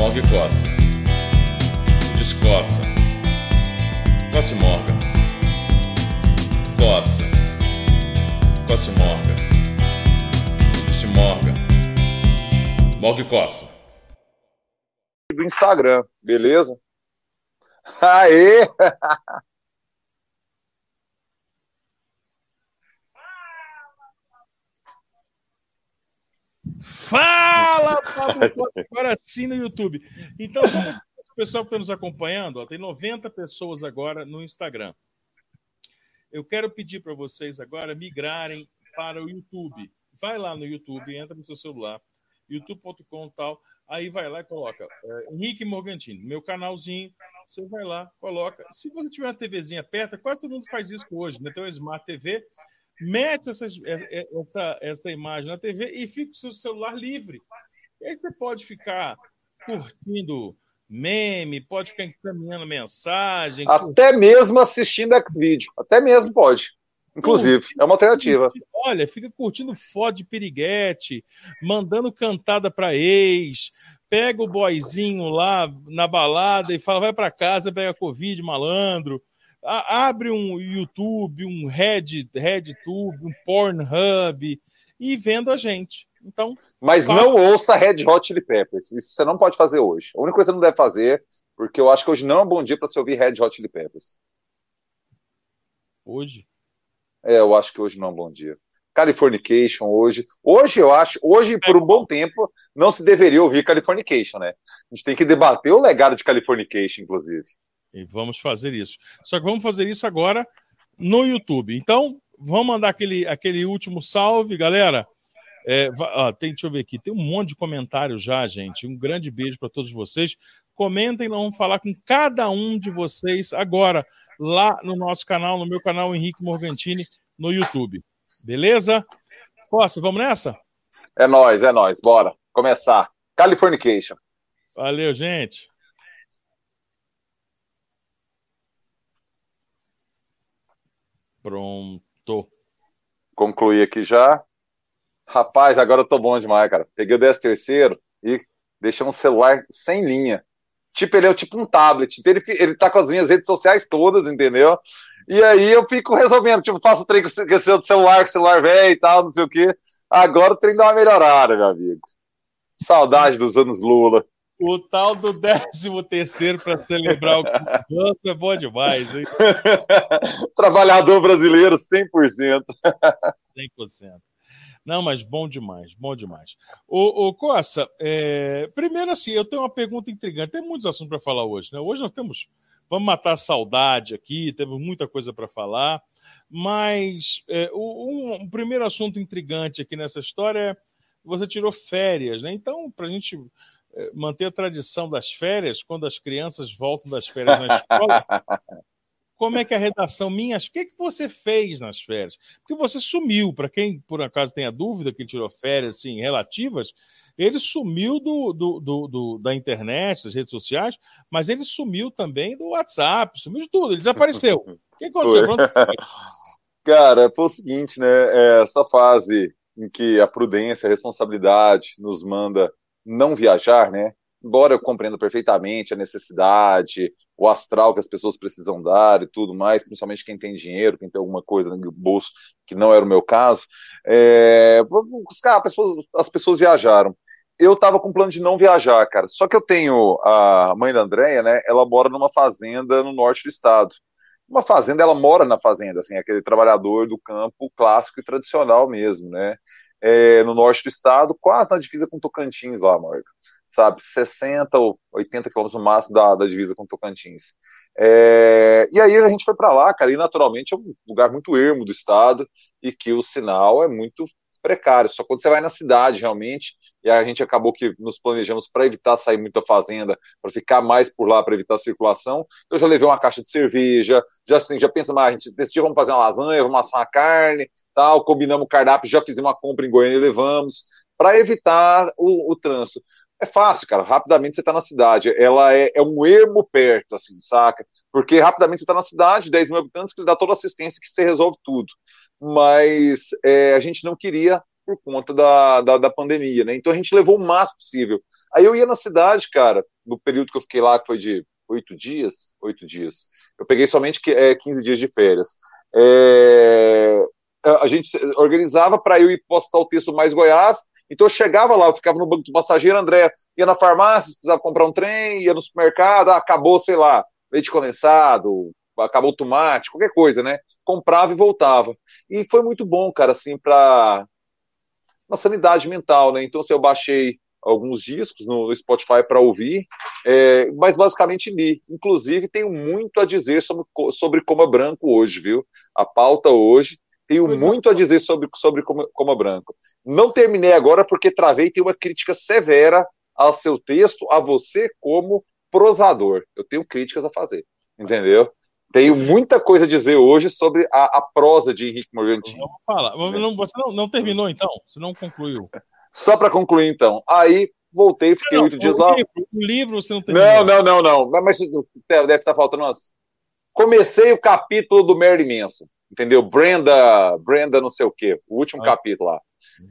Morgue coça. Descoça. Coça e morga. Coça. Coça e morga. Disse morga. Morgue coça. Do Instagram, beleza? Aê! Fala, Pablo Costa, agora sim no YouTube. Então, só para o pessoal que está nos acompanhando, ó, tem 90 pessoas agora no Instagram. Eu quero pedir para vocês agora migrarem para o YouTube. Vai lá no YouTube, entra no seu celular, youtube.com tal, aí vai lá e coloca é, Henrique Morgantini, meu canalzinho, você vai lá, coloca. Se você tiver uma TVzinha perto, quase todo mundo faz isso hoje, né? Tem Smart TV, mete essas, essa, essa imagem na TV e fica o seu celular livre. E aí você pode ficar curtindo meme, pode ficar encaminhando mensagem. Até mesmo assistindo X-Video. Até mesmo pode. Inclusive, é uma alternativa. Olha, fica curtindo foto de piriguete, mandando cantada para ex, pega o boyzinho lá na balada e fala, vai para casa, pega Covid, malandro abre um YouTube, um Red, RedTube, um Pornhub e vendo a gente. Então, Mas não ouça Red Hot Chili Peppers. Isso você não pode fazer hoje. A única coisa que você não deve fazer, porque eu acho que hoje não é um bom dia para você ouvir Red Hot Chili Peppers. Hoje? É, eu acho que hoje não é um bom dia. Californication hoje. Hoje eu acho, hoje por um bom tempo não se deveria ouvir Californication, né? A gente tem que debater o legado de Californication, inclusive. E vamos fazer isso. Só que vamos fazer isso agora no YouTube. Então, vamos mandar aquele, aquele último salve, galera. É, ó, tem, deixa eu ver aqui, tem um monte de comentários já, gente. Um grande beijo para todos vocês. Comentem, nós vamos falar com cada um de vocês agora, lá no nosso canal, no meu canal Henrique Morgantini, no YouTube. Beleza? Costa, vamos nessa? É nós, é nós. Bora começar. Californication. Valeu, gente. Pronto. Concluí aqui já. Rapaz, agora eu tô bom demais, cara. Peguei o 10 terceiro e deixei um celular sem linha. Tipo, ele é tipo um tablet. Ele, ele tá com as minhas redes sociais todas, entendeu? E aí eu fico resolvendo, tipo, faço o trem com o celular, com o celular velho e tal, não sei o quê. Agora o trem dá uma melhorada, meu amigo. Saudade dos anos Lula. O tal do 13 terceiro para celebrar o Nossa, é bom demais, hein? Trabalhador brasileiro 100%. 100%. Não, mas bom demais, bom demais. O, o Costa, é... primeiro assim, eu tenho uma pergunta intrigante. Tem muitos assuntos para falar hoje, né? Hoje nós temos, vamos matar a saudade aqui, temos muita coisa para falar, mas é, um, um, primeiro assunto intrigante aqui nessa história é você tirou férias, né? Então, para a gente manter a tradição das férias, quando as crianças voltam das férias na escola. Como é que é a redação minhas? O que, que você fez nas férias? Porque você sumiu, para quem por acaso tenha dúvida que tirou férias assim, relativas, ele sumiu do, do, do, do, da internet, das redes sociais, mas ele sumiu também do WhatsApp, sumiu de tudo, ele desapareceu. O que aconteceu? Cara, foi o seguinte, né? É essa fase em que a prudência, a responsabilidade nos manda não viajar, né? Embora eu compreenda perfeitamente a necessidade, o astral que as pessoas precisam dar e tudo mais, principalmente quem tem dinheiro, quem tem alguma coisa no bolso, que não era o meu caso, é... as, pessoas, as pessoas viajaram. Eu estava com plano de não viajar, cara. Só que eu tenho a mãe da Andréia, né? Ela mora numa fazenda no norte do estado. Uma fazenda, ela mora na fazenda, assim, aquele trabalhador do campo clássico e tradicional mesmo, né? É, no norte do estado, quase na divisa com Tocantins lá, Morgan. Sabe, 60 ou 80 quilômetros no máximo da, da divisa com Tocantins. É, e aí a gente foi para lá, cara, e naturalmente é um lugar muito ermo do estado e que o sinal é muito precário. Só quando você vai na cidade, realmente, e a gente acabou que nos planejamos para evitar sair muito da fazenda, para ficar mais por lá, para evitar a circulação. Eu já levei uma caixa de cerveja, já assim, já pensa, mais, a gente decidiu, vamos fazer uma lasanha, vamos assar uma carne, tal, combinamos o cardápio, já fizemos uma compra em Goiânia e levamos, para evitar o, o trânsito. É fácil, cara. Rapidamente você está na cidade. Ela é, é, um ermo perto, assim, saca? Porque rapidamente você está na cidade, 10 mil habitantes, que lhe dá toda a assistência que você resolve tudo. Mas é, a gente não queria por conta da, da, da, pandemia, né? Então a gente levou o máximo possível Aí eu ia na cidade, cara, no período que eu fiquei lá, que foi de oito dias, oito dias. Eu peguei somente é, 15 dias de férias. É, a gente organizava para eu ir postar o texto mais Goiás, então eu chegava lá, eu ficava no banco do passageiro, André ia na farmácia, precisava comprar um trem, ia no supermercado, ah, acabou, sei lá, leite condensado, acabou tomate, qualquer coisa, né? Comprava e voltava. E foi muito bom, cara, assim, para uma sanidade mental, né? Então, assim, eu baixei alguns discos no Spotify para ouvir, é, mas basicamente li. Inclusive, tenho muito a dizer sobre, sobre Coma Branco hoje, viu? A pauta hoje, tenho pois é. muito é. a dizer sobre, sobre Coma, Coma Branco. Não terminei agora porque travei, tem uma crítica severa ao seu texto, a você como prosador. Eu tenho críticas a fazer, entendeu? Tenho muita coisa a dizer hoje sobre a, a prosa de Henrique Morgantini. Falar. Não, você não, não, terminou, então? Você não concluiu? Só para concluir, então. Aí voltei, fiquei oito dias lá. Livro, o livro você não terminou? Não, não, não, não. Mas deve estar faltando umas. Comecei o capítulo do Merda Imensa. Entendeu? Brenda, Brenda não sei o quê. O último ah. capítulo lá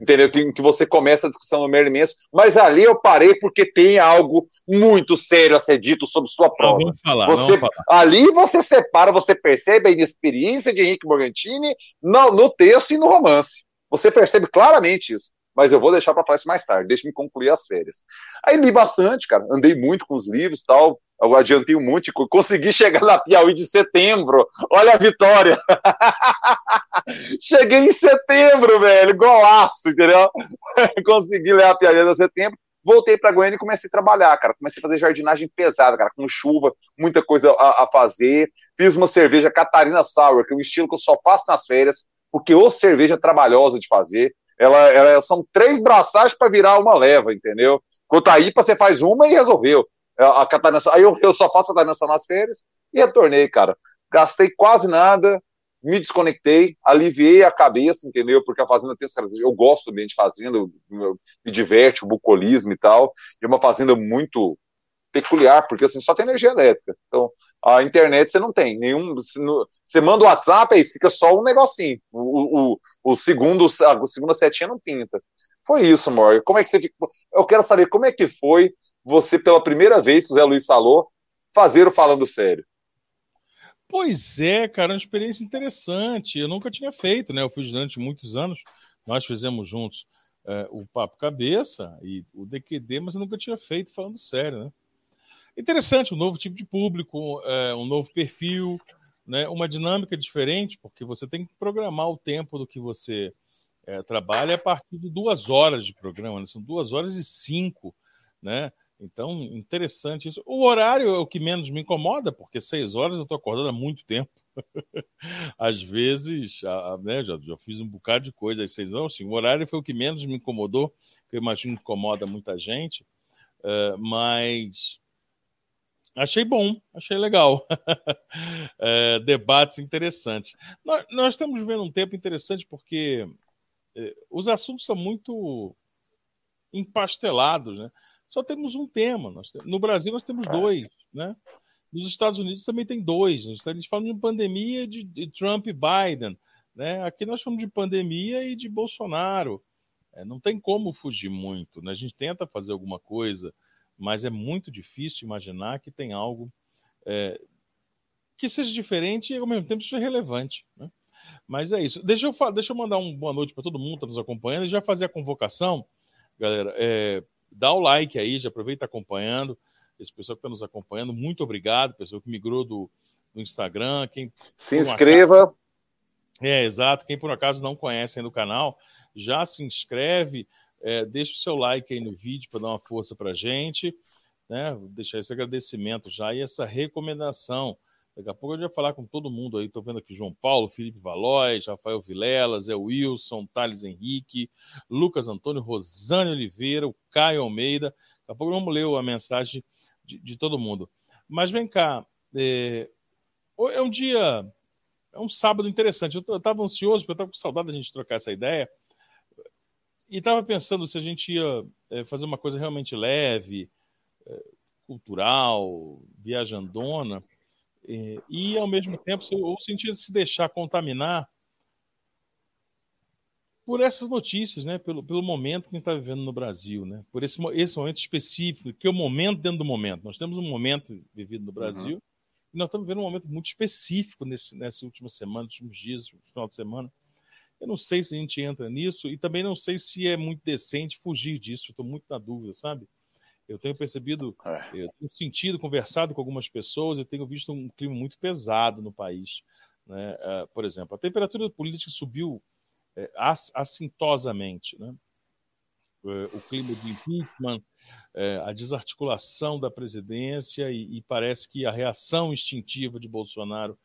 entendeu? Que, que você começa a discussão no Merlin Manson, mas ali eu parei porque tem algo muito sério a ser dito sobre sua prova. Não, falar, você, falar. Ali você separa, você percebe a inexperiência de Henrique Morgantini no, no texto e no romance. Você percebe claramente isso mas eu vou deixar para falar mais tarde, deixa me concluir as férias. Aí li bastante, cara, andei muito com os livros tal, eu adiantei um monte, consegui chegar na Piauí de setembro, olha a vitória! Cheguei em setembro, velho, golaço, entendeu? consegui ler a Piauí de setembro, voltei para Goiânia e comecei a trabalhar, cara. Comecei a fazer jardinagem pesada, cara, com chuva, muita coisa a, a, fazer. Fiz uma cerveja Catarina Sour, que é um estilo que eu só faço nas férias, porque ou cerveja trabalhosa de fazer, ela, ela são três braçagens para virar uma leva, entendeu? Cotaípa você faz uma e resolveu. É, a Catarina, aí eu, eu só faço Catarina nas férias e retornei, cara. Gastei quase nada, me desconectei, aliviei a cabeça, entendeu? Porque a fazenda tem eu gosto também de fazenda, me diverte o bucolismo e tal. E é uma fazenda muito peculiar, porque assim, só tem energia elétrica. Então, a internet você não tem nenhum. Você manda o WhatsApp, aí fica só um negocinho. O, o, o segundo, a segunda setinha não pinta. Foi isso, Morgan. Como é que você ficou? Eu quero saber como é que foi você, pela primeira vez, que o Zé Luiz falou, fazer o Falando Sério. Pois é, cara, uma experiência interessante. Eu nunca tinha feito, né? Eu fiz durante muitos anos, nós fizemos juntos é, o Papo Cabeça e o DQD, mas eu nunca tinha feito falando sério, né? Interessante, um novo tipo de público, é, um novo perfil, né, uma dinâmica diferente, porque você tem que programar o tempo do que você é, trabalha a partir de duas horas de programa, né? são duas horas e cinco, né? Então, interessante isso. O horário é o que menos me incomoda, porque seis horas eu estou acordando há muito tempo. Às vezes, a, né, já, já, fiz um bocado de coisa às seis horas. Assim, o horário foi o que menos me incomodou, que eu imagino que incomoda muita gente, uh, mas Achei bom, achei legal. é, debates interessantes. Nós, nós, estamos vivendo um tempo interessante porque é, os assuntos são muito empastelados, né? Só temos um tema. Nós, no Brasil nós temos dois, né? Nos Estados Unidos também tem dois. Eles falam de pandemia de, de Trump e Biden. Né? Aqui nós falamos de pandemia e de Bolsonaro. É, não tem como fugir muito. Né? A gente tenta fazer alguma coisa mas é muito difícil imaginar que tem algo é, que seja diferente e ao mesmo tempo seja relevante. Né? Mas é isso. Deixa eu, deixa eu mandar uma boa noite para todo mundo que está nos acompanhando e já fazer a convocação, galera. É, dá o like aí, já aproveita acompanhando. Esse pessoal que está nos acompanhando, muito obrigado, pessoal que migrou do, do Instagram. Quem, se inscreva. Acaso, é, exato. Quem por acaso não conhece ainda o canal, já se inscreve. É, deixa o seu like aí no vídeo para dar uma força para a gente. Né? Vou deixar esse agradecimento já e essa recomendação. Daqui a pouco eu já falar com todo mundo aí. Estou vendo aqui João Paulo, Felipe Valois, Rafael Vilela, Zé Wilson, Thales Henrique, Lucas Antônio, Rosane Oliveira, o Caio Almeida. Daqui a pouco vamos ler a mensagem de, de todo mundo. Mas vem cá, é, é um dia, é um sábado interessante. Eu estava ansioso, porque eu estava com saudade da gente trocar essa ideia. E estava pensando se a gente ia é, fazer uma coisa realmente leve, é, cultural, viajandona, é, e ao mesmo tempo ou sentir se deixar contaminar por essas notícias, né? Pelo, pelo momento que a gente está vivendo no Brasil, né? Por esse, esse momento específico, que é o momento dentro do momento. Nós temos um momento vivido no Brasil uhum. e nós estamos vivendo um momento muito específico nesse, nessa última semana, nos últimos dias, no final de semana. Eu não sei se a gente entra nisso e também não sei se é muito decente fugir disso. Estou muito na dúvida, sabe? Eu tenho percebido, é. eu tenho sentido, conversado com algumas pessoas, eu tenho visto um clima muito pesado no país. Né? Uh, por exemplo, a temperatura política subiu é, assintosamente. Né? É, o clima de impeachment, a desarticulação da presidência e, parece que a reação instintiva de Bolsonaro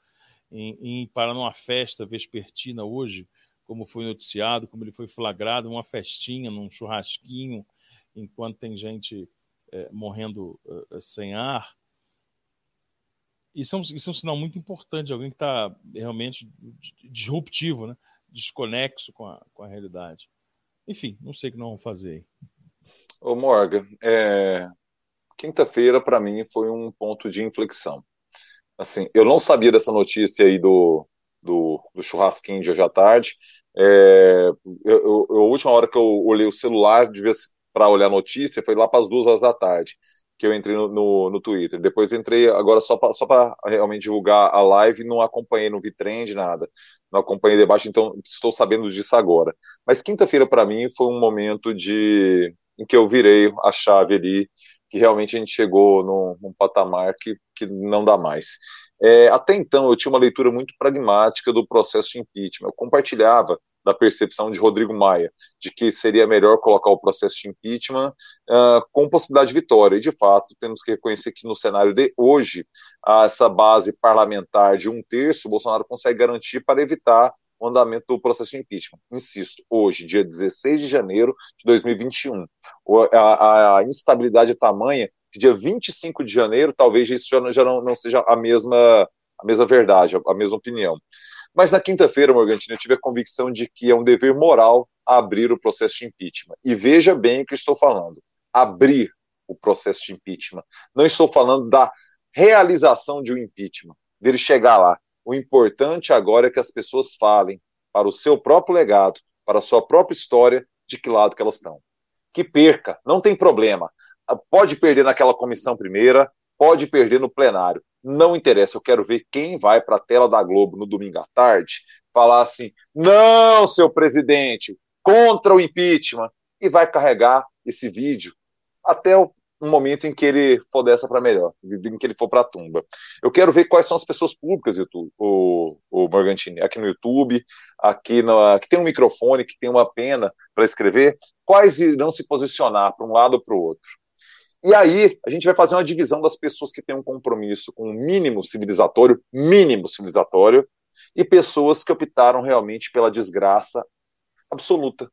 em, em parar numa festa vespertina hoje, como foi noticiado, como ele foi flagrado, uma festinha, num churrasquinho, enquanto tem gente é, morrendo é, sem ar. Isso é, um, isso é um sinal muito importante de alguém que está realmente disruptivo, né? desconexo com a, com a realidade. Enfim, não sei o que nós vamos fazer aí. Ô Morgan, é... quinta-feira para mim foi um ponto de inflexão. Assim, eu não sabia dessa notícia aí do, do, do churrasquinho de hoje à tarde. É... Eu, eu, a última hora que eu olhei o celular, para olhar a notícia foi lá para as duas horas da tarde que eu entrei no, no, no Twitter. Depois entrei agora só para realmente divulgar a live, não acompanhei, não vi trend, nada. Não acompanhei debate, então estou sabendo disso agora. Mas quinta-feira para mim foi um momento de em que eu virei a chave ali, que realmente a gente chegou num, num patamar que, que não dá mais. É, até então eu tinha uma leitura muito pragmática do processo de impeachment. Eu compartilhava da percepção de Rodrigo Maia, de que seria melhor colocar o processo de impeachment uh, com possibilidade de vitória. E, de fato, temos que reconhecer que no cenário de hoje, essa base parlamentar de um terço, Bolsonaro consegue garantir para evitar o andamento do processo de impeachment. Insisto, hoje, dia 16 de janeiro de 2021, a, a instabilidade é tamanha que dia 25 de janeiro, talvez isso já, já não, não seja a mesma, a mesma verdade, a mesma opinião. Mas na quinta-feira, Morgantini, eu tive a convicção de que é um dever moral abrir o processo de impeachment. E veja bem o que estou falando: abrir o processo de impeachment. Não estou falando da realização de um impeachment, dele chegar lá. O importante agora é que as pessoas falem para o seu próprio legado, para a sua própria história, de que lado que elas estão. Que perca, não tem problema. Pode perder naquela comissão primeira, pode perder no plenário não interessa, eu quero ver quem vai para a tela da Globo no domingo à tarde falar assim: não, seu presidente, contra o impeachment, e vai carregar esse vídeo até o momento em que ele for dessa para melhor, em que ele for para a tumba. Eu quero ver quais são as pessoas públicas, YouTube, o, o Morgantini, aqui no YouTube, aqui que tem um microfone, que tem uma pena para escrever, quais irão se posicionar para um lado ou para o outro. E aí, a gente vai fazer uma divisão das pessoas que têm um compromisso com o mínimo civilizatório, mínimo civilizatório, e pessoas que optaram realmente pela desgraça absoluta.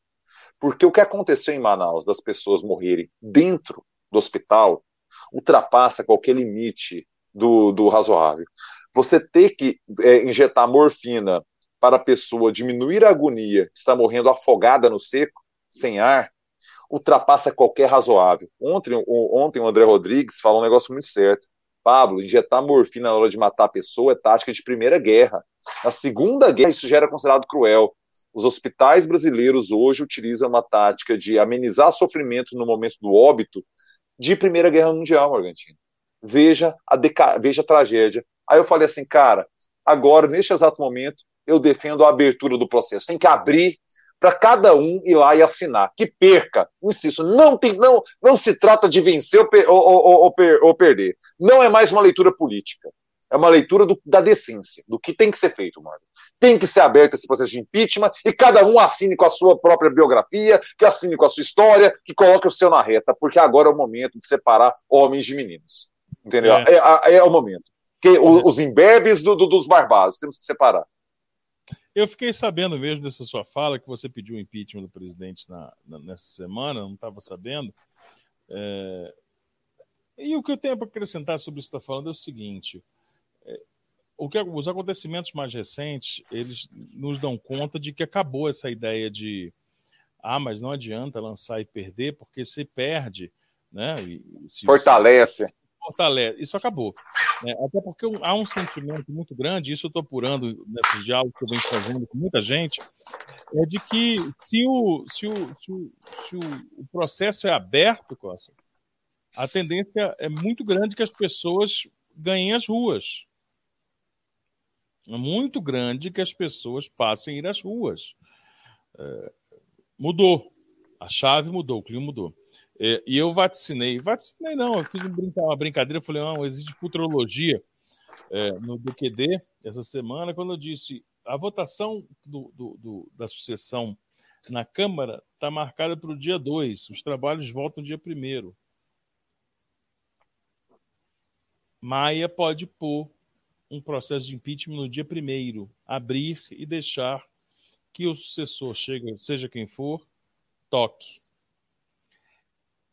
Porque o que aconteceu em Manaus, das pessoas morrerem dentro do hospital, ultrapassa qualquer limite do, do razoável. Você ter que é, injetar morfina para a pessoa diminuir a agonia, está morrendo afogada no seco, sem ar, ultrapassa qualquer razoável. Ontem, o, ontem o André Rodrigues falou um negócio muito certo. Pablo, injetar morfina na hora de matar a pessoa é tática de primeira guerra. Na segunda guerra, isso já era considerado cruel. Os hospitais brasileiros hoje utilizam uma tática de amenizar sofrimento no momento do óbito de Primeira Guerra Mundial, Morgantino. Veja a, deca... Veja a tragédia. Aí eu falei assim, cara, agora, neste exato momento, eu defendo a abertura do processo. Tem que abrir para cada um ir lá e assinar. Que perca, insisto, não, tem, não, não se trata de vencer ou, ou, ou, ou perder. Não é mais uma leitura política. É uma leitura do, da decência, do que tem que ser feito, mano. Tem que ser aberto esse processo de impeachment e cada um assine com a sua própria biografia, que assine com a sua história, que coloque o seu na reta, porque agora é o momento de separar homens de meninos. Entendeu? É, é, é o momento. Que, os imberbes do, do, dos barbados, temos que separar. Eu fiquei sabendo mesmo dessa sua fala que você pediu o impeachment do presidente na, na nessa semana, não estava sabendo. É... E o que eu tenho para acrescentar sobre isso que está falando é o seguinte: é... o que, os acontecimentos mais recentes eles nos dão conta de que acabou essa ideia de ah, mas não adianta lançar e perder, porque se perde, né? Se, fortalece. Fortalece. Isso acabou. Né? Até porque há um sentimento muito grande, isso eu estou apurando nesses diálogos que eu venho fazendo com muita gente, é de que se o, se o, se o, se o, processo é aberto, Costa, a tendência é muito grande que as pessoas ganhem as ruas. É muito grande que as pessoas passem a ir às ruas. É, mudou. A chave mudou, o clima mudou. E eu vaticinei. Vaticinei não, eu fiz uma brincadeira, eu falei, não, existe futurologia é, no DQD essa semana, quando eu disse a votação do, do, do, da sucessão na Câmara está marcada para o dia 2, os trabalhos voltam dia 1 Maia pode pôr um processo de impeachment no dia 1 abrir e deixar que o sucessor, chegue, seja quem for, toque.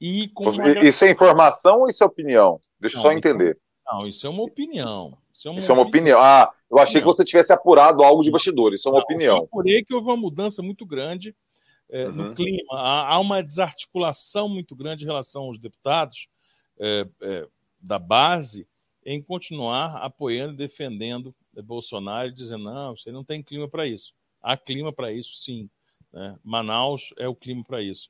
E uma... Isso é informação ou isso é opinião? Deixa eu só entender. Não, isso é uma opinião. Isso é uma, isso opinião. É uma opinião. Ah, eu achei que você tivesse apurado algo de bastidores. Isso é uma não, opinião. Eu apurei que houve uma mudança muito grande é, uhum. no clima. Há, há, uma desarticulação muito grande em relação aos deputados é, é, da base em continuar apoiando e defendendo Bolsonaro e dizendo: não, você não tem clima para isso. Há clima para isso, sim. Né? Manaus é o clima para isso.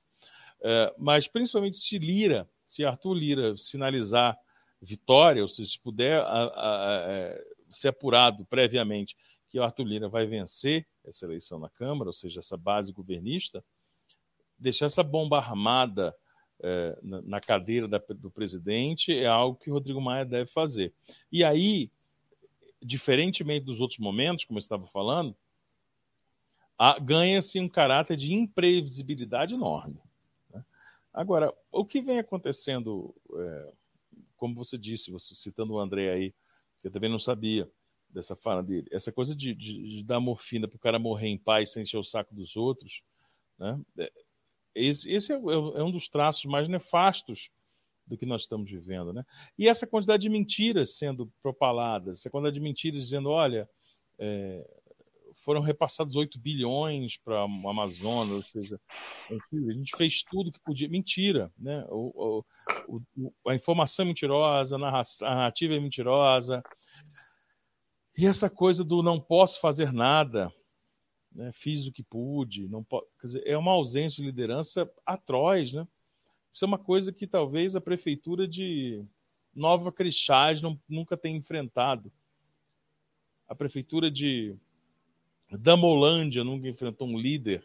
É, mas principalmente se Lira, se Arthur Lira sinalizar vitória, ou seja, se puder a, a, a, é, ser apurado previamente que o Arthur Lira vai vencer essa eleição na Câmara, ou seja, essa base governista, deixar essa bomba armada é, na, na, cadeira da, do presidente é algo que o Rodrigo Maia deve fazer. E aí, diferentemente dos outros momentos, como eu estava falando, ganha-se um caráter de imprevisibilidade enorme. Agora, o que vem acontecendo, é, como você disse, você citando o André aí, que eu também não sabia dessa fala dele, essa coisa de, de, de dar morfina para o cara morrer em paz sem encher o saco dos outros, né? É, esse, esse é, é, um dos traços mais nefastos do que nós estamos vivendo. Né? E essa quantidade de mentiras sendo propaladas, essa quantidade de mentiras dizendo: olha, é, foram repassados 8 bilhões para o Amazonas, ou seja, a gente fez tudo que podia. Mentira, né? O, o, o, a informação é mentirosa, a narrativa é mentirosa. E essa coisa do não posso fazer nada, né? fiz o que pude, não po... Dizer, é uma ausência de liderança atroz, né? Isso é uma coisa que talvez a prefeitura de Nova Crixás não, nunca tenha enfrentado. A prefeitura de Damolândia nunca enfrentou um líder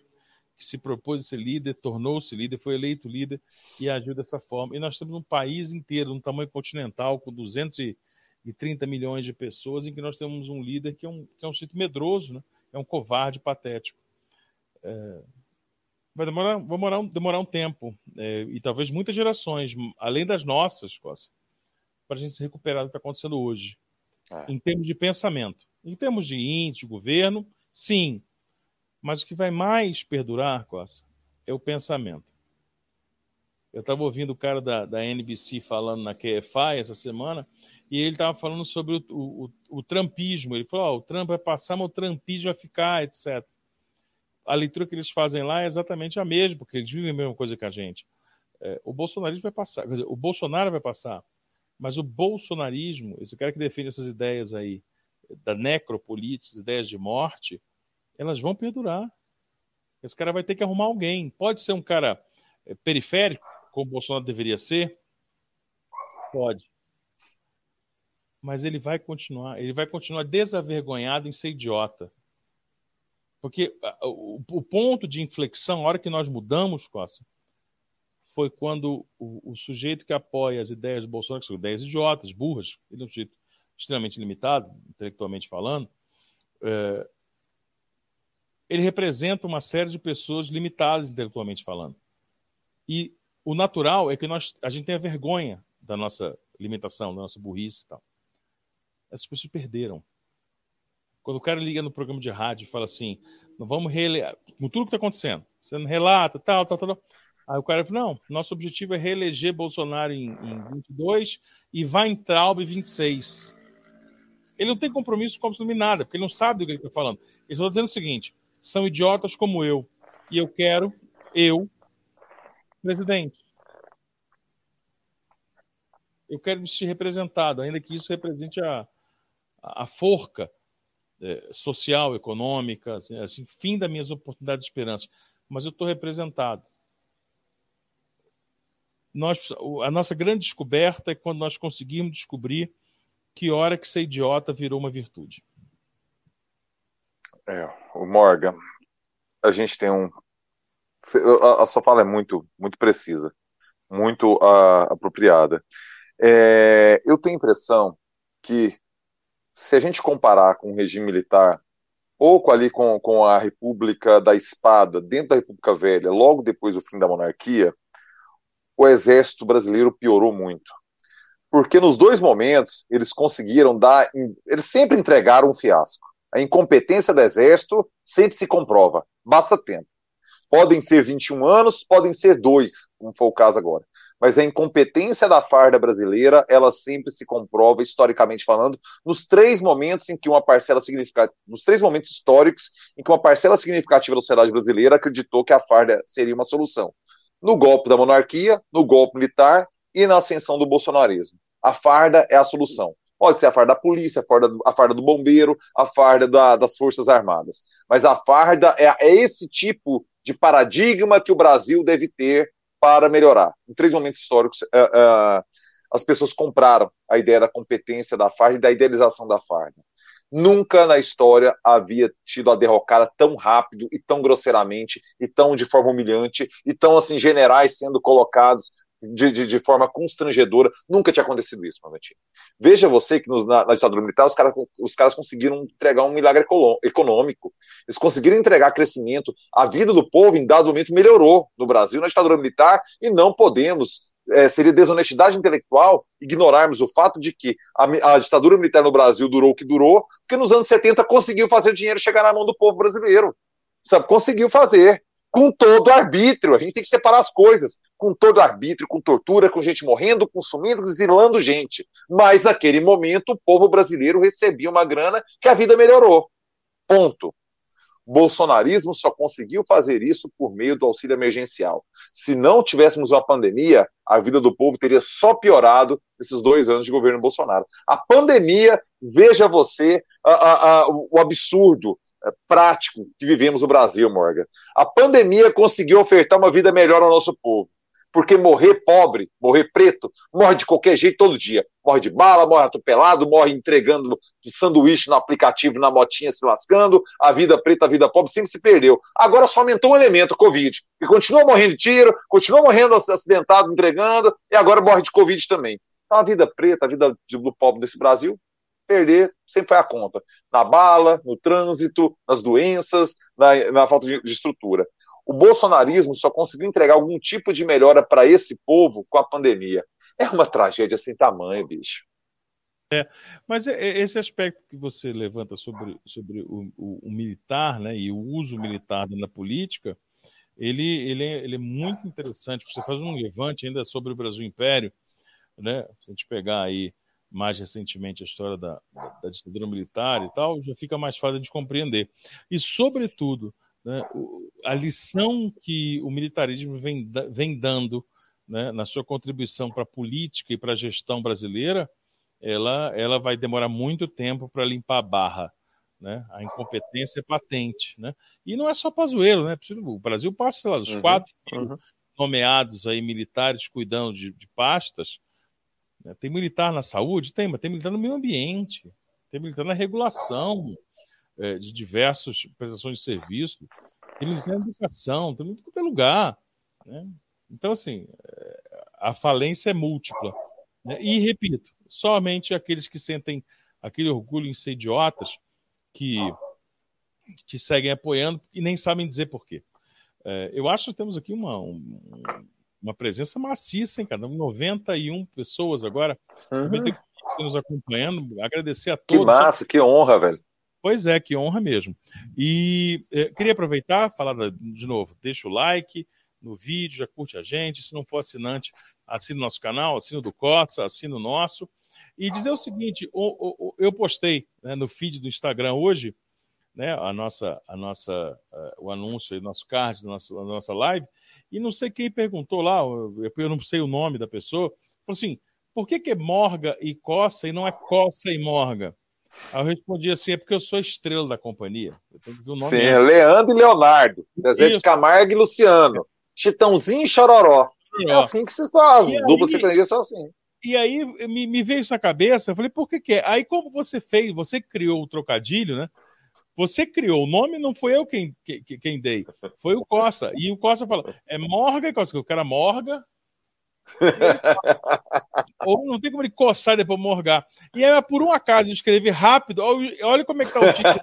que se propôs a ser líder, tornou-se líder, foi eleito líder e agiu dessa forma. E nós temos um país inteiro, um tamanho continental, com 230 milhões de pessoas, em que nós temos um líder que é um, que é um sítio medroso, né? é um covarde patético. É, vai demorar, vai demorar, um, demorar um tempo, é, e talvez muitas gerações, além das nossas, para a gente se recuperar do que está acontecendo hoje, é. em termos de pensamento. Em termos de índice, governo, sim. Mas o que vai mais perdurar, Costa, é o pensamento. Eu estava ouvindo o cara da, da NBC falando na QFI essa semana, e ele estava falando sobre o, o, o, Trumpismo. Ele falou: oh, o Trump vai passar, mas o Trumpismo vai ficar, etc. A leitura que eles fazem lá é exatamente a mesma, porque eles vivem a mesma coisa que a gente. É, o bolsonarismo vai passar, dizer, o Bolsonaro vai passar, mas o bolsonarismo, esse cara que defende essas ideias aí, da necropolítica, ideias de morte, elas vão perdurar. Esse cara vai ter que arrumar alguém. Pode ser um cara é, periférico, como o Bolsonaro deveria ser? Pode mas ele vai continuar, ele vai continuar desavergonhado em ser idiota. Porque o, ponto de inflexão, a hora que nós mudamos, Costa, foi quando o, o, sujeito que apoia as ideias do Bolsonaro, que são ideias idiotas, burras, ele é um sujeito extremamente limitado, intelectualmente falando, é, ele representa uma série de pessoas limitadas intelectualmente falando. E o natural é que nós, a gente tenha vergonha da nossa limitação, da nossa burrice e tal essas pessoas perderam. Quando o cara liga no programa de rádio e fala assim, não vamos reeleger, com tudo que está acontecendo, você não relata, tal, tal, tal. Aí o cara fala, não, nosso objetivo é reeleger Bolsonaro em, em 22 e vai em Traub em 26. Ele não tem compromisso com absolutamente nada, porque ele não sabe do que ele está falando. Ele está dizendo o seguinte, são idiotas como eu, e eu quero, eu, presidente. eu quero me sentir representado, ainda que isso represente a, a forca é, social, econômica, assim, assim, fim das minhas oportunidades de esperança. Mas eu estou representado. Nós, a nossa grande descoberta é quando nós conseguimos descobrir que hora que ser idiota virou uma virtude. É, o Morgan, a gente tem um. A, sua fala é muito, muito precisa, muito uh, apropriada. É, eu tenho a impressão que, se a gente comparar com o regime militar, ou com, ali com, com a República da Espada, dentro da República Velha, logo depois do fim da monarquia, o exército brasileiro piorou muito. Porque nos dois momentos eles conseguiram dar. Eles sempre entregaram um fiasco. A incompetência do exército sempre se comprova, basta tempo. Podem ser 21 anos, podem ser dois, como foi o caso agora. Mas a incompetência da farda brasileira, ela sempre se comprova, historicamente falando, nos três momentos em que uma parcela significativa, nos três momentos históricos em que uma parcela significativa da sociedade brasileira acreditou que a farda seria uma solução. No golpe da monarquia, no golpe militar e na ascensão do bolsonarismo. A farda é a solução. Pode ser a farda da polícia, a farda, a farda do bombeiro, a farda da, das Forças Armadas. Mas a farda é, é esse tipo de paradigma que o Brasil deve ter para melhorar. Em três momentos históricos, uh, uh, as pessoas compraram a ideia da competência da farda e da idealização da farda. Nunca na história havia tido a derrocada tão rápido e tão grosseiramente e tão de forma humilhante e tão assim generais sendo colocados de, de, de, forma constrangedora. Nunca tinha acontecido isso, Mavantinho. Veja você que nos, na, na, ditadura militar os, cara, os caras conseguiram entregar um milagre econômico. Eles conseguiram entregar crescimento. A vida do povo, em dado momento, melhorou no Brasil, na ditadura militar, e não podemos. É, seria desonestidade intelectual ignorarmos o fato de que a, a ditadura militar no Brasil durou o que durou, porque nos anos 70 conseguiu fazer dinheiro chegar na mão do povo brasileiro. Sabe, conseguiu fazer com todo arbítrio. A gente tem que separar as coisas. Com todo arbítrio, com tortura, com gente morrendo, consumindo, exilando gente. Mas naquele momento o povo brasileiro recebia uma grana que a vida melhorou. Ponto. O bolsonarismo só conseguiu fazer isso por meio do auxílio emergencial. Se não tivéssemos uma pandemia, a vida do povo teria só piorado nesses dois anos de governo Bolsonaro. A pandemia, veja você a, a, a, o absurdo, prático que vivemos no Brasil, Morgan. A pandemia conseguiu ofertar uma vida melhor ao nosso povo. Porque morrer pobre, morrer preto, morre de qualquer jeito todo dia. Morre de bala, morre atropelado, morre entregando sanduíche no aplicativo, na motinha se lascando. A vida preta, a vida pobre sempre se perdeu. Agora só aumentou um elemento, Covid. E continua morrendo de tiro, continua morrendo acidentado, entregando, e agora morre de Covid também. Então a vida preta, a vida do pobre desse Brasil perder sempre foi a conta. Na bala, no trânsito, nas doenças, na, na falta de, de, estrutura. O bolsonarismo só conseguiu entregar algum tipo de melhora para esse povo com a pandemia. É uma tragédia sem tamanho, bicho. É, mas é, é esse aspecto que você levanta sobre, sobre o, o, o militar né, e o uso militar na política, ele, ele, é, ele é muito interessante. Você faz um levante ainda sobre o Brasil Império, né? Se a gente pegar aí mais recentemente a história da, da, ditadura militar e tal, já fica mais fácil de compreender. E, sobretudo, né, a lição que o militarismo vem, vem dando né, na sua contribuição para a política e para a gestão brasileira, ela, ela vai demorar muito tempo para limpar a barra. Né? A incompetência é patente. Né? E não é só Pazuello, né? O Brasil passa, sei lá, dos uhum, quatro uhum. nomeados aí militares cuidando de, de pastas? Tem militar na saúde? Tem, mas tem militar no meio ambiente, tem militar na regulação é, de diversas prestações de serviço, tem militar na educação, tem muito lugar. Né? Então, assim, é, a falência é múltipla. Né? E, repito, somente aqueles que sentem aquele orgulho em ser idiotas que, que seguem apoiando e nem sabem dizer por quê. É, eu acho que temos aqui uma, um, uma presença maciça, hein, cara? 91 pessoas agora. Uhum. nos acompanhando. Agradecer a todos. Que massa, que honra, velho. Pois é, que honra mesmo. E eh, queria aproveitar, falar de novo, deixa o like no vídeo, já curte a gente. Se não for assinante, assina o nosso canal, assina o do Costa, assina o nosso. E dizer o seguinte: eu postei né, no feed do Instagram hoje né, a nossa, a nossa, uh, o anúncio, o nosso card da nossa, nossa live, e não sei quem perguntou lá, eu não sei o nome da pessoa, falou assim: por que, que é morga e coça e não é coça e morga? Aí eu respondi assim: é porque eu sou estrela da companhia. Eu tenho que ver o nome Sim, é Leandro e Leonardo, Zezé Isso. de Camargo e Luciano, Chitãozinho e Chororó. É assim que se faz, e dupla sertaneja são assim. E aí me, me, veio isso na cabeça, eu falei, por que que é? Aí como você fez, você criou o trocadilho, né? Você criou o nome, não foi eu quem, quem, quem dei, foi o Coça. E o Coça falou, é Morga e Coça, o cara morga, ou não tem como ele coçar depois morgar. E aí, por um acaso, eu escrevi rápido. Olha como é que tá o título.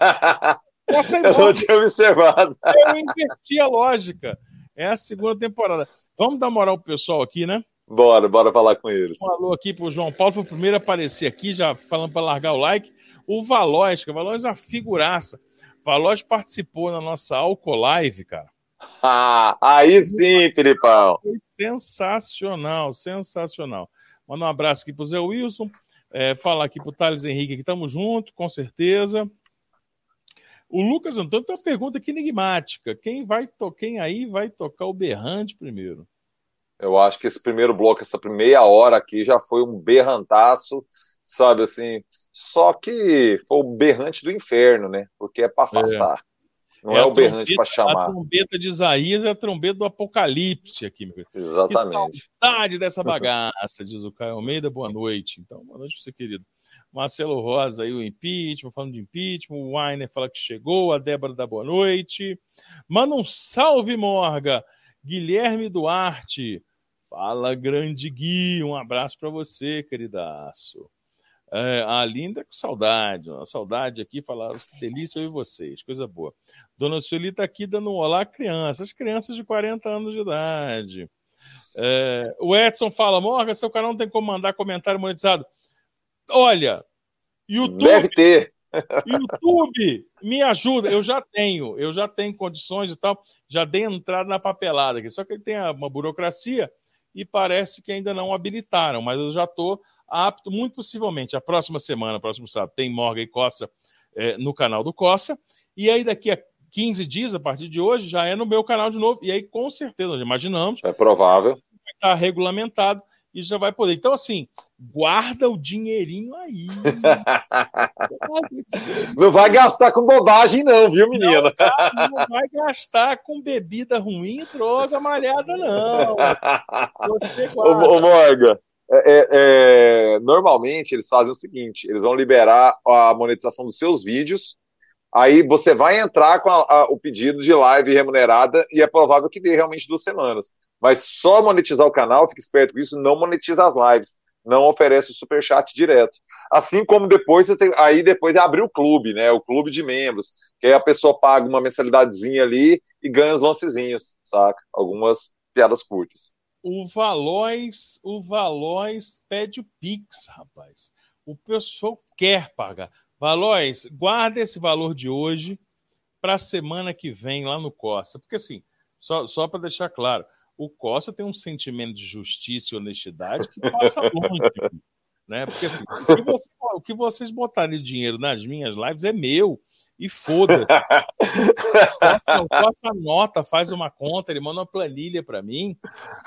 Coça e morga. Eu não tinha observado. Eu inverti a lógica. É a segunda temporada. Vamos dar moral pro pessoal aqui, né? Bora, bora falar com eles. Alô aqui pro João Paulo, foi o primeiro a aparecer aqui, já falando para largar o like. O Valois, que o Valois é uma figuraça. O Valois participou na nossa Alco Live, cara. Ah, aí sim, Filipão. Foi sensacional, sensacional. Manda um abraço aqui pro Zé Wilson. É, falar aqui pro Thales Henrique que estamos juntos, com certeza. O Lucas Antônio tem uma pergunta aqui enigmática. Quem vai quem aí vai tocar o berrante primeiro? Eu acho que esse primeiro bloco, essa primeira hora aqui, já foi um berrantaço, sabe assim. Só que foi o berrante do inferno, né? Porque é para afastar. É. Não é, é o berrante para chamar. A trombeta de Isaías é a trombeta do Apocalipse aqui, meu Exatamente. Que saudade dessa bagaça, diz o Caio Almeida. Boa noite. Então, boa noite para você, querido. Marcelo Rosa aí, o impeachment, falando de impeachment. O Weiner fala que chegou. A Débora da boa noite. Manda um salve, Morga. Guilherme Duarte. Fala, grande Gui. Um abraço para você, queridaço. É, a Linda com saudade, uma saudade aqui, falar que delícia ouvir vocês, coisa boa. Dona Sueli está aqui dando um olá crianças, crianças de 40 anos de idade. É, o Edson fala, Morga, seu canal não tem como mandar comentário monetizado. Olha, YouTube. Deve ter. YouTube, me ajuda. Eu já tenho, eu já tenho condições e tal, já dei entrada na papelada aqui. Só que ele tem uma burocracia e parece que ainda não habilitaram, mas eu já estou apto, muito possivelmente, a próxima semana, próximo sábado, tem Morgan e Costa é, no canal do Costa, e aí daqui a 15 dias, a partir de hoje, já é no meu canal de novo, e aí com certeza, nós imaginamos. É provável. Vai estar regulamentado e já vai poder. Então, assim, guarda o dinheirinho aí. Não vai gastar com bobagem, não, viu, menino? Não, não vai gastar com bebida ruim e droga malhada, não. ô, ô Morgan, é, é, é, normalmente eles fazem o seguinte: eles vão liberar a monetização dos seus vídeos. Aí você vai entrar com a, a, o pedido de live remunerada e é provável que dê realmente duas semanas. Mas só monetizar o canal, fique esperto com isso, não monetiza as lives não oferece o super chat direto. Assim como depois você tem, aí depois é abrir o clube, né? O clube de membros, que aí a pessoa paga uma mensalidadezinha ali e ganha os lancezinhos, saca? Algumas piadas curtas. O Valois, o Valois pede o Pix, rapaz. O pessoal quer pagar. Valois, guarda esse valor de hoje para a semana que vem lá no Costa. Porque assim, só, só para deixar claro, o Costa tem um sentimento de justiça e honestidade que passa longe. né? Porque assim, o que, você, o que vocês botarem de dinheiro nas minhas lives é meu. E foda-se. O Costa nota, faz uma conta, ele manda uma planilha para mim.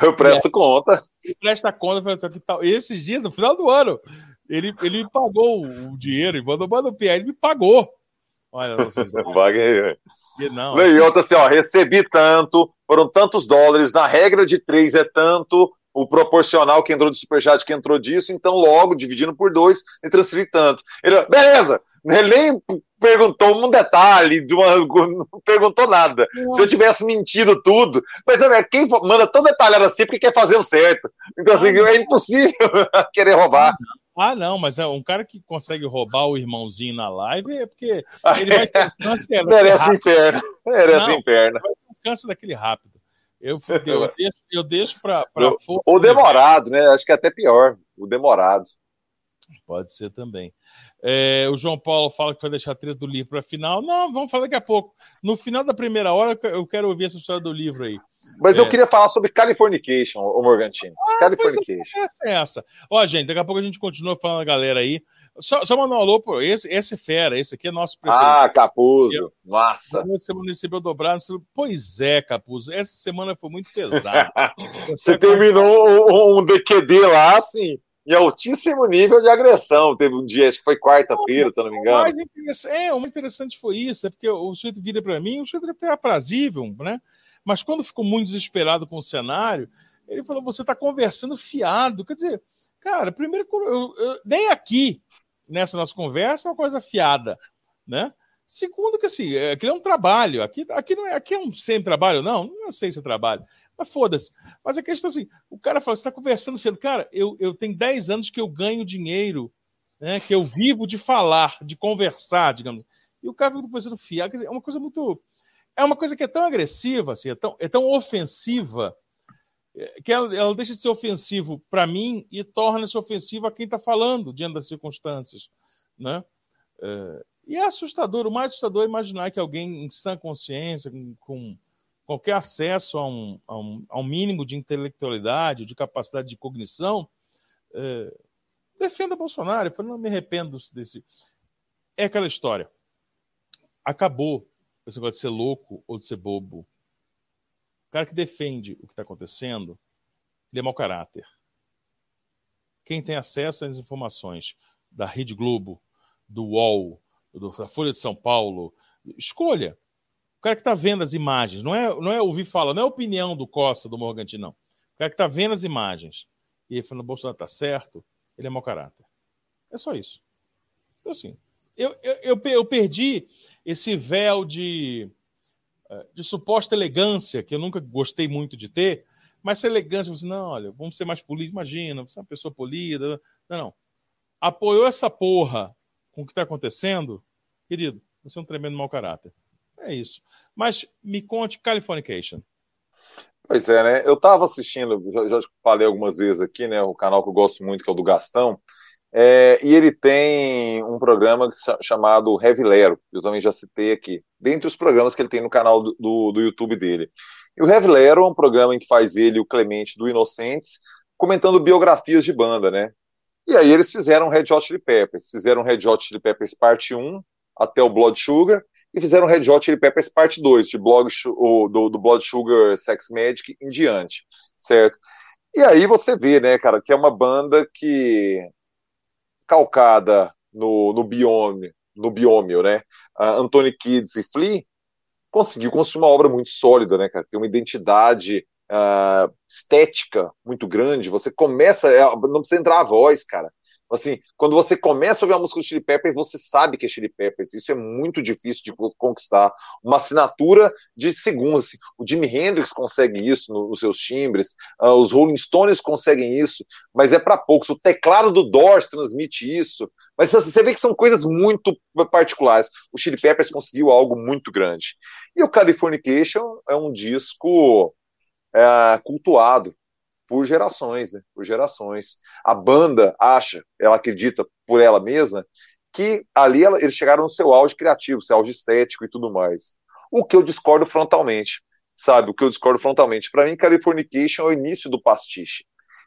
Eu presto é, conta. Ele presta conta, fala assim, que tal? Esses dias, no final do ano, ele, ele me pagou o dinheiro, ele mandou, mandou o PA, ele me pagou. Olha, vocês. Paguei. E não. E outra assim, ó, recebi tanto, foram tantos dólares, na regra de três é tanto, o proporcional que entrou de superchat que entrou disso, então logo, dividindo por dois, e transferi tanto. Ele, beleza, ele nem perguntou um detalhe, de uma, não perguntou nada. Se eu tivesse mentido tudo, mas quem manda tão detalhado assim porque quer fazer o certo. Então, assim, é impossível querer roubar. Ah, não, mas é um cara que consegue roubar o irmãozinho na live é porque ele vai ter. Merece inferno. Merece não, inferno. Vai câncer daquele rápido. Eu, eu deixo, eu deixo para. Ou demorado, né? Acho que é até pior. O demorado. Pode ser também. É, o João Paulo fala que vai deixar a trilha do livro para final. Não, vamos falar daqui a pouco. No final da primeira hora, eu quero ouvir essa história do livro aí. Mas é. eu queria falar sobre Californication, o Morgantino. Ah, Californication. Essa é essa. Ó, gente, daqui a pouco a gente continua falando a galera aí. Só, só mandar um alô, pô. Esse, esse é fera, esse aqui é nosso preferido. Ah, Capuzo. Massa. Você recebeu dobrado. Pois é, Capuzo. Essa semana foi muito pesada. Você terminou um, um DQD lá, assim. Em altíssimo nível de agressão. Teve um dia, acho que foi quarta-feira, se eu não me engano. O é, o mais interessante foi isso, é porque o sujeito vira para mim, o sujeito até é aprazível, né? Mas quando ficou muito desesperado com o cenário, ele falou: você está conversando fiado. Quer dizer, cara, primeiro, eu, eu, nem aqui, nessa nossa conversa, é uma coisa fiada, né? Segundo, que assim, é, aquilo é um trabalho. Aqui, aqui, não é, aqui é um sem trabalho, não. Não é trabalho. Mas foda-se. Mas a questão é assim: o cara fala, você está conversando, filho. Cara, eu, eu tenho 10 anos que eu ganho dinheiro, né? Que eu vivo de falar, de conversar, digamos. E o cara fica conversando fiado. Quer dizer, é uma coisa muito. É uma coisa que é tão agressiva, assim, é tão, é tão ofensiva, é, que ela, ela deixa de ser ofensivo para mim e torna-se ofensiva a quem está falando diante das circunstâncias, né? É, e é assustador, o mais assustador é imaginar que alguém em sã consciência, com, com qualquer acesso a um, a, um, a um, mínimo de intelectualidade, de capacidade de cognição, é, defenda Bolsonaro. Eu falei, não me arrependo desse. É aquela história. Acabou esse negócio de ser louco ou de ser bobo. O cara que defende o que está acontecendo, ele é mau caráter. Quem tem acesso às informações da Rede Globo, do UOL, da Folha de São Paulo. Escolha. O cara que está vendo as imagens, não é, não é ouvir fala, não é opinião do Costa, do Morganti, não. O cara que está vendo as imagens e ele falando, Bolsonaro está certo, ele é mau caráter. É só isso. Então, assim, eu, eu, eu, perdi esse véu de, eh, de suposta elegância, que eu nunca gostei muito de ter, mas essa elegância, você, não, olha, vamos ser mais polidos, imagina, você é uma pessoa polida. Não, não. Apoiou essa porra com o que está acontecendo, querido, você é um tremendo mau caráter. É isso. Mas me conte Californication. Pois é, né? Eu estava assistindo, já, já, falei algumas vezes aqui, né? O canal que eu gosto muito, que é o do Gastão. É, e ele tem um programa chamado Heavy Lero, eu também já citei aqui, dentre os programas que ele tem no canal do, do, do YouTube dele. E o Heavy Lero é um programa em que faz ele o Clemente do Inocentes, comentando biografias de banda, né? E aí eles fizeram Red Hot Chili Peppers, fizeram Red Hot Chili Peppers parte 1 até o Blood Sugar e fizeram Red Hot Chili Peppers parte 2, de blog, do, do Blood Sugar Sex Magic em diante, certo? E aí você vê, né, cara, que é uma banda que calcada no, no biome, no biômio, né? Uh, Anthony Kids e Flea conseguiu construir uma obra muito sólida, né, cara? Tem uma identidade uh, estética muito grande, você começa, é, não precisa entrar a voz, cara. Assim, quando você começa a ouvir a música do Chili Peppers, você sabe que é Chili Peppers. Isso é muito difícil de conquistar. Uma assinatura de segundos. Assim. O Jimi Hendrix consegue isso nos seus timbres, uh, os Rolling Stones conseguem isso, mas é para poucos. O teclado do Doors transmite isso. Mas assim, você vê que são coisas muito particulares. O Chili Peppers conseguiu algo muito grande. E o Californication é um disco é, cultuado por gerações, né? Por gerações. A banda acha, ela acredita por ela mesma, que ali ela, eles chegaram no seu auge criativo, seu auge estético e tudo mais. O que eu discordo frontalmente, sabe? O que eu discordo frontalmente. Para mim, Californication é o início do pastiche.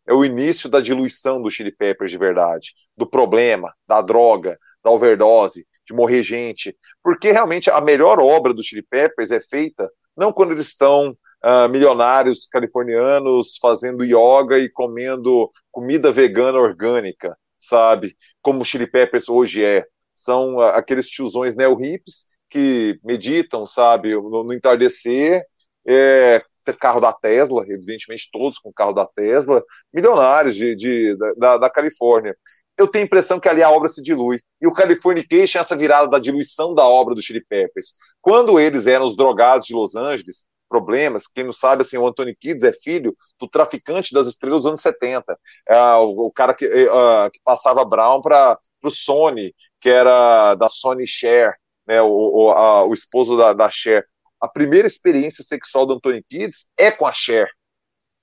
É o início da diluição do Chili Peppers de verdade, do problema, da droga, da overdose, de morrer gente. Porque realmente a melhor obra do Chili Peppers é feita não quando eles estão uh, milionários californianos fazendo yoga e comendo comida vegana orgânica, sabe? Como o Chili Peppers hoje é. São uh, aqueles tiozões neo-hips que meditam, sabe, no, no entardecer, é, carro da Tesla, evidentemente todos com carro da Tesla, milionários de, de da, da, Califórnia. Eu tenho a impressão que ali a obra se dilui. E o Californication é essa virada da diluição da obra do Chili Peppers. Quando eles eram os drogados de Los Angeles, problemas. Quem não sabe, assim, o Anthony Kids é filho do traficante das estrelas dos anos 70. É, o, o, cara que, uh, que passava Brown para o Sony, que era da Sony Cher, né, o, o, a, o esposo da, da Cher. A primeira experiência sexual do Anthony Kids é com a Cher,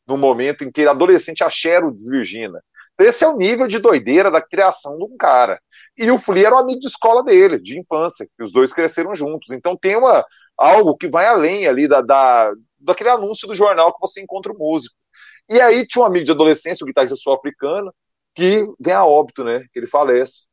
no momento em que adolescente a Cher o desvirgina. Então, esse é o nível de doideira da criação de um cara. E o Flea era um amigo de escola dele, de infância, e os dois cresceram juntos. Então tem uma, algo que vai além ali da, da, daquele anúncio do jornal que você encontra o músico. E aí tinha um amigo de adolescência, o guitarrista sul-africano, que vem a óbito, né? Que ele falece.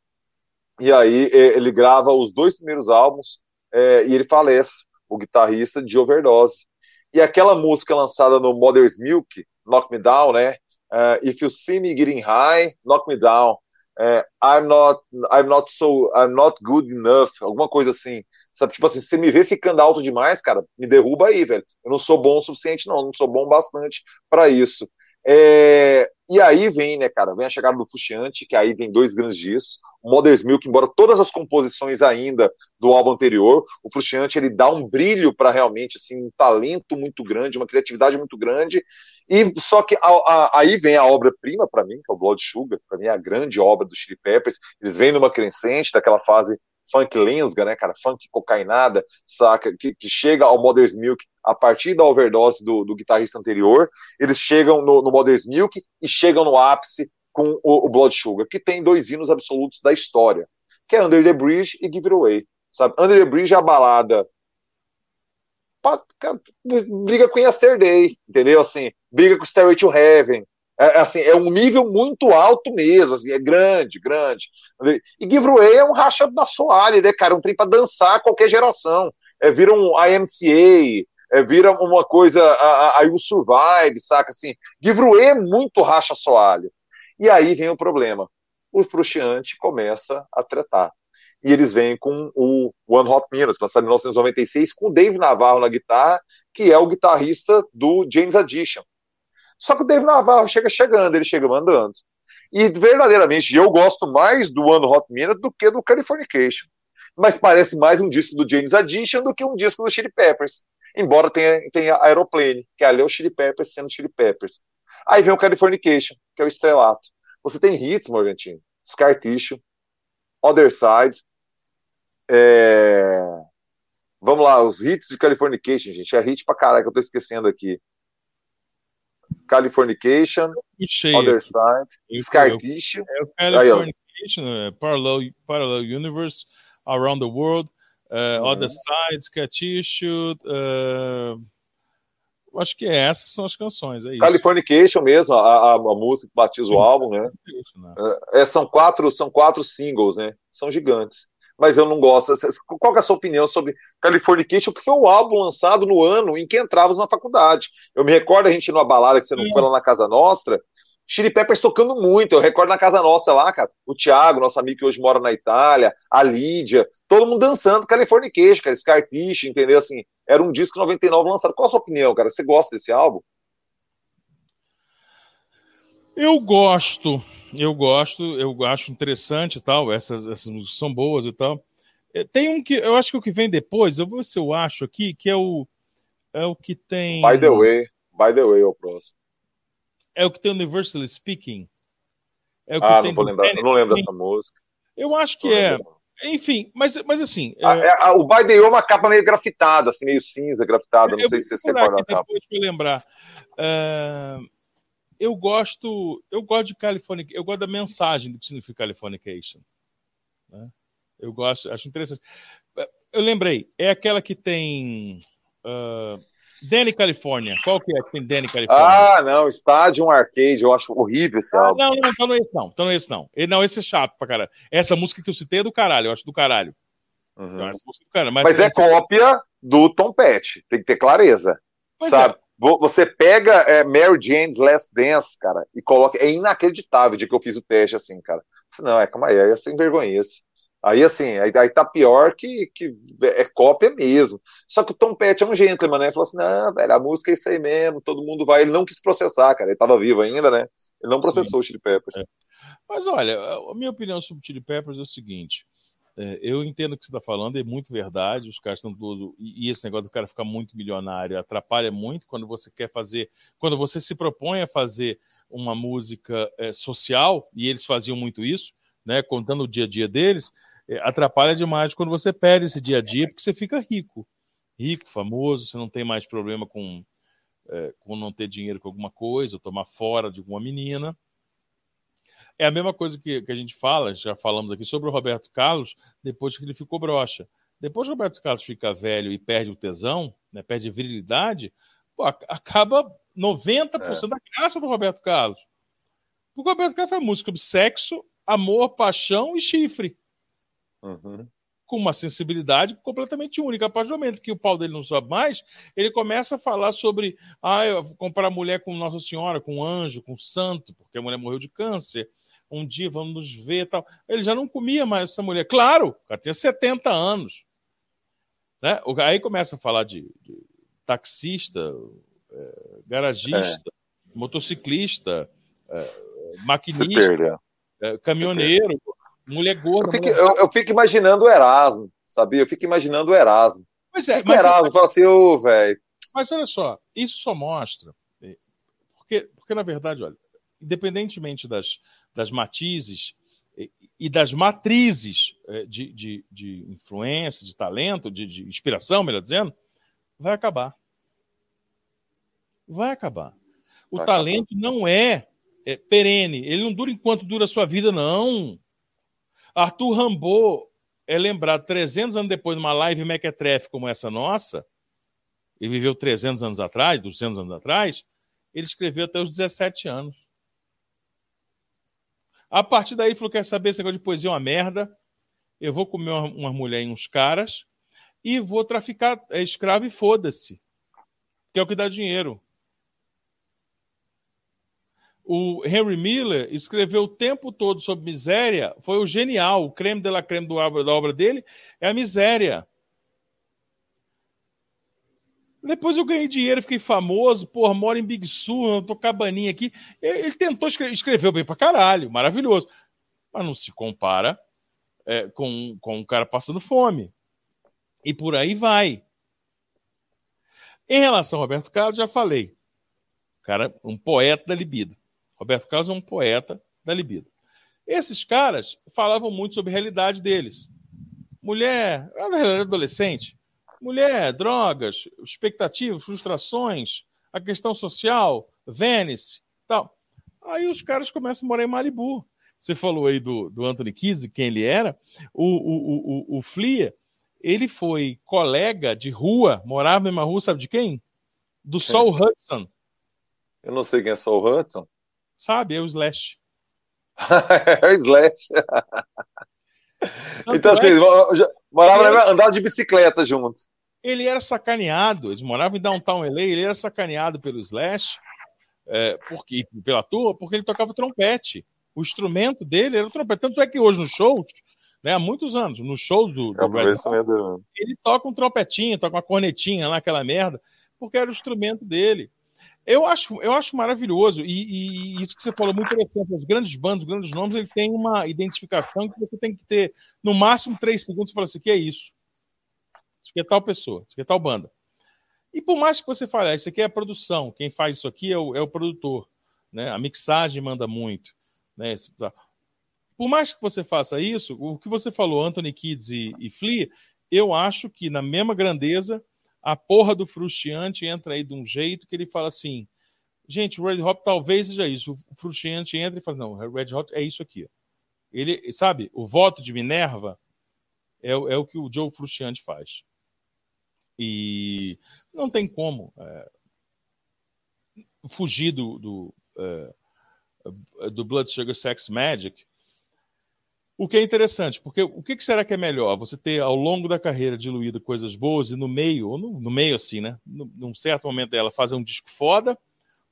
E aí ele grava os dois primeiros álbuns é, e ele falece, o guitarrista de overdose. E aquela música lançada no Mother's Milk, Knock Me Down, né? uh, If You See Me Getting High, Knock Me Down. Uh, I'm not, I'm not so, I'm not good enough, alguma coisa assim. Sabe, tipo assim, se você me vê ficando alto demais, cara, me derruba aí, velho. Eu não sou bom o suficiente, não, não sou bom bastante para isso. É, e aí vem, né, cara, vem a chegada do Fuxiante, que aí vem dois grandes discos. O Mother's Milk, embora todas as composições ainda do álbum anterior, o Fuxiante ele dá um brilho para realmente, assim, um talento muito grande, uma criatividade muito grande. E só que a, a, aí vem a obra-prima para mim, que é o Blood Sugar, para mim é a grande obra do Chili Peppers. Eles vêm numa crescente daquela fase funk lensga, né, cara, funk cocainada, saca, que, que chega ao Mother's Milk a partir da overdose do, do guitarrista anterior, eles chegam no, no Mother's Milk e chegam no ápice com o, o, Blood Sugar, que tem dois hinos absolutos da história, que é Under the Bridge e Give It Away, sabe, Under the Bridge é a balada briga com Yesterday, entendeu, assim, briga com Stairway to Heaven, é, é, assim, é um nível muito alto mesmo, assim, é grande, grande. E Giveaway é um racha da soalha, né, cara? Um trem pra dançar qualquer geração. É, vira um IMCA, é, vira uma coisa, aí o Survive, saca? Assim, Giveaway é muito racha soalho. E aí vem o problema. O Frustiante começa a tretar. E eles vêm com o One Hot Minute, lançado em 1996, com o Dave Navarro na guitarra, que é o guitarrista do James Addition. Só que o Dave Navarro chega chegando, ele chega mandando. E verdadeiramente eu gosto mais do One Hot Minute do que do Californication. Mas parece mais um disco do James Addition do que um disco do Chili Peppers. Embora tenha, tenha Aeroplane, que ali é o Chili Peppers sendo Chili Peppers. Aí vem o Californication, que é o estrelato. Você tem hits, Morgantino. Scar Tissue, Other Side. É... Vamos lá, os hits de Californication, gente. É hit pra caralho que eu tô esquecendo aqui. Californication, Other Side, Scar Tissue. É o Californication, é, Parallel, Parallel Universe, Around the World, uh. Other Side, Scar Tissue. Uh, acho que essas são as canções. É isso. Californication mesmo, a, a, a música que batiza o álbum, né? né? É, são, quatro, são quatro singles, né? São gigantes mas eu não gosto. Qual é a sua opinião sobre Californication, que foi um álbum lançado no ano em que entrávamos na faculdade? Eu me recordo a gente numa balada que você não foi lá na Casa Nostra, Chili Peppers tocando muito. Eu recordo na Casa Nossa lá, cara, o Thiago, nosso amigo que hoje mora na Itália, a Lídia, todo mundo dançando Californication, cara, Scar Tissue, entendeu? Assim, era um disco 99 lançado. Qual a sua opinião, cara? Você gosta desse álbum? Eu gosto, eu gosto, eu acho interessante e tal, essas, essas músicas são boas e tal. É, tem um que eu acho que o que vem depois, eu vou ver se eu acho aqui, que é o é o que tem By the way, by the way é o próximo. É o que tem Universally Speaking. É o que ah, tem não vou lembrar, não lembro dessa música. Eu acho que é. Enfim, mas, mas assim. Ah, é... É, o By the Way é uma capa meio grafitada, assim, meio cinza, grafitada. Não sei se você recorda a capa. Depois lembrar. Uh eu gosto, eu gosto de California, eu gosto da mensagem do que significa Californication. Né? Eu gosto, acho interessante. Eu lembrei, é aquela que tem uh, Danny California. Qual que é que tem Danny California? Ah, não, Stadium Arcade, eu acho horrível esse ah, álbum. Não, não, então não é esse não, então não é esse não. Não, esse é chato pra caralho. Essa música que eu citei é do caralho, eu acho do caralho. Uhum. Então, do caralho mas, mas é essa... cópia do Tom Petty, tem que ter clareza. Pois sabe? É. Você pega é, Mary Jane's Last Dance, cara, e coloca. É inacreditável de que eu fiz o teste assim, cara. Não, é, calma aí, é sem vergonha isso. Aí, assim, aí, aí tá pior que, que é cópia mesmo. Só que o Tom Petty é um gentleman, né? Ele falou assim: não, velho, a música é isso aí mesmo, todo mundo vai. Ele não quis processar, cara. Ele tava vivo ainda, né? Ele não processou Sim. o Chili Peppers. É. Mas olha, a minha opinião sobre o Chili Peppers é o seguinte: é, eu entendo o que você está falando, é muito verdade. Os caras estão todos. E esse negócio do cara ficar muito milionário atrapalha muito quando você quer fazer. Quando você se propõe a fazer uma música é, social, e eles faziam muito isso, né, contando o dia a dia deles, é, atrapalha demais quando você perde esse dia a dia, porque você fica rico. Rico, famoso, você não tem mais problema com, é, com não ter dinheiro com alguma coisa, ou tomar fora de alguma menina. É a mesma coisa que, que a gente fala, já falamos aqui sobre o Roberto Carlos, depois que ele ficou broxa. Depois que o Roberto Carlos fica velho e perde o tesão, né, perde a virilidade, pô, acaba 90% é. da graça do Roberto Carlos. Porque o Roberto Carlos faz música sobre sexo, amor, paixão e chifre. Uhum. com uma sensibilidade completamente única. A partir do momento que o pau dele não sobe mais, ele começa a falar sobre ah, comparar mulher com Nossa Senhora, com anjo, com santo, porque a mulher morreu de câncer. Um dia vamos nos ver tal. Ele já não comia mais essa mulher. Claro, o cara tinha 70 anos. Né? Aí começa a falar de, de taxista, é, garagista, é. motociclista, é, maquinista, é, caminhoneiro, mulher gorda. Eu fico. Eu, eu fico, imaginando o Erasmo, sabia? Eu fico imaginando o Erasmo. Pois é, mas, Erasmo fala assim, ô, velho. Mas olha só, isso só mostra. É, porque, porque na verdade, olha, independentemente das, das matizes e das matrizes é, de, de, de influência, de talento, de, de inspiração, melhor dizendo, vai acabar. Vai acabar. O vai talento acabar. não é, é, perene, ele não dura enquanto dura a sua vida, não. Arthur Rimbaud é lembrado 300 anos depois de uma live mequetrefe como essa nossa, ele viveu 300 anos atrás, 200 anos atrás, ele escreveu até os 17 anos. A partir daí, ele falou: quer saber, esse negócio de poesia é uma merda. Eu vou comer uma, uma mulher e uns caras e vou traficar é, escravo e foda-se. Que é o que dá dinheiro. O Henry Miller escreveu o tempo todo sobre miséria, foi o genial, o creme de la creme do, da obra dele é a miséria. Depois eu ganhei dinheiro, fiquei famoso, porra, moro em Big Sur, tô cabaninha aqui. Ele tentou escrever, escreveu bem pra caralho, maravilhoso. Mas não se compara é, com, com um cara passando fome. E por aí vai. Em relação ao Roberto Carlos, já falei. Cara, um poeta da libido. Roberto Carlos é um poeta da libido. Esses caras falavam muito sobre a realidade deles. Mulher, adolescente, mulher, drogas, expectativas, frustrações, a questão social, Vênice, tal. Aí os caras começam a morar em Malibu. Você falou aí do, do Anthony Kinsey, quem ele era. O, o, o, o Flia, ele foi colega de rua, morava na mesma rua, sabe de quem? Do quem? Saul Hudson. Eu não sei quem é Saul Hudson. Sabe, é o Slash. é o Slash. então, assim, é... morava, era... andava de bicicleta junto. Ele era sacaneado, eles moravam em Downtown LA, ele era sacaneado pelo Slash, é, porque, pela turma, porque ele tocava trompete. O instrumento dele era o trompete. Tanto é que hoje nos shows, né, há muitos anos, no show do, do Red Hot, ele toca um trompetinho, toca uma cornetinha lá, aquela merda, porque era o instrumento dele. Eu acho, eu acho maravilhoso, e, e, isso que você falou muito interessante. Os grandes bandos, os grandes nomes, ele tem uma identificação que você tem que ter no máximo três segundos e falar assim: o que é isso? Isso aqui é tal pessoa, isso aqui é tal banda. E por mais que você fale, ah, isso aqui é a produção, quem faz isso aqui é o, é o produtor. Né? A mixagem manda muito. Né? Por mais que você faça isso, o que você falou, Anthony Kids e, e Flea, eu acho que na mesma grandeza, a porra do Frustiante entra aí de um jeito que ele fala assim: gente, o Red Hot talvez seja isso. O Frustiante entra e fala: não, o Red Hot é isso aqui. Ele, sabe, o voto de Minerva é, é o que o Joe Frustiante faz. E não tem como é, fugir do, do, é, do Blood Sugar Sex Magic. O que é interessante, porque o que será que é melhor? Você ter ao longo da carreira diluído coisas boas e no meio, ou no, no meio assim, né? Num certo momento dela fazer um disco foda,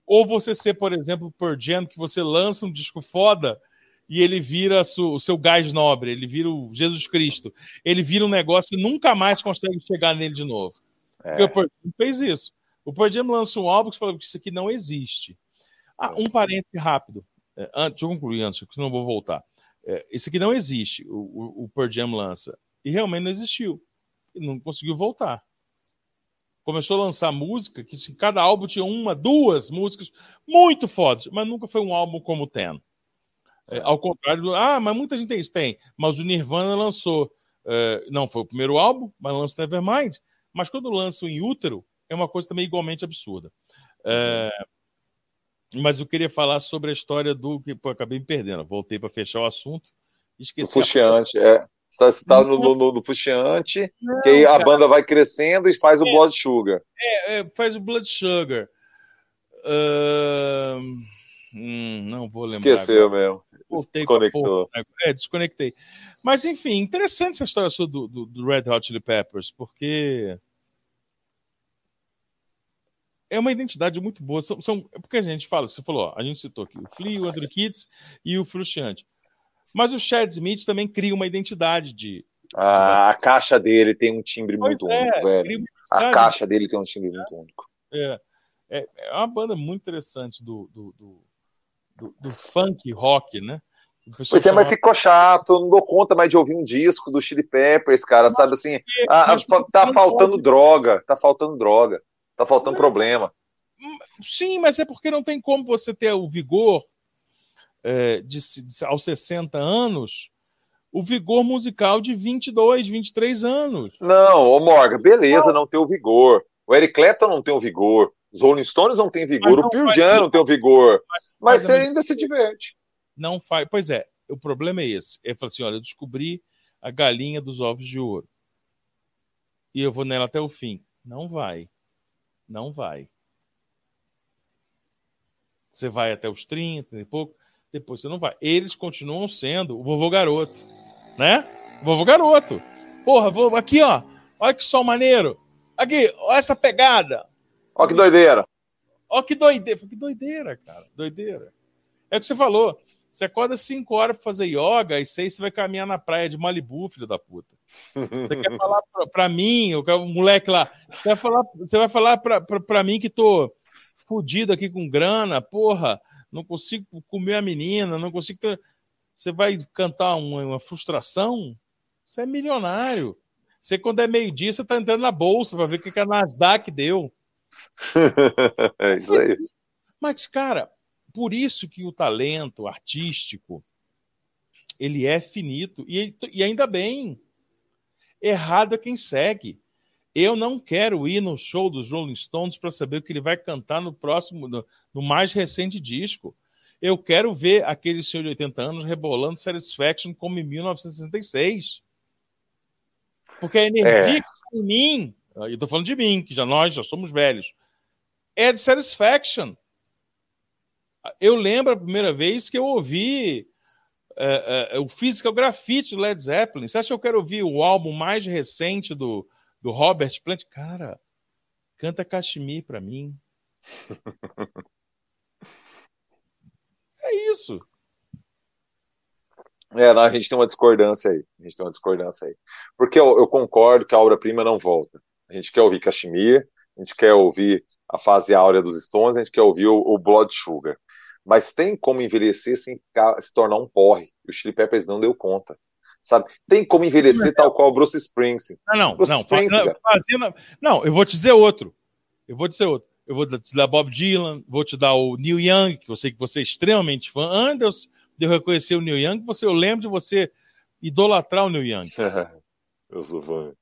ou você ser, por exemplo, por Jam, que você lança um disco foda e ele vira o seu gás nobre, ele vira o Jesus Cristo. Ele vira um negócio e nunca mais consegue chegar nele de novo. É. Porque o Pearl fez isso. O Pearl Jam lançou um álbum que falou que isso aqui não existe. Ah, um parêntese rápido. É, antes, deixa eu concluir antes, senão eu vou voltar. É, isso aqui não existe, o, o, o Pearl Jam lança. E realmente não existiu. E não conseguiu voltar. Começou a lançar música, que cada álbum tinha uma, duas músicas muito fodas, mas nunca foi um álbum como o Ten. É, ao contrário do. Ah, mas muita gente tem isso. Tem. Mas o Nirvana lançou. É, não foi o primeiro álbum, mas lançou Nevermind. Mas quando lançam em útero, é uma coisa também igualmente absurda. É, mas eu queria falar sobre a história do. que pô, acabei me perdendo. Voltei para fechar o assunto. Esqueci. O Fuxiante, a... é. Você está no, no, no Fuxiante, que aí a cara. banda vai crescendo e faz o é, Blood Sugar. É, é, faz o Blood Sugar. Uh... Hum, não vou lembrar. Esqueceu agora. mesmo. voltei Desconectou. É, desconectei. Mas, enfim, interessante essa história sua do, do, do Red Hot Chili Peppers, porque é uma identidade muito boa. São, são, é porque a gente fala, você falou, ó, a gente citou aqui o Flea, o Andrew Kids e o Frusciante. Mas o Chad Smith também cria uma identidade de. Ah, a caixa dele tem um timbre pois muito é, único, velho. A caixa dele tem um timbre é, muito único. É, é, é, uma banda muito interessante do, do, do, do, do funk rock, né? Pois é, mas ficou chato, não dou conta mais de ouvir um disco do Chili Peppers, cara, mas sabe assim? Ah, tá faltando pode... droga, tá faltando droga. Tá faltando mas, problema. Sim, mas é porque não tem como você ter o vigor é, de, de, aos 60 anos, o vigor musical de 22, 23 anos. Não, ô Morgan, beleza, não, não tem o vigor. O Eric Clapton não tem o vigor. Os Rolling Stones não tem vigor. o Pearl Jam não tem o vigor. Mas, você ainda se diverte. Não faz. Pois é, o problema é esse. Ele falou assim: olha, eu descobri a galinha dos ovos de ouro. E eu vou nela até o fim. Não vai. Não vai. Você vai até os 30 e pouco, depois você não vai. Eles continuam sendo o vovô garoto, né? Vovô garoto. Porra, vou, aqui, ó. Olha que som maneiro. Aqui, olha essa pegada. Olha que doideira. Olha que doideira. Que doideira, cara. Doideira. É o que você falou. Você acorda 5 horas pra fazer yoga e 6 você vai caminhar na praia de Malibu, filho da puta. Você quer falar pra, pra mim, o, moleque lá, você vai falar, você vai falar pra mim que tô fudido aqui com grana, porra, não consigo comer a menina, não consigo ter... Você vai cantar uma, uma frustração? Você é milionário. Você, quando é meio-dia, você tá entrando na bolsa para ver o que, que a Nasdaq deu. é isso aí. Mas, cara, por isso que o talento artístico ele é finito e, e ainda bem. Errado é quem segue. Eu não quero ir no show dos Rolling Stones para saber o que ele vai cantar no próximo, no, no, mais recente disco. Eu quero ver aquele senhor de 80 anos rebolando Satisfaction como em 1966. Porque a energia é. que está em mim, eu estou falando de mim, que já nós já somos velhos, é de Satisfaction. Eu lembro a primeira vez que eu ouvi é, é, o Graffiti do Led Zeppelin. Você acha que eu quero ouvir o álbum mais recente do, do Robert Plant? Cara, canta Kashmir para mim. é isso. É, não, a gente tem uma discordância aí. A gente tem uma discordância aí. Porque eu, eu concordo que a obra-prima não volta. A gente quer ouvir Kashmir, a gente quer ouvir a fase áurea dos Stones, a gente quer ouvir o, o Blood Sugar. Mas tem como envelhecer sem ficar, se tornar um porre. O Chili Peppers não deu conta. Sabe? Tem como envelhecer tal qual o Bruce Springsteen. Não, não, Bruce não, Springsteen, fazendo, não, eu vou te dizer outro. Eu vou dizer outro. Eu vou te dar Bob Dylan, vou te dar o Neil Young, que eu sei que você é extremamente fã. Antes de eu reconhecer o Neil Young, você, eu lembro de você idolatrar o Neil Young. eu sou fã.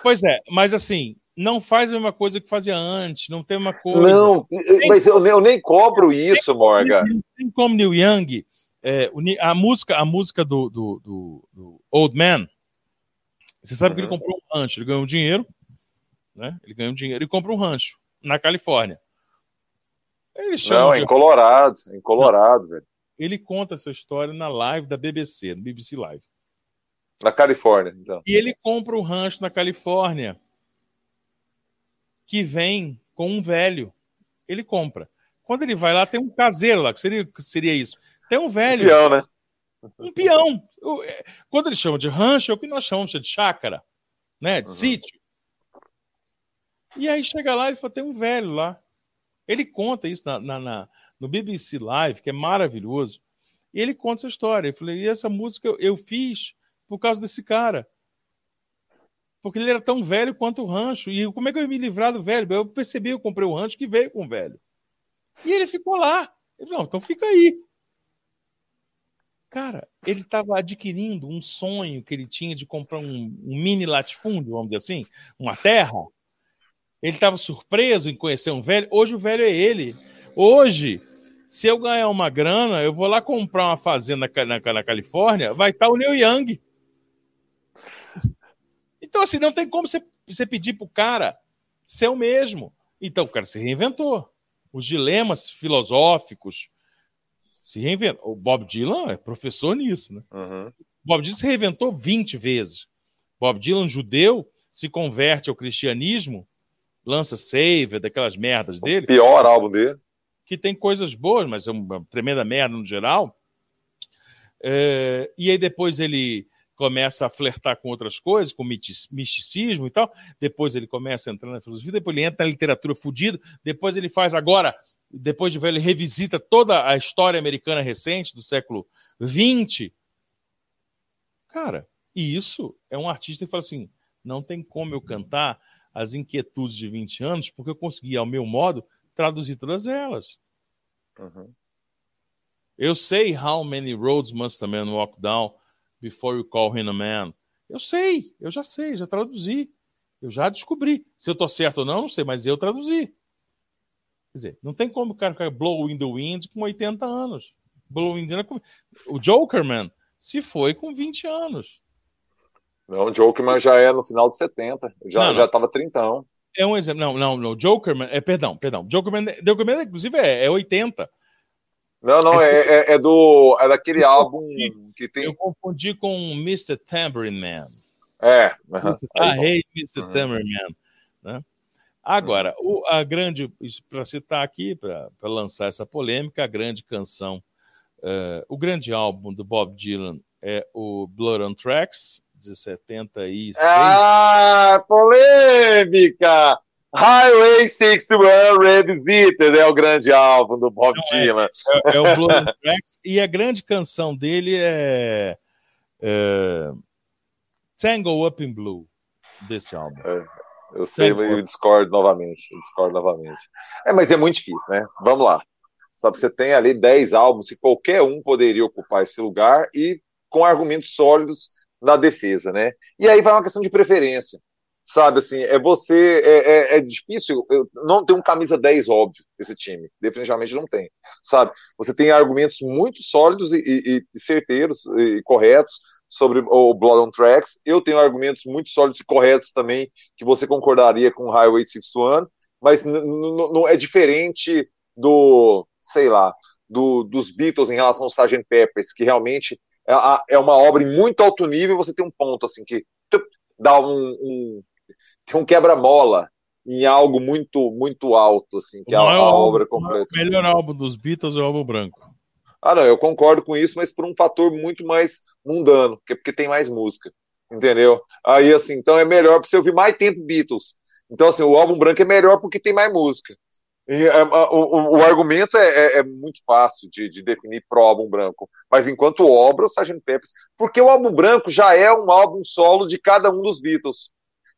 Pois é, mas assim, não faz a mesma coisa que fazia antes, não tem uma coisa. Não, mas eu, eu, nem cobro isso, Morgan. Tem como Neil Young, é, a música, a música do, do, do, do Old Man, você sabe uhum. que ele uhum. comprou um rancho, ele ganhou dinheiro, né? Ele ganhou dinheiro e comprou um rancho na Califórnia. Ele não, de... em Colorado, em Colorado, não. velho. Ele conta essa história na live da BBC, no BBC Live. Na Califórnia, então. E ele compra um rancho na Califórnia que vem com um velho. Ele compra. Quando ele vai lá, tem um caseiro lá, que seria, que seria isso. Tem um velho. Um peão, né? Um peão. É, quando ele chama de rancho, é o que nós chamamos de chácara, né? De uhum. sítio. E aí chega lá e fala: tem um velho lá. Ele conta isso na, na, na, no BBC Live, que é maravilhoso. E ele conta essa história. Eu falei: e essa música eu, eu fiz por causa desse cara porque ele era tão velho quanto o rancho. E como é que eu ia me livrar do velho? Eu percebi, eu comprei o rancho que veio com o velho. E ele ficou lá. Ele não, então fica aí. Cara, ele estava adquirindo um sonho que ele tinha de comprar um, um mini latifúndio, vamos dizer assim, uma terra. Ele estava surpreso em conhecer um velho. Hoje o velho é ele. Hoje, se eu ganhar uma grana, eu vou lá comprar uma fazenda na, na, na Califórnia, vai estar o Neil Young. Então, assim, não tem como você, você pedir para o cara ser o mesmo. Então, o cara se reinventou. Os dilemas filosóficos Se reinventou. O Bob Dylan é professor nisso, né? Uhum. Bob Dylan se reinventou 20 vezes. Bob Dylan, judeu, se converte ao cristianismo, lança Savior, daquelas merdas dele. O pior álbum dele. Que tem coisas boas, mas é uma tremenda merda no geral. É, e aí depois ele começa a flertar com outras coisas, com misticismo e tal. Depois ele começa a entrar na filosofia, depois ele entra na literatura fudida, depois ele faz agora, depois de velho, ele revisita toda a história americana recente do século XX. Cara, e isso é um artista que fala assim: não tem como eu cantar as inquietudes de 20 anos, porque eu consegui, ao meu modo, traduzir todas elas. Uhum. Eu sei how many roads must a man walk down before you call him a man. Eu sei, eu já sei, já traduzi. Eu já descobri. Se eu tô certo ou não, não sei, mas eu traduzi. Quer dizer, não tem como o cara ficar blow in the wind com 80 anos. Blow in the wind. O Jokerman se foi com 20 anos. Não, o Jokerman já é no final de 70. Já, não, já tava 30 anos. É um exemplo. Não, não, não. Jokerman, é, perdão, perdão. Jokerman, Jokerman inclusive, é, é 80. Não, não, é, é, é, do. É daquele álbum que tem. Eu confundi com Mr. Tambourine Man. É. Ah, hey, Mr. Uhum. Tambourine Man. Né? Agora, o, a grande. Para citar aqui, para lançar essa polêmica, a grande canção, uh, o grande álbum do Bob Dylan é o Blood on Tracks, de 76. Ah, polêmica! Highway 61 Revisited é o grande álbum do Bob Não, é, Dylan. É, é, é, o Blood Tracks e a grande canção dele é, é Tango Up in Blue desse álbum. É, eu sei, mas eu discordo novamente. Eu discordo novamente. É, mas é muito difícil, né? Vamos lá. Sabe, você tem ali 10 álbuns e qualquer um poderia ocupar esse lugar e com argumentos sólidos na defesa, né? E aí vai uma questão de preferência sabe, assim, é você, é, é, é difícil, eu, não tem um camisa 10 óbvio, esse time, definitivamente não tem, sabe, você tem argumentos muito sólidos e, e, e certeiros e corretos sobre o Blood on Tracks, eu tenho argumentos muito sólidos e corretos também, que você concordaria com Highway 61, mas não é diferente do, sei lá, do, dos Beatles em relação ao Sgt. Peppers, que realmente é, é uma obra em muito alto nível, você tem um ponto assim que dá um, um, que é um quebra-mola em algo muito muito alto, assim, que é a, a obra completa. O melhor álbum dos Beatles é o álbum branco. Ah, não, eu concordo com isso, mas por um fator muito mais mundano, porque, porque tem mais música, entendeu? Aí, assim, então é melhor para você ouvir mais tempo Beatles. Então, assim, o álbum branco é melhor porque tem mais música. E, é, o, o, argumento é, é, é, muito fácil de, de definir pro álbum branco, mas enquanto obra, o Sgt. Peppers, porque o álbum branco já é um álbum solo de cada um dos Beatles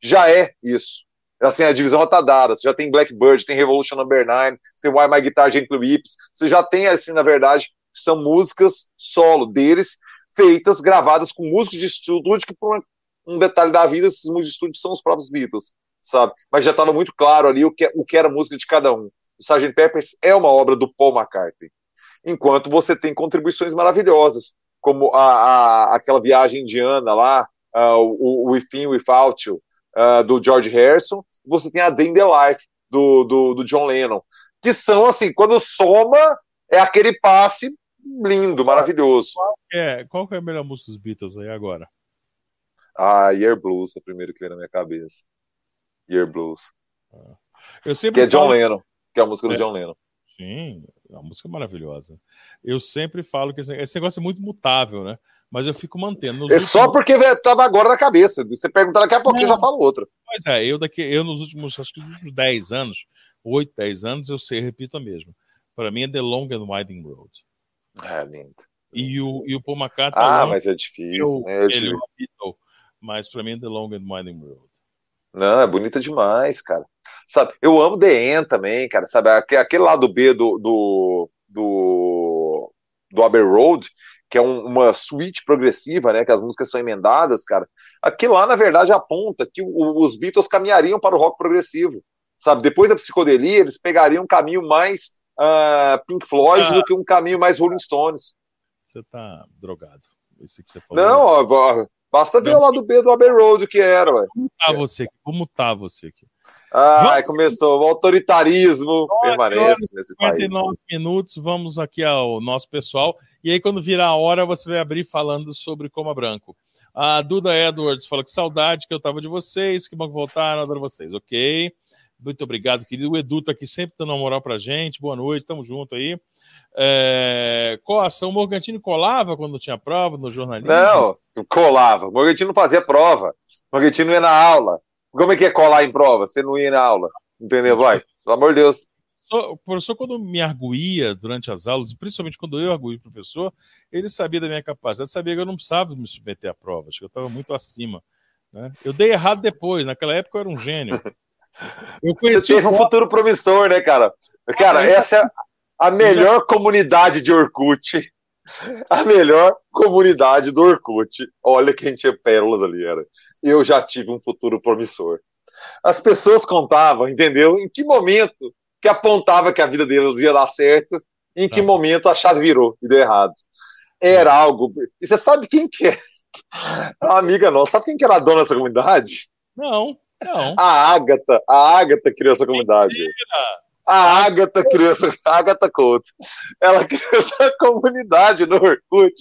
já é isso. Assim, a divisão está dada. Você já tem Blackbird, tem Revolution Number 9, você tem Why My Guitar Gently Whips. Você já tem, assim, na verdade, são músicas solo deles, feitas, gravadas com músicos de estúdio, que por um detalhe da vida, esses músicos de estúdio são os próprios Beatles, sabe? Mas já estava muito claro ali o que, o que era a música de cada um. O Sgt. Peppers é uma obra do Paul McCartney. Enquanto você tem contribuições maravilhosas, como a, a aquela viagem indiana lá, uh, o, o Within Without You, uh, do George Harrison, você tem a Day in the Life, do, do, do John Lennon, que são, assim, quando soma, é aquele passe lindo, maravilhoso. Qual é, qual é a melhor música dos Beatles aí agora? Ah, Year Blues é o primeiro que veio na minha cabeça. Year Blues. Ah. Eu sempre que é John falo... Lennon, que é a música do é. John Lennon. Sim, é uma música maravilhosa. Eu sempre falo que esse, esse negócio é muito mutável, né? Mas eu fico mantendo. é últimos... só porque estava agora na cabeça. Você perguntar daqui a pouco, eu já falo outra. Pois é, eu daqui, eu nos últimos, acho que nos últimos 10 anos, 8, 10 anos, eu sei, repito a mesma. Para mim é The Long and Winding Road. É lindo. E o, e o Paul McCartney. Ah, mas é difícil. Eu, é difícil. Beatle, mas para mim é The Long and Winding Road. Não, é bonita demais, cara. Sabe, eu amo The End também, cara. Sabe, aquele lado B do, do, do, do Abbey Road, que é um, uma suíte progressiva, né, que as músicas são emendadas, cara, aquilo lá, na verdade, aponta que o, os Beatles caminhariam para o rock progressivo, sabe? Depois da psicodelia, eles pegariam um caminho mais uh, Pink Floyd ah, do que um caminho mais Rolling Stones. Você tá drogado. Isso que você falou. Não, ó, basta ver o lado B do Abbey Road que era, ué. Como tá você aqui? Como tá você aqui? Ai, começou. O autoritarismo permanece nesse país. 59 minutos, vamos aqui ao nosso pessoal. E aí, quando virar a hora, você vai abrir falando sobre Coma Branco. A Duda Edwards fala que saudade que eu tava de vocês, que bom que voltaram, adoro vocês. Ok. Muito obrigado, querido. O Edu tá aqui sempre dando uma moral pra gente. Boa noite, tamo junto aí. É... Coça, o Morgantini colava quando tinha prova no jornalismo? Não, colava. O Morgantini não fazia prova. O Morgantini não ia na aula. Como é que é colar em prova? Você não ia na aula. Entendeu? Vai. Pelo amor de Deus. O professor, quando me arguía durante as aulas, principalmente quando eu arguí o professor, ele sabia da minha capacidade, sabia que eu não precisava me submeter a provas, que eu estava muito acima. Né? Eu dei errado depois, naquela época eu era um gênio. Eu conheci Você teve um futuro promissor, né, cara? Cara, essa é a melhor comunidade de Orkut. A melhor comunidade do Orkut. Olha quem tinha pérolas ali, era. Eu já tive um futuro promissor. As pessoas contavam, entendeu? Em que momento que apontava que a vida deles ia dar certo, em sabe. que momento a chave virou e deu errado. Era algo. E você sabe quem que é? Uma amiga nossa, sabe quem que era a dona dessa comunidade? Não. Não. A Ágata, a Ágata criou essa comunidade. Mentira. A Ágata criou essa, a Ágata Couto. Ela criou essa comunidade no Orkut,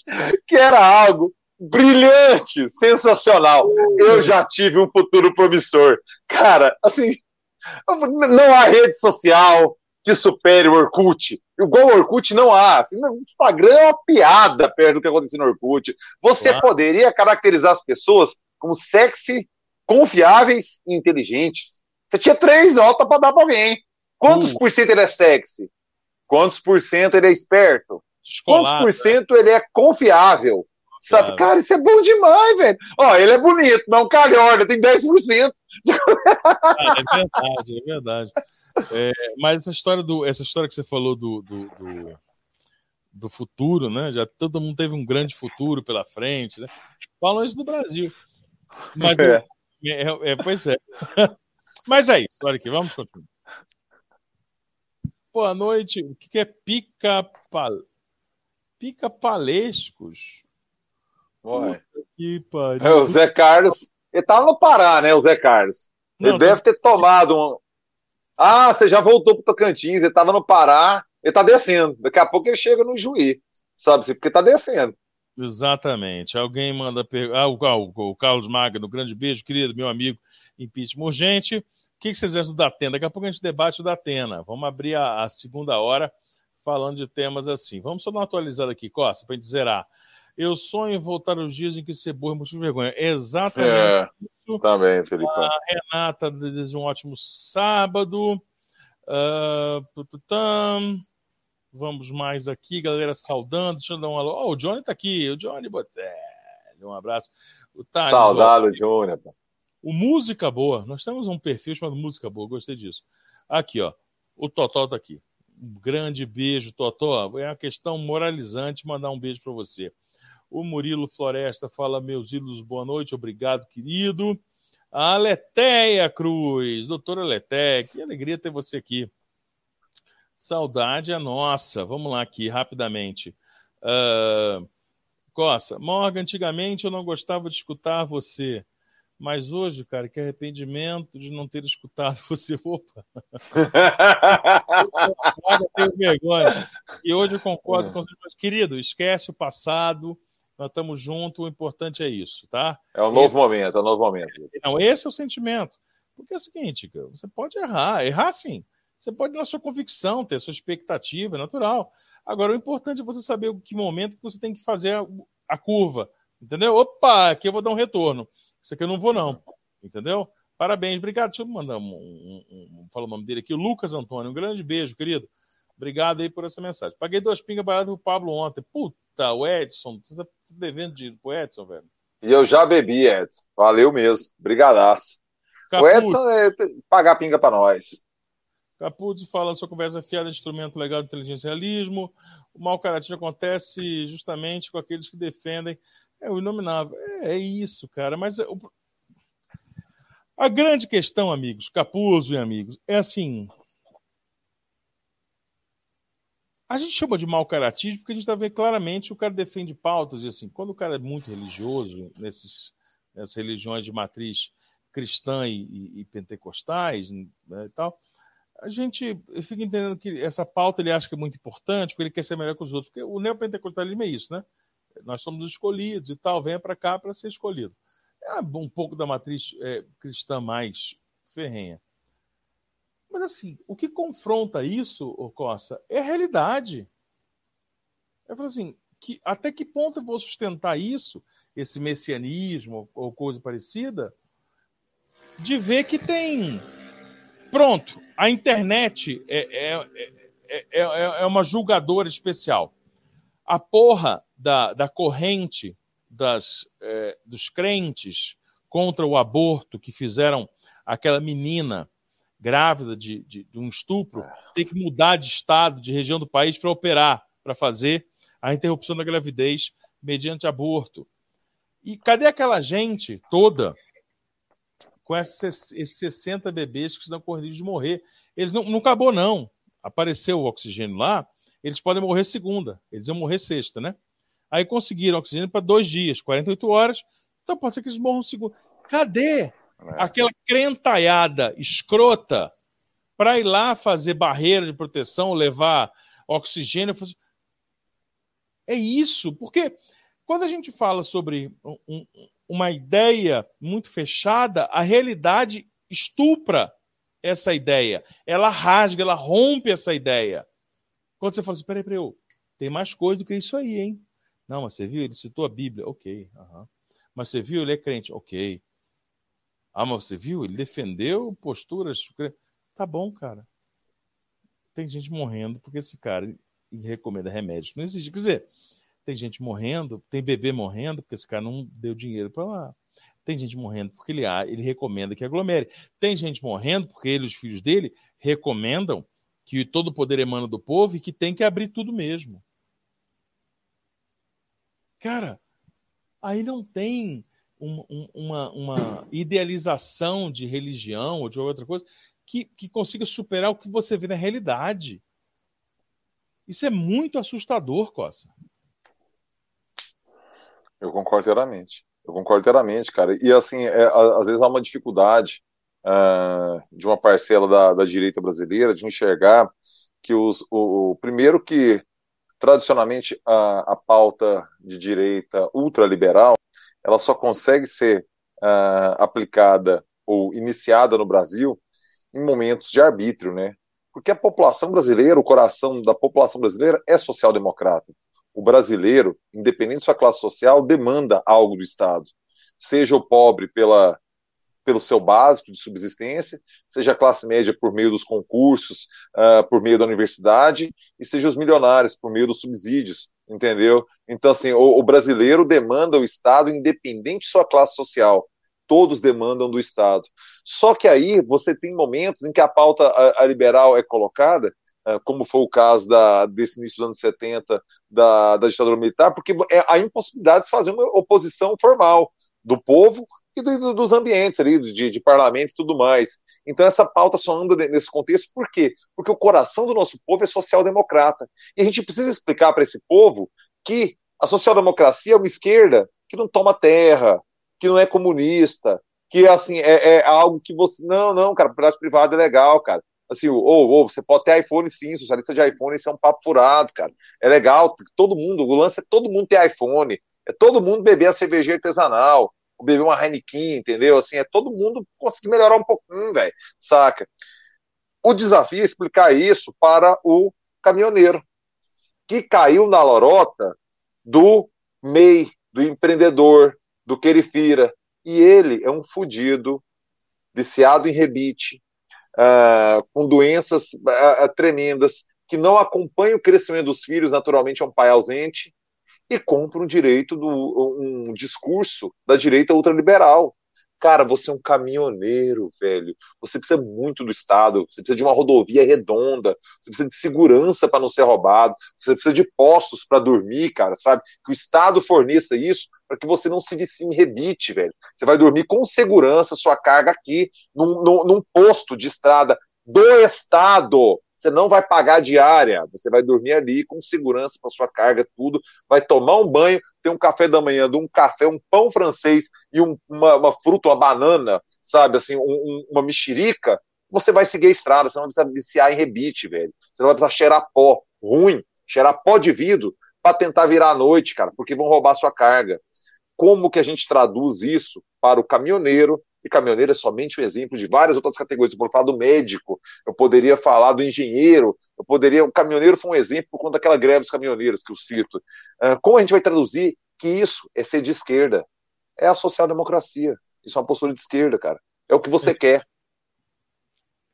que era algo brilhante, sensacional. Eu já tive um futuro promissor. Cara, assim, não há rede social que supere o Orkut. Igual o Orkut não há. Assim, o Instagram é uma piada perto do que acontece no Orkut. Você claro. poderia caracterizar as pessoas como sexy confiáveis e inteligentes. Você tinha três notas para dar para alguém. Quantos uh. por cento ele é sexy? Quantos por cento ele é esperto? Quantos por cento ele é confiável? Sabe, cara, isso é bom demais, velho. Ó, ele é bonito, não calhorda, tem 10%. Ah, é verdade, é verdade. É, mas essa história, do, essa história que você falou do, do, do, do, futuro, né? Já todo mundo teve um grande futuro pela frente, né? Falam isso no Brasil. Mas é. É, é, pois é. Mas é isso. Olha aqui, vamos continuar. Boa noite. O que é pica-pal... Que pariu. É, o Zé Carlos. Ele tava no Pará, né? O Zé Carlos. Ele Não, deve ter tomado um. Ah, você já voltou pro Tocantins, ele tava no Pará, ele tá descendo. Daqui a pouco ele chega no Juí, sabe? Porque tá descendo. Exatamente. Alguém manda perguntar. Ah, o, o, o, Carlos Magno, grande beijo, querido, meu amigo. Impeachment urgente. O que, que vocês acham do Datena? Daqui a pouco a gente debate o Datena. Vamos abrir a, a segunda hora falando de temas assim. Vamos só dar uma atualizada aqui, Costa, para a gente zerar. Eu sonho em voltar aos dias em que ser burro é motivo de vergonha. Exatamente é, isso. Também, Felipe. A Renata deseja um ótimo sábado. Uh, Vamos mais aqui, galera saudando. Deixa eu dar um alô. Oh, o Johnny tá aqui. O Johnny Botelho. Um abraço. O Thales, Saudado, Johnny. O Música Boa. Nós temos um perfil chamado Música Boa. Gostei disso. Aqui, ó. O Totó tá aqui. Um grande beijo, Totó. É uma questão moralizante mandar um beijo para você. O Murilo Floresta fala, meus ídolos, boa noite, obrigado, querido. A Letéia Cruz, doutora Letéia, que alegria ter você aqui. Saudade é nossa. Vamos lá aqui, rapidamente. Uh, Coça, Morgan, antigamente eu não gostava de escutar você, mas hoje, cara, que arrependimento de não ter escutado você. Opa! eu tenho vergonha. E hoje eu concordo com você. Querido, esquece o passado, nós estamos juntos, o importante é isso, tá? É um novo esse... momento, é um novo momento. Não, esse é o sentimento. Porque é o seguinte, você pode errar, errar sim. Você pode, na sua convicção, ter a sua expectativa, é natural. Agora, o importante é você saber que momento que você tem que fazer a, a curva. Entendeu? Opa, aqui eu vou dar um retorno. Isso aqui eu não vou, não. Entendeu? Parabéns, obrigado. Deixa eu mandar um, um, um, um falar o nome dele aqui. Lucas Antônio, um grande beijo, querido. Obrigado aí por essa mensagem. Paguei duas pingas baratas pro Pablo ontem. Puta, o Edson, devendo dinheiro pro Edson, velho? E eu já bebi, Edson. Valeu mesmo. Brigadaço. O Edson é pagar pinga para nós. Capuzzi fala sua conversa fiada de instrumento legal de inteligência e realismo. O mau caráter acontece justamente com aqueles que defendem. É o inominável. É, é isso, cara. Mas é, o... a grande questão, amigos, Capuzzo e amigos, é assim. A gente chama de mau caratismo porque a gente está vendo claramente o cara defende pautas e assim, quando o cara é muito religioso nesses, nessas religiões de matriz cristã e, e, e pentecostais né, e tal, a gente fica entendendo que essa pauta ele acha que é muito importante, porque ele quer ser melhor que os outros. Porque o neopentecostalismo é isso, né? Nós somos escolhidos e tal, venha para cá para ser escolhido. É um pouco da matriz é, cristã mais ferrenha. Mas assim, o que confronta isso, ô Cossa, é a realidade. Eu falo assim, que, até que ponto eu vou sustentar isso, esse messianismo ou coisa parecida, de ver que tem. Pronto, a internet é, é, é, é, é uma julgadora especial. A porra da, da corrente das, é, dos crentes contra o aborto que fizeram aquela menina grávida de, de, de um estupro ter que mudar de estado, de região do país para operar, para fazer a interrupção da gravidez mediante aborto. E cadê aquela gente toda com esses, esses 60 bebês que estão correndo de morrer? Eles não, não acabou, não. Apareceu o oxigênio lá, eles podem morrer segunda, eles iam morrer sexta, né? Aí conseguiram oxigênio para dois dias, 48 horas, então pode ser que eles morram segunda. Cadê é. Aquela crentaiada escrota para ir lá fazer barreira de proteção, levar oxigênio? É isso, porque quando a gente fala sobre um, uma ideia muito fechada, a realidade estupra essa ideia. Ela rasga, ela rompe essa ideia. Quando você fala assim, peraí, peraí, tem mais coisa do que isso aí, hein? Não, mas você viu? Ele citou a Bíblia. Ok. Mas você viu? Ele é crente. Ok. Ah, mas você viu? Ele defendeu posturas. Tá bom, cara. Tem gente morrendo porque esse cara recomenda remédios. Não existe. Quer dizer, tem gente morrendo, tem bebê morrendo porque esse cara não deu dinheiro para lá. Tem gente morrendo porque ele, ele recomenda que aglomere. Tem gente morrendo porque ele e os filhos dele recomendam que todo o poder emana do povo e que tem que abrir tudo mesmo. Cara, aí não tem um, um, uma, uma idealização de religião ou de outra coisa que, que consiga superar o que você vê na realidade. Isso é muito assustador, Costa. Eu concordo inteiramente. Eu concordo inteiramente, cara. E assim, é, às vezes há uma dificuldade uh, de uma parcela da, da, direita brasileira de enxergar que os, o, o primeiro que tradicionalmente a, a, pauta de direita ultraliberal ela só consegue ser uh, aplicada ou iniciada no Brasil em momentos de arbítrio, né? Porque a população brasileira, o coração da população brasileira é social-democrata o brasileiro, independente de sua classe social, demanda algo do Estado. Seja o pobre pela, pelo seu básico de subsistência, seja a classe média por meio dos concursos, uh, por meio da universidade, e seja os milionários por meio dos subsídios, entendeu? Então, assim, o, o brasileiro demanda o Estado independente de sua classe social. Todos demandam do Estado. Só que aí você tem momentos em que a pauta a, a liberal é colocada é, como foi o caso da, desse início dos anos 70 da, da ditadura militar, porque é a impossibilidade de fazer uma oposição formal do povo e do, dos ambientes ali, de, de parlamento e tudo mais. Então essa pauta só anda nesse contexto, por quê? Porque o coração do nosso povo é social-democrata. E a gente precisa explicar para esse povo que a social-democracia é uma esquerda que não toma terra, que não é comunista, que assim é, é algo que você. Não, não, cara, propriedade privada é legal, cara assim, ou, ou você pode ter iPhone sim, socialista de iPhone, isso é um papo furado, cara. É legal, todo mundo, o lance é todo mundo ter iPhone, é todo mundo beber a cerveja artesanal, beber uma Heineken, entendeu? Assim, é todo mundo conseguir melhorar um pouquinho, velho, saca? O desafio é explicar isso para o caminhoneiro, que caiu na lorota do MEI, do empreendedor, do querifira, e ele é um fudido, viciado em rebite, uh, com doenças uh, tremendas, que não acompanham o crescimento dos filhos, naturalmente é um pai ausente, e compra um direito do um discurso da direita ultraliberal. Cara, você é um caminhoneiro, velho. Você precisa muito do Estado. Você precisa de uma rodovia redonda. Você precisa de segurança para não ser roubado. Você precisa de postos para dormir, cara, sabe? Que o Estado forneça isso para que você não se vicie em rebite, velho. Você vai dormir com segurança sua carga aqui, num, num, num posto de estrada do Estado. Você não vai pagar diária, você vai dormir ali com segurança para sua carga, tudo. Vai tomar um banho, ter um café da manhã, um café, um pão francês e um, uma, uma, fruta, uma banana, sabe, assim, um, um, uma mexerica. Você vai seguir a estrada, você não precisa viciar em rebite, velho. Você não vai precisar cheirar pó ruim, cheirar pó de vidro para tentar virar à noite, cara, porque vão roubar sua carga. Como que a gente traduz isso para o caminhoneiro, e caminhoneiro é somente um exemplo de várias outras categorias. Eu poderia falar do médico, eu poderia falar do engenheiro, eu poderia. O caminhoneiro foi um exemplo por conta daquela greve dos caminhoneiros que eu cito. Uh, como a gente vai traduzir que isso é ser de esquerda? É a social-democracia. Isso é uma postura de esquerda, cara. É o que você é. quer.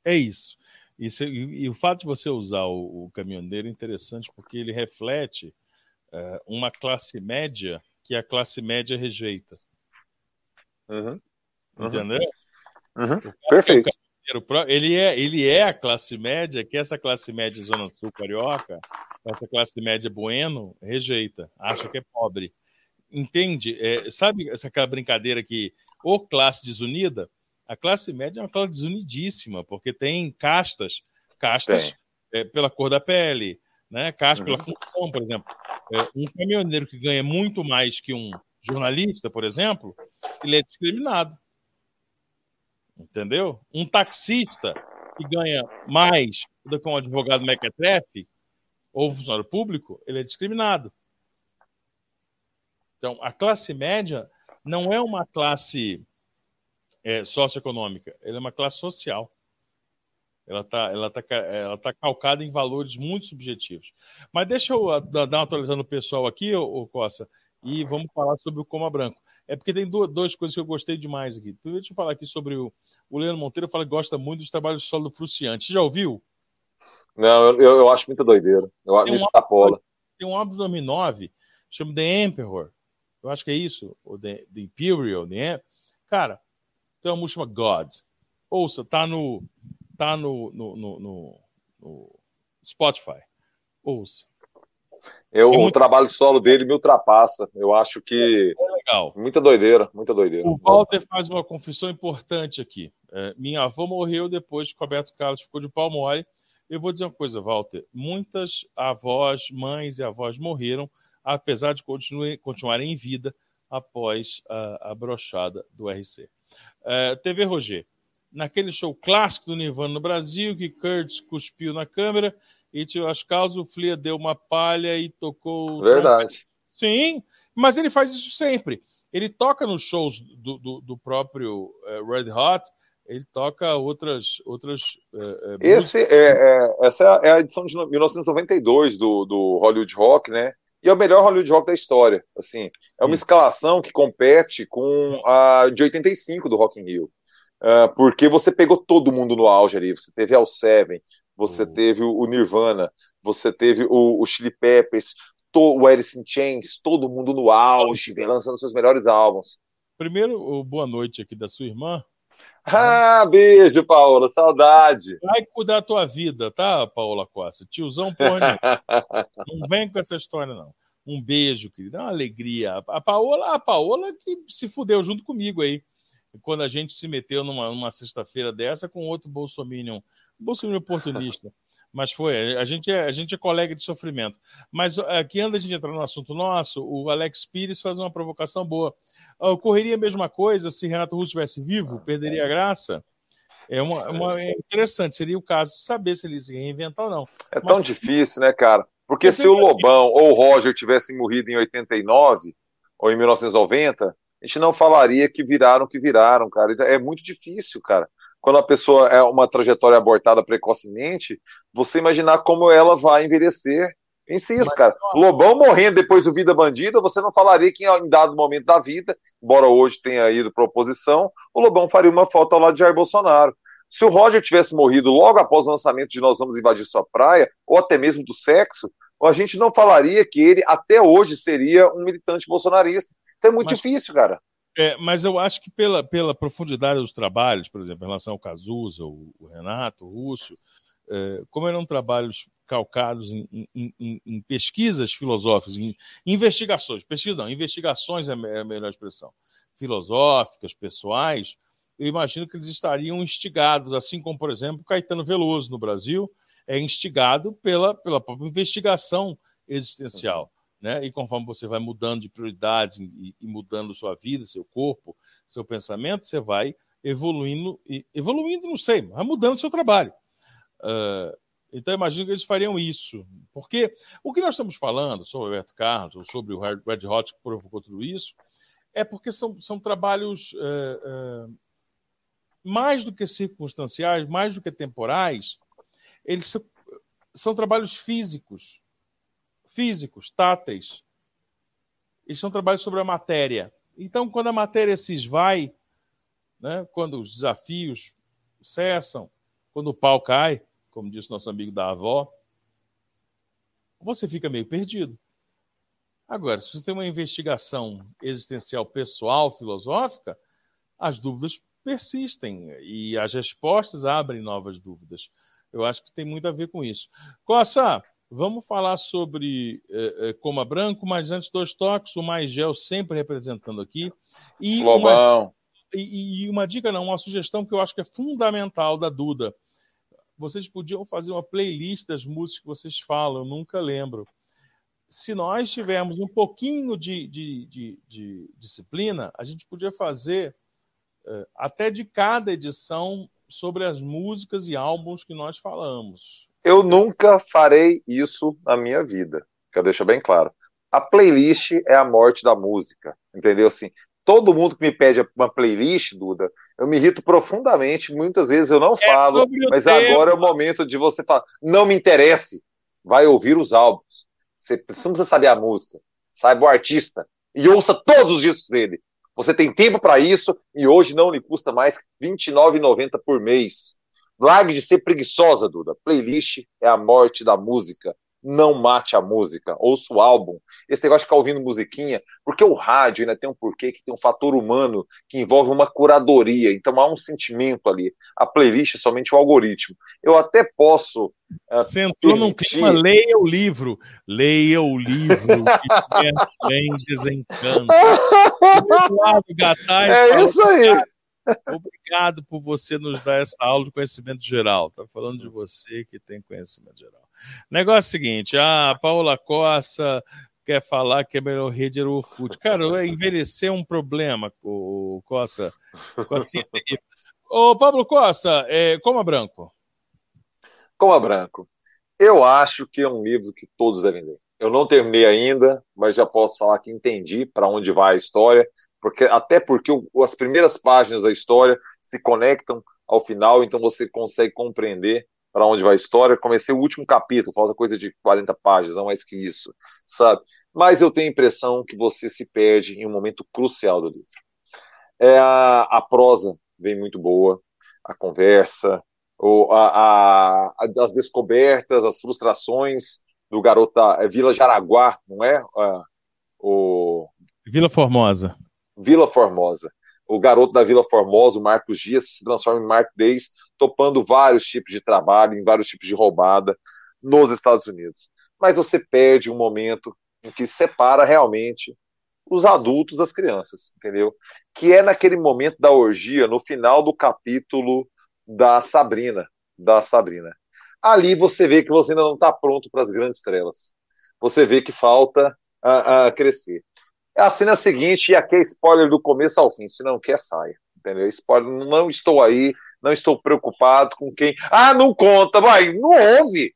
É isso. isso e, e, o fato de você usar o, o caminhoneiro é interessante porque ele reflete uh, uma classe média que a classe média rejeita. Uhum. Uhum. Entendeu? Uhum. Perfeito. Ele é, ele é a classe média que essa classe média Zona Sul Carioca, essa classe média bueno, rejeita, acha que é pobre. Entende? É, sabe essa aquela brincadeira que ou classe desunida? A classe média é uma classe desunidíssima, porque tem castas, castas é, pela cor da pele, né? castas uhum. pela função, por exemplo. É, um caminhoneiro que ganha muito mais que um jornalista, por exemplo, ele é discriminado. Entendeu? Um taxista que ganha mais do que um advogado mequetrefe ou funcionário público, ele é discriminado. Então, a classe média não é uma classe é, socioeconômica, ela é uma classe social. Ela está ela tá, ela tá calcada em valores muito subjetivos. Mas deixa eu ah, dar uma atualizando o pessoal aqui, ô, Costa, e vamos falar sobre o Coma Branco. É porque tem duas, duas coisas que eu gostei demais aqui. Primeiro, deixa eu falar aqui sobre o, o Leandro Monteiro. Fala que gosta muito dos trabalhos solo fruciante. Já ouviu? Não, eu, eu acho muita doideira. Eu acho um álbum, Tem um álbum de 2009, chama The Emperor. Eu acho que é isso. O The, The Imperial. The Cara, tem uma música God. Ouça, tá no, tá no, no, no, no, no Spotify. Ouça. Eu, é muito... O trabalho solo dele me ultrapassa. Eu acho que. É legal. Muita doideira, muita doideira. O Walter faz uma confissão importante aqui. É, minha avó morreu depois que o Roberto Carlos ficou de pau mole. Eu vou dizer uma coisa, Walter. Muitas avós, mães e avós morreram, apesar de continuarem em vida após a, a brochada do RC. É, TV Roger. Naquele show clássico do Nirvana no Brasil, que Kurtz cuspiu na câmera e as calças, o Flia deu uma palha e tocou. Verdade. Sim, mas ele faz isso sempre. Ele toca nos shows do, do, do próprio uh, Red Hot, ele toca outras. outras uh, Esse é, é, essa é a edição de 1992 do, do Hollywood Rock, né? E é o melhor Hollywood Rock da história. Assim, é uma Sim. escalação que compete com a de 85 do Rock in Rio. Uh, porque você pegou todo mundo no auge ali. Você teve Al Seven, você uhum. teve o Nirvana, você teve o, o Chili Peppers, to, o Alice in Chains, todo mundo no auge, lançando seus melhores álbuns. Primeiro, boa noite aqui da sua irmã. Ah, beijo, Paola, saudade. Vai cuidar da tua vida, tá, Paola Costa? Tiozão, porra, não vem com essa história, não. Um beijo, querida, é uma alegria. A Paola, a Paola que se fudeu junto comigo aí quando a gente se meteu numa, numa sexta-feira dessa com outro bolsominion, bolsominion oportunista. Mas foi, a gente, é, a gente é colega de sofrimento. Mas aqui, antes de entrar no assunto nosso, o Alex Pires faz uma provocação boa. Ah, ocorreria a mesma coisa se Renato Russo estivesse vivo? Perderia a graça? É, uma, uma é interessante, seria o caso saber se ele se reinventar ou não. É Mas, tão difícil, né, cara? Porque se o Lobão ou o Roger tivessem morrido em 89 ou em 1990, a gente não falaria que viraram que viraram, cara. Então, é muito difícil, cara. Quando a pessoa é uma trajetória abortada precocemente, você imaginar como ela vai envelhecer. Pense isso, cara. Lobão morrendo depois do Vida Bandida, você não falaria que em dado momento da vida, embora hoje tenha ido para oposição, o Lobão faria uma foto ao lado de Jair Bolsonaro. Se o Roger tivesse morrido logo após o lançamento de Nós Vamos Invadir Sua Praia, ou até mesmo do sexo, a gente não falaria que ele até hoje seria um militante bolsonarista. Então é muito mas, difícil, cara. É, mas eu acho que pela, pela profundidade dos trabalhos, por exemplo, em relação ao Cazuza, o, o Renato, o Rússio, é, como eram trabalhos calcados em, em, em, em pesquisas filosóficas, em investigações, pesquisas não, investigações é, é a melhor expressão, filosóficas, pessoais, eu imagino que eles estariam instigados, assim como, por exemplo, Caetano Veloso no Brasil, é instigado pela, pela própria investigação existencial. Né? E conforme você vai mudando de prioridades e, e mudando sua vida, seu corpo, seu pensamento, você vai evoluindo, evoluindo, não sei, vai mudando seu trabalho. Uh, então, imagino que eles fariam isso. Porque o que nós estamos falando sobre o Roberto Carlos, sobre o Red Hot que provocou tudo isso, é porque são, são trabalhos uh, uh, mais do que circunstanciais, mais do que temporais, eles são, são trabalhos físicos, físicos, táteis. Eles são trabalhos sobre a matéria. Então, quando a matéria se esvai, né, quando os desafios cessam, quando o pau cai, como disse nosso amigo da avó, você fica meio perdido. Agora, se você tem uma investigação existencial pessoal, filosófica, as dúvidas persistem e as respostas abrem novas dúvidas. Eu acho que tem muito a ver com isso. Coça, vamos falar sobre eh, eh Coma Branco, mas antes dois toques, o Mais Gel sempre representando aqui. E uma, e, e uma dica, não, uma sugestão que eu acho que é fundamental da Duda. Vocês podiam fazer uma playlist das músicas que vocês falam, eu nunca lembro se nós tivermos um pouquinho de, de, de, de disciplina, a gente podia fazer uh, até de cada edição sobre as músicas e álbuns que nós falamos. Eu nunca farei isso na minha vida, que eu deixo bem claro. A playlist é a morte da música, entendeu? Assim, todo mundo que me pede uma playlist, Duda, eu me irrito profundamente. Muitas vezes eu não é falo, mas tema. agora é o momento de você falar. Não me interesse, vai ouvir os álbuns. Você não precisa saber a música. Saiba o artista e ouça todos os discos dele. Você tem tempo para isso e hoje não lhe custa mais que R$ 29,90 por mês. Largue de ser preguiçosa, Duda. Playlist é a morte da música não mate a música, ouça o álbum. Esse negócio de ficar ouvindo musiquinha, porque o rádio ainda tem um porquê que tem um fator humano que envolve uma curadoria, então há um sentimento ali. A playlist é somente o algoritmo. Eu até posso. Uh, Você entrou num clima, leia o livro, leia o livro, que vem desencanto. é isso aí. Obrigado por você nos dar essa aula de conhecimento geral. Está falando de você que tem conhecimento geral. Negócio é seguinte: a Paula Costa quer falar que é melhor rede era o Orkut. Cara, envelhecer é um problema, o Costa. Costa. Ô, Pablo Costa, é, Coma Branco. Coma Branco. Eu acho que é um livro que todos devem ler. Eu não terminei ainda, mas já posso falar que entendi para onde vai a história porque até porque o, as primeiras páginas da história se conectam ao final, então você consegue compreender para onde vai a história. Comecei o último capítulo, falta coisa de 40 páginas, não mais que isso, sabe? Mas eu tenho a impressão que você se perde em um momento crucial do livro. É, a, a prosa vem muito boa, a conversa, o, a, a, as descobertas, as frustrações do garoto é Vila Jaraguá, não é? o... Vila Formosa. Vila Formosa. O garoto da Vila Formosa, o Marcos Dias, se transforma em Mark Days, topando vários tipos de trabalho, em vários tipos de roubada nos Estados Unidos. Mas você perde um momento em que separa realmente os adultos das crianças, entendeu? Que é naquele momento da orgia, no final do capítulo da Sabrina, da Sabrina. Ali você vê que você ainda não está pronto para as grandes estrelas. Você vê que falta a, a crescer. É a cena seguinte, e aqui é spoiler do começo ao fim. Se não quer, saia. Entendeu? Spoiler, não estou aí, não estou preocupado com quem. Ah, não conta, vai, não ouve.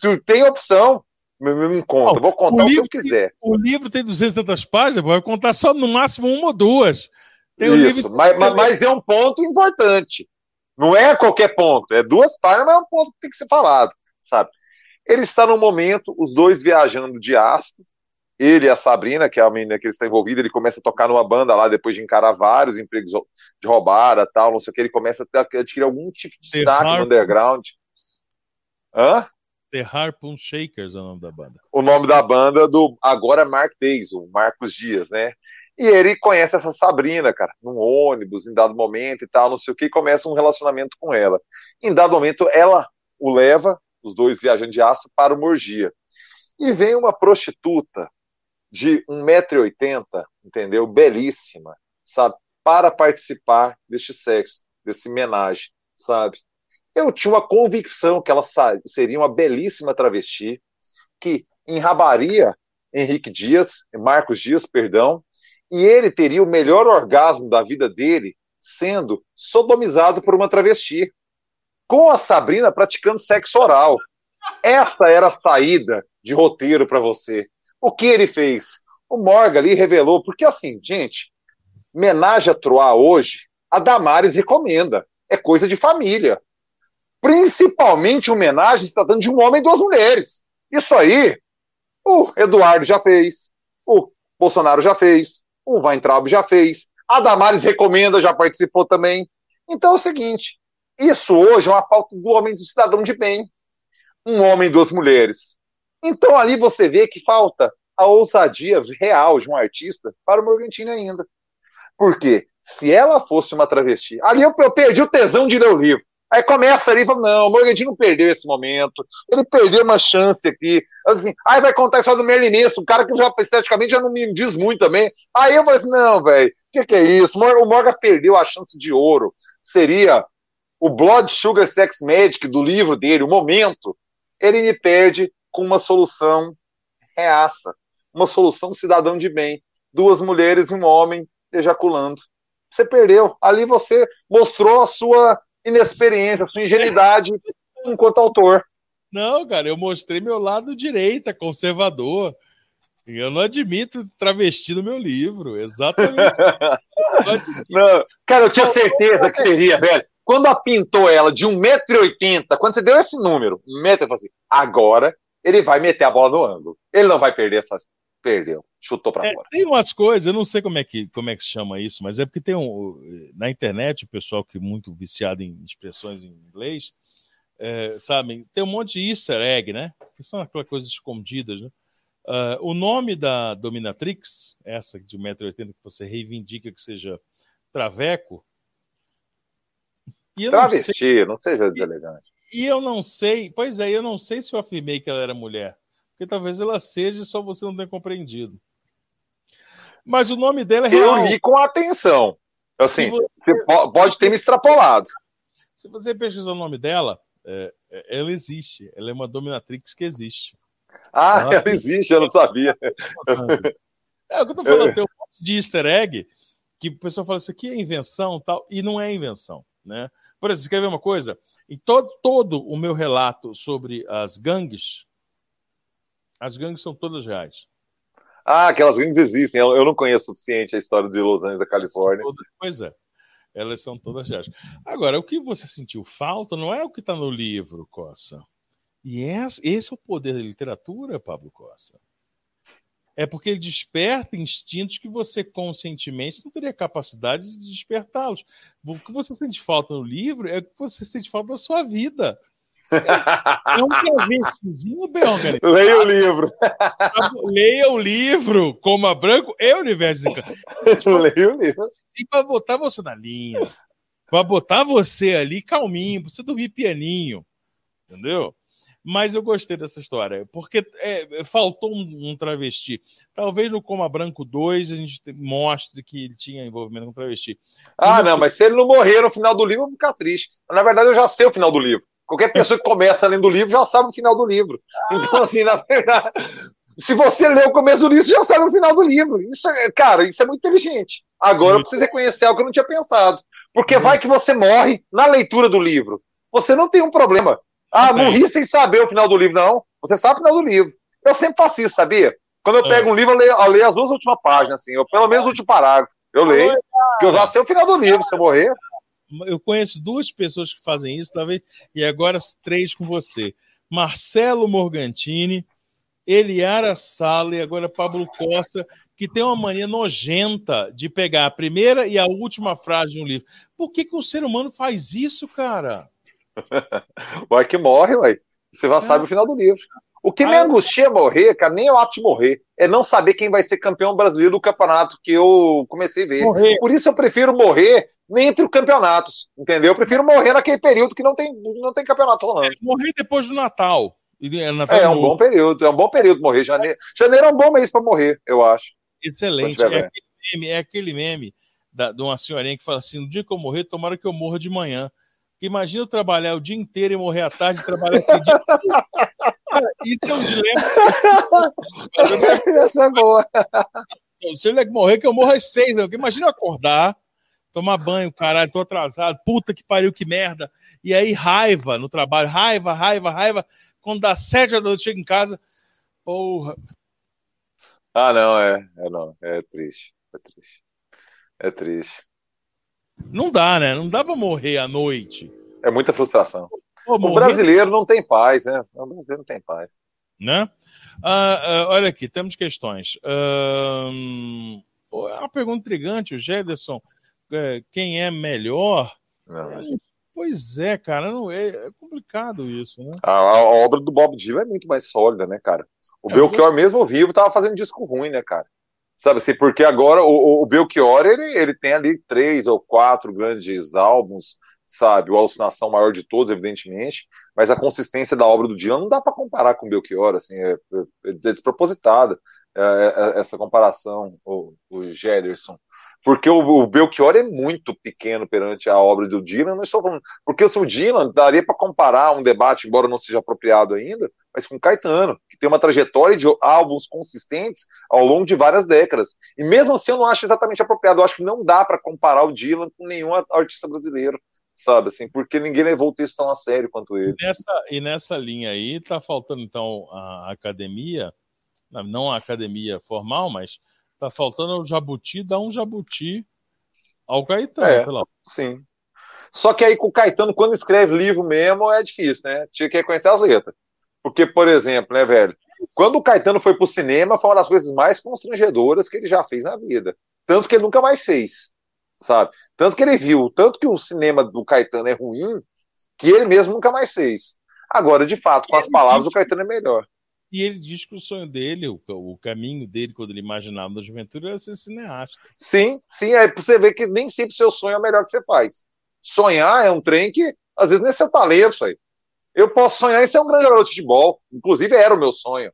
Tu tem opção. Não conta, vou contar o, o que eu quiser. o livro tem 200 tantas páginas, vai contar só no máximo uma ou duas. Tem Isso, mas, mas, mas, é um ponto importante. Não é qualquer ponto, é duas páginas, mas é um ponto que tem que ser falado, sabe? Ele está no momento, os dois viajando de astro, ele e a Sabrina, que é a menina que ele está envolvido, ele começa a tocar numa banda lá depois de encarar vários empregos de roubada, tal, não sei o que, ele começa a adquirir algum tipo de destaque no underground. Hã? The Harpoon Shakers é o nome da banda. O nome da banda do agora Mark Days, o Marcos Dias, né? E ele conhece essa Sabrina, cara, num ônibus, em dado momento e tal, não sei o que, e começa um relacionamento com ela. Em dado momento, ela o leva, os dois viajando de aço, para o Morgia. E vem uma prostituta de 1,80m, entendeu? Belíssima, sabe? Para participar deste sexo, desse homenagem, sabe? Eu tinha uma convicção que ela seria uma belíssima travesti, que enrabaria Henrique Dias, Marcos Dias, perdão, e ele teria o melhor orgasmo da vida dele sendo sodomizado por uma travesti, com a Sabrina praticando sexo oral. Essa era a saída de roteiro para você. O que ele fez? O Morgan ali revelou, porque assim, gente, menagem a Troá hoje, a Damares recomenda. É coisa de família. Principalmente homenagem está dando de um homem e duas mulheres. Isso aí, o Eduardo já fez, o Bolsonaro já fez, o Weintraub já fez, a Damares recomenda, já participou também. Então é o seguinte: isso hoje é uma pauta do homem do cidadão de bem. Um homem e duas mulheres. Então ali você vê que falta a ousadia real de um artista para o Morgantini ainda. Por quê? Se ela fosse uma travesti, ali eu, eu perdi o tesão de ler o livro. Aí começa ali e fala, não, o Morgantini não perdeu esse momento, ele perdeu uma chance aqui. Assim, aí vai contar história do Merlin um cara que já esteticamente já não me diz muito também. Aí eu falei assim, não, velho, o que, que, é isso? O Morgan perdeu a chance de ouro. Seria o Blood Sugar Sex Magic do livro dele, o momento. Ele me perde com uma solução reaça, uma solução cidadão de bem. Duas mulheres e um homem ejaculando. Você perdeu. Ali você mostrou a sua inexperiência, sua ingenuidade enquanto autor. Não, cara, eu mostrei meu lado direita, conservador. Eu não admito travesti no meu livro, exatamente. não, cara, eu tinha certeza que seria, velho. Quando a pintou ela de 1,80m, quando você deu esse número, um metro, eu falei assim, agora ele vai meter a bola no ângulo. Ele não vai perder essa. Perdeu chutou para é, fora. Tem umas coisas, eu não sei como é que como é que se chama isso, mas é porque tem um na internet o pessoal que é muito viciado em expressões em inglês, é, sabem, tem um monte de easter egg, né? Que são aquelas coisas escondidas, né? Uh, o nome da dominatrix, essa de 1,80m que você reivindica que seja traveco. Travesti, não, sei, não seja deselegante. E, eu não sei, pois é, eu não sei se eu afirmei que ela era mulher, porque talvez ela seja, só você não tenha compreendido. Mas o nome dela é real. Eu li com atenção. Assim, você... você... pode ter me extrapolado. Se você pesquisar o nome dela, é, é, ela existe. Ela é uma dominatrix que existe. Ah, ela, ela existe, eu não sabia. É o que eu tô falando, tem um monte de easter egg que o pessoal fala, isso aqui é invenção tal, e não é invenção. Né? Por exemplo, você quer ver uma coisa? Em todo, todo o meu relato sobre as gangues, as gangues são todas reais. Ah, aquelas gangues existem. Eu, eu não conheço o suficiente a história de Los Angeles da Califórnia. Pois é. Elas são todas reais. Agora, o que você sentiu falta não é o que está no livro, Cossa. E esse, esse é o poder da literatura, Pablo Cossa. É porque ele desperta instintos que você conscientemente não teria capacidade de despertá-los. O que você sente falta no livro é o que você sente falta da sua vida. É um bem organizado. Leia o livro. Leia o livro, Coma Branco e Universo Leia o livro. E para botar você na linha, para botar você ali calminho, para você dormir pianinho, entendeu? Mas eu gostei dessa história, porque é, faltou um, um, travesti. Talvez no Coma Branco 2 a gente mostre que ele tinha envolvimento com travesti. Ah, não, mas se ele não morrer no final do livro, eu vou ficar triste. Na verdade, eu já sei o final do livro. Qualquer pessoa que começa lendo o livro já sabe o final do livro. Então, assim, na verdade, se você lê o começo do livro, você já sabe o final do livro. Isso é, cara, isso é muito inteligente. Agora eu preciso reconhecer algo que eu não tinha pensado. Porque uhum. vai que você morre na leitura do livro. Você não tem um problema. Ah, morri sem saber o final do livro. Não, você sabe o final do livro. Eu sempre faço isso, sabia? Quando eu pego é. um livro, eu leio, eu leio, as duas últimas páginas, assim, ou pelo menos o último parágrafo. Eu leio, porque eu já sei o final do livro. Se eu morrer, eu conheço duas pessoas que fazem isso, talvez, e agora três com você. Marcelo Morgantini, Eliara Sala e agora Pablo Costa, que tem uma mania nojenta de pegar a primeira e a última frase de um livro. Por que, que um ser humano faz isso, cara? Vai que morre, ué. Você já é. sabe o final do livro. O que me angustia é morrer, cara, nem é o ato de morrer, é não saber quem vai ser campeão brasileiro do campeonato que eu comecei a ver. Morrer. Por isso eu prefiro morrer entre os campeonatos, entendeu? Eu prefiro morrer naquele período que não tem, não tem campeonato rolando. É, morrer depois do Natal. É, Natal é, é um bom período, é um bom período morrer. Janeiro, janeiro é um bom mês para morrer, eu acho. Excelente. É aquele meme, é aquele meme da, de uma senhorinha que fala assim: no dia que eu morrer, tomara que eu morra de manhã. Que imagina eu trabalhar o dia inteiro e morrer à tarde e trabalhar o dia inteiro. Cara, isso é um dilema. Essa é boa. Se ele morrer, que eu morro às seis. Imagina eu acordar, tomar banho, caralho, tô atrasado, puta que pariu, que merda. E aí, raiva no trabalho, raiva, raiva, raiva. Quando dá sete da noite, chego em casa, porra. Ah, não, é, é não, é triste, é triste. É triste. Não dá, né? Não dá pra morrer à noite. É muita frustração. Pô, o brasileiro não tem paz, né? O brasileiro não tem paz. Né? Ah, ah, olha aqui, temos questões. Ah, é uma pergunta intrigante, o Gederson. É, quem é melhor? É, pois é, cara, não, é, é complicado isso, né? A, a, obra do Bob Dylan é muito mais sólida, né, cara? O é, Belchior, mesmo vivo, tava fazendo disco ruim, né, cara? Sabe assim, porque agora o, o Belchior, ele, ele tem ali três ou quatro grandes álbuns, sabe? O Alucinação maior de todos, evidentemente, mas a consistência da obra do Dylan não dá para comparar com o Belchior, assim, é, é, é despropositada é, é, essa comparação, o, o Gederson. Porque o, o, Belchior é muito pequeno perante a obra do Dylan, não estou falando, porque o Dylan daria para comparar um debate, embora não seja apropriado ainda, mas com Caetano, que tem uma trajetória de álbuns consistentes ao longo de várias décadas. E mesmo assim eu não acho exatamente apropriado, eu acho que não dá para comparar o Dylan com nenhum artista brasileiro, sabe, assim, porque ninguém levou o texto tão a sério quanto ele. E nessa, e nessa linha aí, tá faltando então a academia, não a academia formal, mas tá faltando o Jabuti, dar um Jabuti ao Caetano, é, Sim. Só que aí com o Caetano, quando escreve livro mesmo, é difícil, né? Tinha que reconhecer as letras. Porque, por exemplo, né, velho? Quando o Caetano foi pro cinema, foi uma das coisas mais constrangedoras que ele já fez na vida. Tanto que ele nunca mais fez, sabe? Tanto que ele viu, tanto que o cinema do Caetano é ruim, que ele mesmo nunca mais fez. Agora, de fato, com as palavras, o Caetano é melhor. E ele diz que o sonho dele, o, o caminho dele, quando ele imaginava na juventude, era ser cineasta. Sim, sim, é pra você ver que nem sempre seu sonho é o melhor que você faz. Sonhar é um trem que, às vezes, nem é seu talento aí. Eu posso sonhar em ser um grande jogador de futebol. Inclusive, era o meu sonho.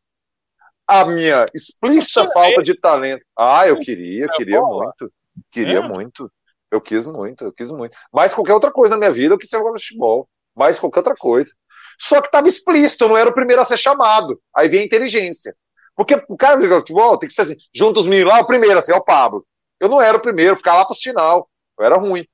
A minha explícita falta de talento. Ah, eu queria, eu queria muito. Queria é? muito. Eu quis muito, eu quis muito. Mais qualquer outra coisa na minha vida, eu quis ser jogador de futebol. Mais qualquer outra coisa. Só que estava explícito, não era o primeiro a ser chamado. Aí vem a inteligência. Porque o cara de futebol tem que ser assim, junto os meninos lá, o primeiro, assim, é o Pablo. Eu não era o primeiro, ficar lá para o final. Eu era ruim.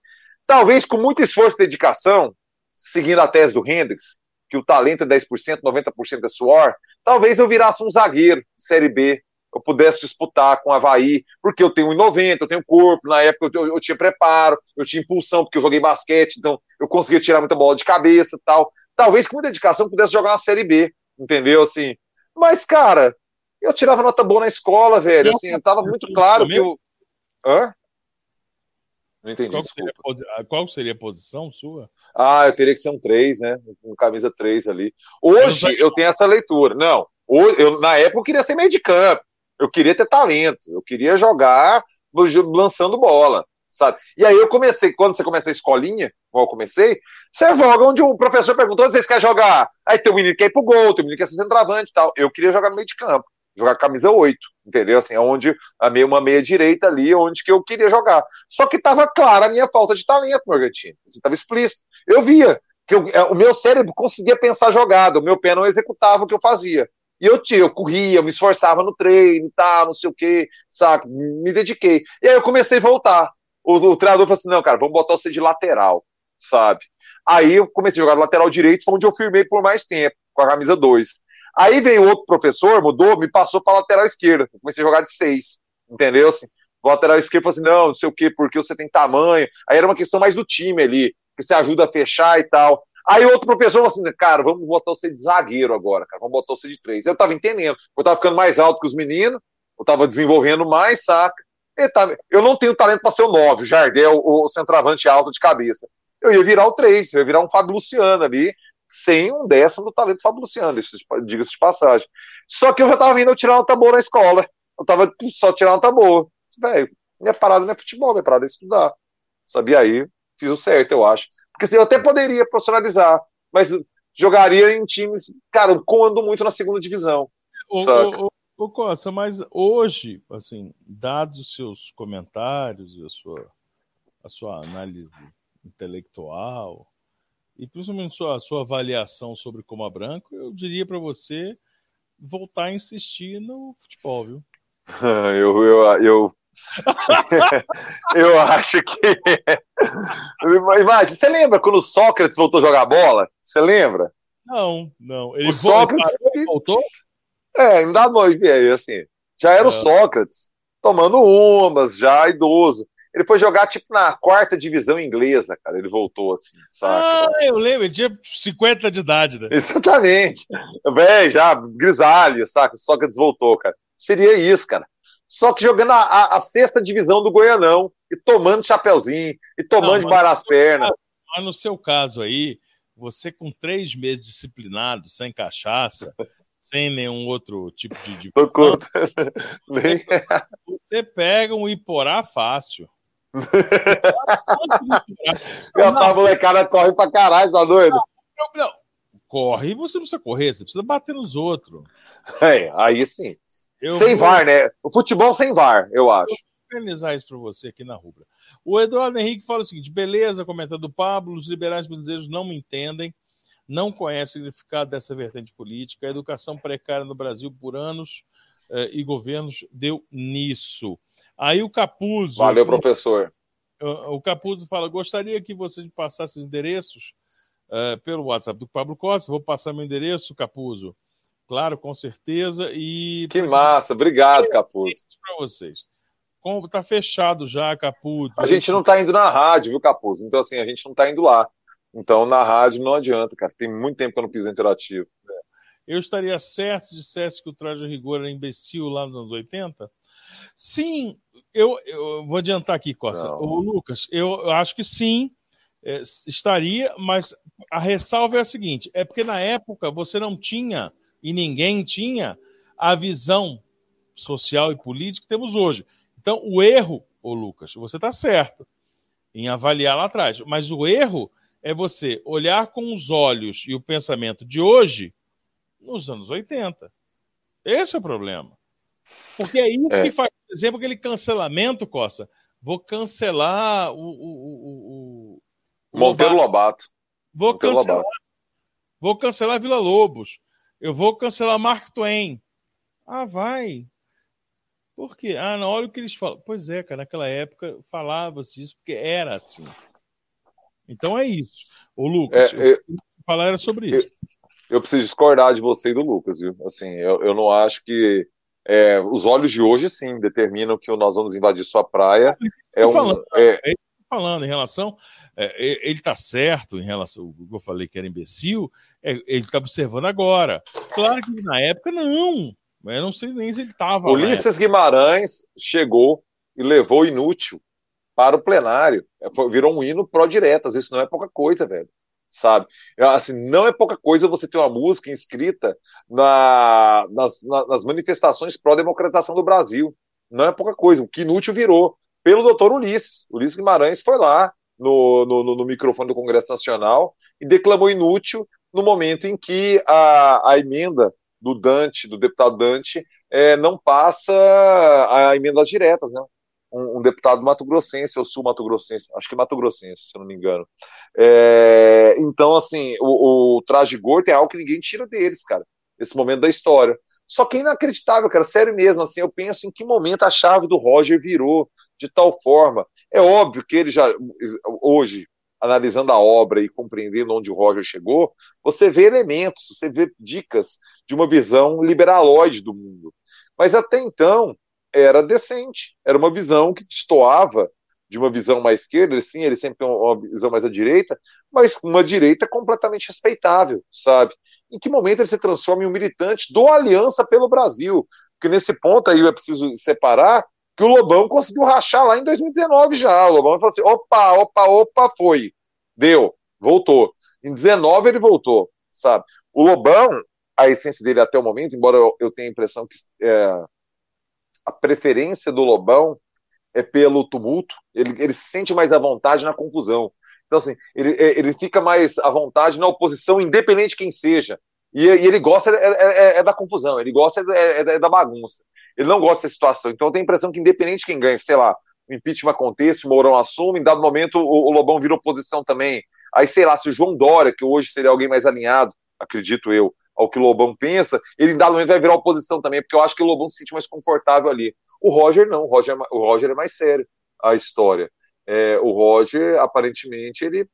Talvez com muito esforço e dedicação, seguindo a tese do Hendrix, que o talento é 10%, 90% é suor, talvez eu virasse um zagueiro de Série B, eu pudesse disputar com o Havaí, porque eu tenho 1,90, eu tenho corpo, na época eu, eu, tinha preparo, eu tinha impulsão, porque eu joguei basquete, então eu conseguia tirar muita bola de cabeça e tal. Talvez com muita dedicação eu pudesse jogar uma Série B, entendeu? Assim, mas, cara, eu tirava nota boa na escola, velho, assim, tava muito claro que eu... Hã? Não entendi, qual seria, qual seria a posição sua? Ah, eu teria que ser um 3, né? Um camisa 3 ali. Hoje eu, eu tenho essa leitura. Não, hoje, eu, na época eu queria ser meio de campo. Eu queria ter talento. Eu queria jogar lançando bola, sabe? E aí eu comecei, quando você começa a escolinha, como eu comecei, você joga onde o professor perguntou onde vocês querem jogar. Aí tem um menino que quer ir pro gol, tem um menino que quer ser centroavante e tal. Eu queria jogar no meio de campo jogar camisa 8, entendeu? Assim, onde a meia, uma meia direita ali, onde que eu queria jogar. Só que estava clara a minha falta de talento, Morgantino. Assim, explícito. Eu via que eu, é, o meu cérebro conseguia pensar jogada, o meu pé não executava o que eu fazia. E eu, tinha, eu corria, eu me esforçava no treino, tá, não sei o que, sabe? Me dediquei. E aí eu comecei a voltar. O, o treinador falou assim: não, cara, vamos botar você de lateral, sabe? Aí eu comecei a jogar lateral direito, onde eu firmei por mais tempo, com a camisa 2. Aí veio outro professor, mudou, me passou para lateral esquerda. Eu comecei a jogar de seis, entendeu? Assim, lateral esquerdo falou assim: não, não sei o quê, porque você tem tamanho. Aí era uma questão mais do time ali, que você ajuda a fechar e tal. Aí outro professor falou assim: cara, vamos botar você de zagueiro agora, cara, vamos botar você de três. Eu tava entendendo, eu tava ficando mais alto que os meninos, eu tava desenvolvendo mais, saca? Tava... eu não tenho talento para ser o nove, o Jardel, o centroavante alto de cabeça. Eu ia virar o três, eu ia virar um Fábio Luciano ali, sem um décimo do talento Fábio Luciano, diga-se de passagem. Só que eu já tava vindo tirar nota boa na escola. Eu tava só tirando nota boa. Velho, minha parada não é futebol, minha parada é estudar. Sabia aí? Fiz o certo, eu acho. Porque assim, eu até poderia profissionalizar, mas jogaria em times, cara, comando muito na segunda divisão. Ô, ô, ô, Costa, mas hoje, assim, dados os seus comentários e a sua, a sua análise intelectual, e principalmente sua, sua avaliação sobre Coma Branco, eu diria para você voltar a insistir no futebol, viu? eu, eu, eu, eu acho que. Imagina, você lembra quando o Sócrates voltou a jogar bola? Você lembra? Não, não. Ele o Sócrates. voltou? É, em dado assim. Já era é. o Sócrates, tomando umas, já idoso. Ele foi jogar, tipo, na quarta divisão inglesa, cara. Ele voltou assim, sabe? Ah, eu lembro, ele tinha 50 de idade, né? Exatamente. Bem, já, grisalho, saca? Só que desvoltou, cara. Seria isso, cara. Só que jogando a, a, a sexta divisão do Goianão, e tomando chapeuzinho, e tomando Não, de bar as pernas. Mas no seu caso aí, você com três meses disciplinado, sem cachaça, sem nenhum outro tipo de. de você, você pega um Iporá fácil. a molecada corre pra caralho, tá doido? Não, não, Corre, você não precisa correr, você precisa bater nos outros. É, aí sim. Eu sem vou... VAR, né? O futebol sem VAR, eu acho. vou organizar isso para você aqui na rubra. O Eduardo Henrique fala o seguinte: beleza, comentando o Pablo, os liberais brasileiros não me entendem, não conhecem o significado dessa vertente política. A educação precária no Brasil por anos eh, e governos deu nisso. Aí o Capuzzo. Valeu, professor. O Capuzzo fala: gostaria que você passasse os endereços uh, pelo WhatsApp do Pablo Costa. Vou passar meu endereço, Capuzzo. Claro, com certeza. E que massa, obrigado, Capuzzo. Para vocês. Como tá fechado já, Capuzzo. A gente não tá indo na rádio, viu, Capuzzo? Então assim, a gente não tá indo lá. Então na rádio não adianta, cara. Tem muito tempo que eu não piso interativo. Eu estaria certo se dissesse que o traje rigor era imbecil lá nos anos 80? Sim, eu, eu vou adiantar aqui, Costa. O Lucas, eu, eu acho que sim, é, estaria, mas a ressalva é a seguinte: é porque na época você não tinha, e ninguém tinha, a visão social e política que temos hoje. Então, o erro, ô Lucas, você está certo em avaliar lá atrás, mas o erro é você olhar com os olhos e o pensamento de hoje nos anos 80. Esse é o problema. Porque é isso é. que faz, por exemplo, aquele cancelamento, Costa. Vou cancelar o. o, o, o Monteiro Lobato. Vou Monteiro cancelar. Lobato. Vou cancelar Vila Lobos. Eu vou cancelar Mark Twain. Ah, vai. Por quê? Ah, não, olha o que eles falam. Pois é, cara, naquela época falava-se isso porque era assim. Então é isso. O Lucas, é, eu, falar era sobre isso. Eu, eu, preciso discordar de você e do Lucas, viu? Assim, eu, eu não acho que é, os olhos de hoje, sim, determinam que nós vamos invadir sua praia. É um, falando, é... é falando em relação. É, ele está certo em relação ao que eu falei que era imbecil, é, ele está observando agora. Claro que na época não. Mas eu não sei nem se ele estava. Ulisses Guimarães chegou e levou inútil para o plenário. É, virou um hino pró-diretas. Isso não é pouca coisa, velho sabe? Assim, não é pouca coisa você ter uma música inscrita na, nas, nas manifestações pró-democratização do Brasil. Não é pouca coisa. O que inútil virou pelo doutor Ulisses. Ulisses Guimarães foi lá no, no, no microfone do Congresso Nacional e declamou inútil no momento em que a, a emenda do Dante, do deputado Dante, é, não passa a emendas diretas, né? Um, um deputado mato-grossense, ou sul-mato-grossense, acho que mato-grossense, se eu não me engano. É, então, assim, o, o traje gordo é algo que ninguém tira deles, cara, nesse momento da história. Só que é inacreditável, cara, sério mesmo, assim, eu penso em que momento a chave do Roger virou de tal forma. É óbvio que ele já, hoje, analisando a obra e compreendendo onde o Roger chegou, você vê elementos, você vê dicas de uma visão liberaloide do mundo. Mas até então, era decente. Era uma visão que destoava de uma visão mais esquerda, sim, ele sempre tem uma visão mais à direita, mas uma direita completamente respeitável, sabe? Em que momento ele se transforma em um militante do Aliança pelo Brasil? Porque nesse ponto aí é preciso separar que o Lobão conseguiu rachar lá em 2019 já. O Lobão falou assim: opa, opa, opa, foi. Deu, voltou. Em 19 ele voltou, sabe? O Lobão, a essência dele até o momento, embora eu, tenha a impressão que é, a preferência do Lobão é pelo tumulto, ele, ele se sente mais à vontade na confusão. Então, assim, ele, é, ele fica mais à vontade na oposição, independente de quem seja. E, e ele gosta é, é, é, da confusão, ele gosta é, é, da bagunça. Ele não gosta dessa situação. Então, eu tenho a impressão que, independente de quem ganhe, sei lá, o impeachment aconteça, o Mourão assume, em dado momento o, o Lobão vira oposição também. Aí, sei lá, se o João Dória, que hoje seria alguém mais alinhado, acredito eu, ao que o Lobão pensa, ele em dado momento vai virar oposição também, porque eu acho que o Lobão se sente mais confortável ali. O Roger não, o Roger, é o Roger é mais sério a história. É, o Roger, aparentemente, ele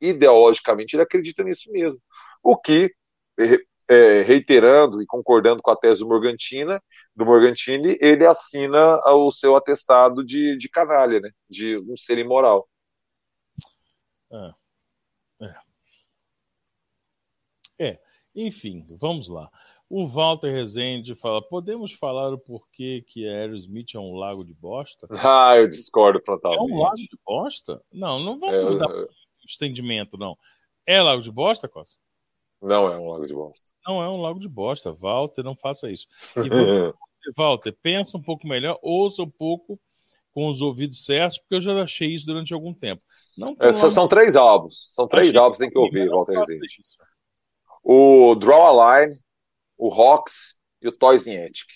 ideologicamente ele acredita nisso mesmo. O que, é, reiterando e concordando com a tese do Morgantina, do Morgantini, ele assina o seu atestado de, de canalha, né? de um ser imoral. É. É. é. Enfim, vamos lá. O Walter Rezende fala: podemos falar o porquê que Aerosmith é um lago de bosta? Ah, eu discordo frontalmente. É um lago de bosta? Não, não vamos é, dar é... estendimento, não. É lago de bosta, Costa? Não é um lago de bosta. Não é um lago de bosta. Walter, não faça isso. E você, Walter, pensa um pouco melhor, ouça um pouco com os ouvidos certos, porque eu já achei isso durante algum tempo. Não é, são três álbuns. São três álbuns que tem que ouvir, Walter Rezende. O Draw a Line, o Rocks e o Toys in Ethic.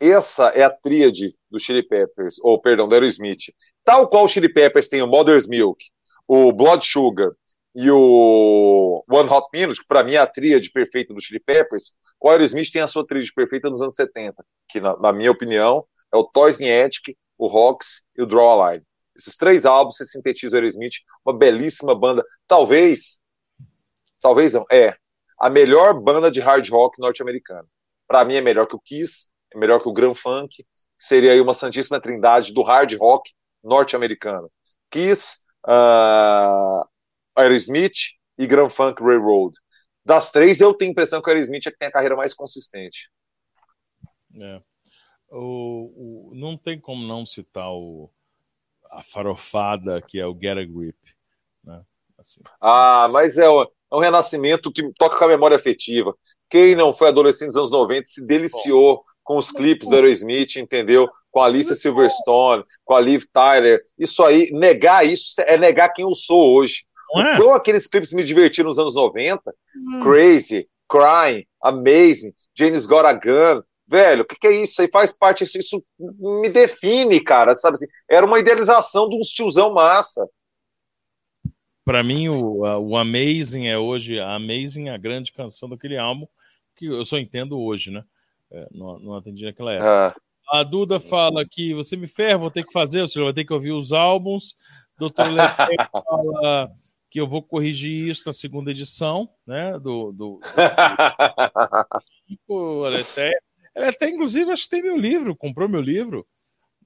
Essa é a tríade do Chili Peppers, ou perdão, do Aerosmith. Tal qual o Chili Peppers tem o Mother's Milk, o Blood Sugar e o One Hot Minute, que para mim é a tríade perfeita do Chili Peppers, o Aerosmith tem a sua tríade perfeita nos anos 70, que na, na minha opinião é o Toys in Ethic, o Rocks e o Draw a Line. Esses três álbuns se sintetizam o Aerosmith, uma belíssima banda, talvez, talvez não, é a melhor banda de hard rock norte-americana. Para mim é melhor que o Kiss, é melhor que o Grand Funk, que seria aí uma santíssima trindade do hard rock norte-americano. Kiss, uh, Aerosmith e Grand Funk Railroad. Das três, eu tenho a impressão que o Aerosmith é que tem a carreira mais consistente. É. O, o, não tem como não citar o, a farofada que é o Get a Grip. Né? Assim, ah, assim. mas é, é um renascimento que toca com a memória afetiva. Quem não foi adolescente dos anos 90 se deliciou com os clipes do Aerosmith, entendeu? Com a Alicia Silverstone, com a Liv Tyler. Isso aí, negar isso é negar quem eu sou hoje. Como aqueles clipes me divertiram nos anos 90, hum. Crazy, Crying, Amazing, James Got a Gun, velho, o que, que, é isso? Aí faz parte, isso, isso me define, cara, sabe assim? Era uma idealização de um tiozão massa para mim, o, o Amazing é hoje, a Amazing é a grande canção daquele álbum, que eu só entendo hoje, né? É, não, não atendi naquela época. Ah. A Duda fala que você me ferra, vou ter que fazer, o senhor vai ter que ouvir os álbuns. Doutor Lepe fala que eu vou corrigir isso na segunda edição, né? Do. do, do... ela, até, ela até, inclusive, acho que tem meu livro, comprou meu livro.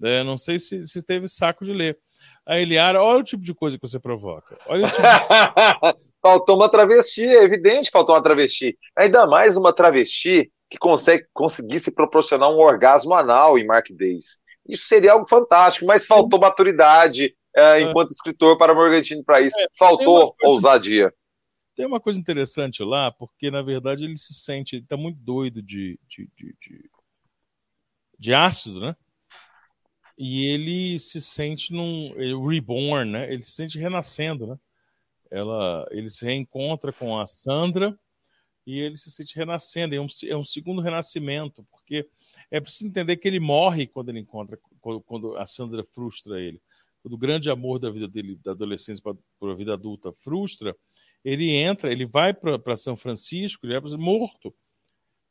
É, não sei se, se teve saco de ler a Eliara, olha o tipo de coisa que você provoca. Olha tipo de... faltou uma travesti, é evidente que faltou uma travesti. Ainda mais uma travesti que consegue conseguisse proporcionar um orgasmo anal em Mark Days. Isso seria algo fantástico, mas faltou maturidade é, é. enquanto é. escritor para Morgantini para isso. É, faltou coisa, ousadia. Tem uma coisa interessante lá, porque na verdade ele se sente, ele está muito doido de, de, de, de, de ácido, né? E ele se sente num reborn, né? Ele se sente renascendo, né? Ela, ele se reencontra com a Sandra e ele se sente renascendo. É um, é um segundo renascimento, porque é preciso entender que ele morre quando ele encontra, quando, quando a Sandra frustra ele. Quando o grande amor da vida dele, da adolescência para a vida adulta, frustra, ele entra, ele vai para São Francisco, ele é morto.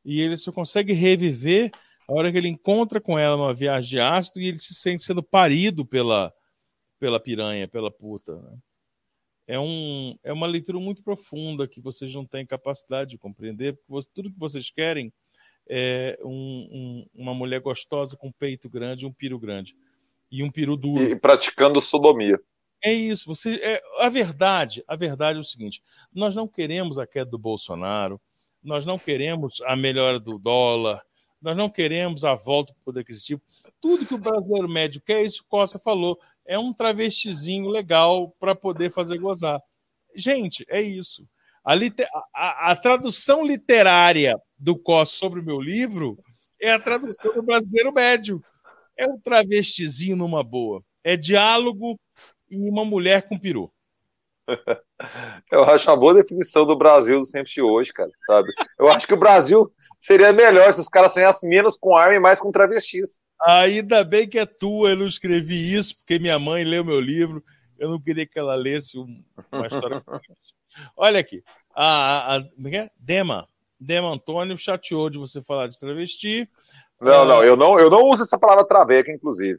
E ele só consegue reviver a hora que ele encontra com ela numa viagem de ácido e ele se sente sendo parido pela, pela piranha, pela puta. Né? É, um, é uma leitura muito profunda que vocês não têm capacidade de compreender, porque você, tudo que vocês querem é um, um, uma mulher gostosa com peito grande, um piro grande e um peru duro. E praticando sodomia. É isso. Você, é, a verdade, a verdade é o seguinte: nós não queremos a queda do Bolsonaro, nós não queremos a melhora do dólar, nós não queremos a volta do poder aquisitivo. Tudo que o brasileiro médio quer, isso que Costa falou, é um travestizinho legal para poder fazer gozar. Gente, é isso. A, liter... a, a, tradução literária do Costa sobre o meu livro é a tradução do brasileiro médio. É um travestizinho numa boa. É diálogo e uma mulher com peru. Eu acho uma boa definição do Brasil do sempre de hoje, cara, sabe? Eu acho que o Brasil seria melhor se os caras sonhassem menos com arma e mais com travestis. Ainda bem que é tua, eu não escrevi isso, porque minha mãe leu meu livro, eu não queria que ela lesse uma história. Olha aqui, a, a, a é? Dema, Dema Antônio chateou de você falar de travesti. Não, não, eu não, eu não uso essa palavra traveca, inclusive.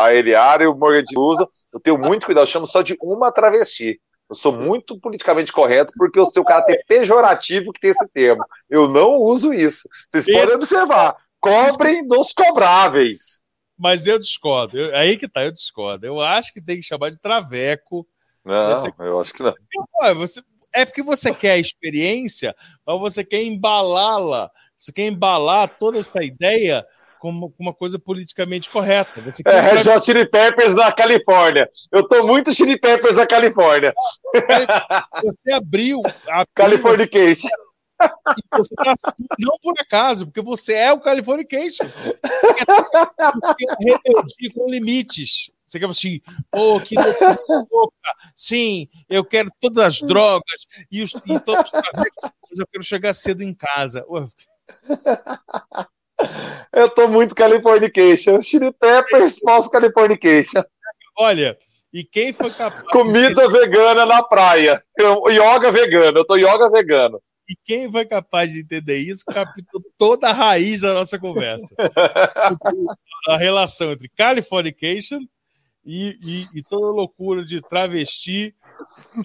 A Eliara e o Morgan usam, eu tenho muito cuidado, eu chamo só de uma travesti. Eu sou muito politicamente correto porque eu sou o caráter pejorativo que tem esse termo. Eu não uso isso. Vocês esse... podem observar. Cobrem dos cobráveis. Mas eu discordo. Eu, aí que tá, eu discordo. Eu acho que tem que chamar de traveco. Não, você... eu acho que não. Você... É porque você quer a experiência, mas você quer embalá-la. Você quer embalar toda essa ideia como uma coisa politicamente correta. Você é, Red Hot Chili Peppers na Califórnia. Eu tô muito Chili Peppers na Califórnia. Você abriu a Californication. Você tá, não por acaso, porque você é o Californication. Rebeldia com limites. Você quer assim, oh, que louca. Sim, eu quero todas as drogas e, os, e todos os mas eu quero chegar cedo em casa. Eu tô muito Californication. Chili Peppers, falso Californication. Olha, e quem foi capaz. Comida de... vegana na praia. Eu, yoga vegano. Eu tô yoga vegano. E quem foi capaz de entender isso captou toda a raiz da nossa conversa. a relação entre Californication e, e, e, toda a loucura de travesti,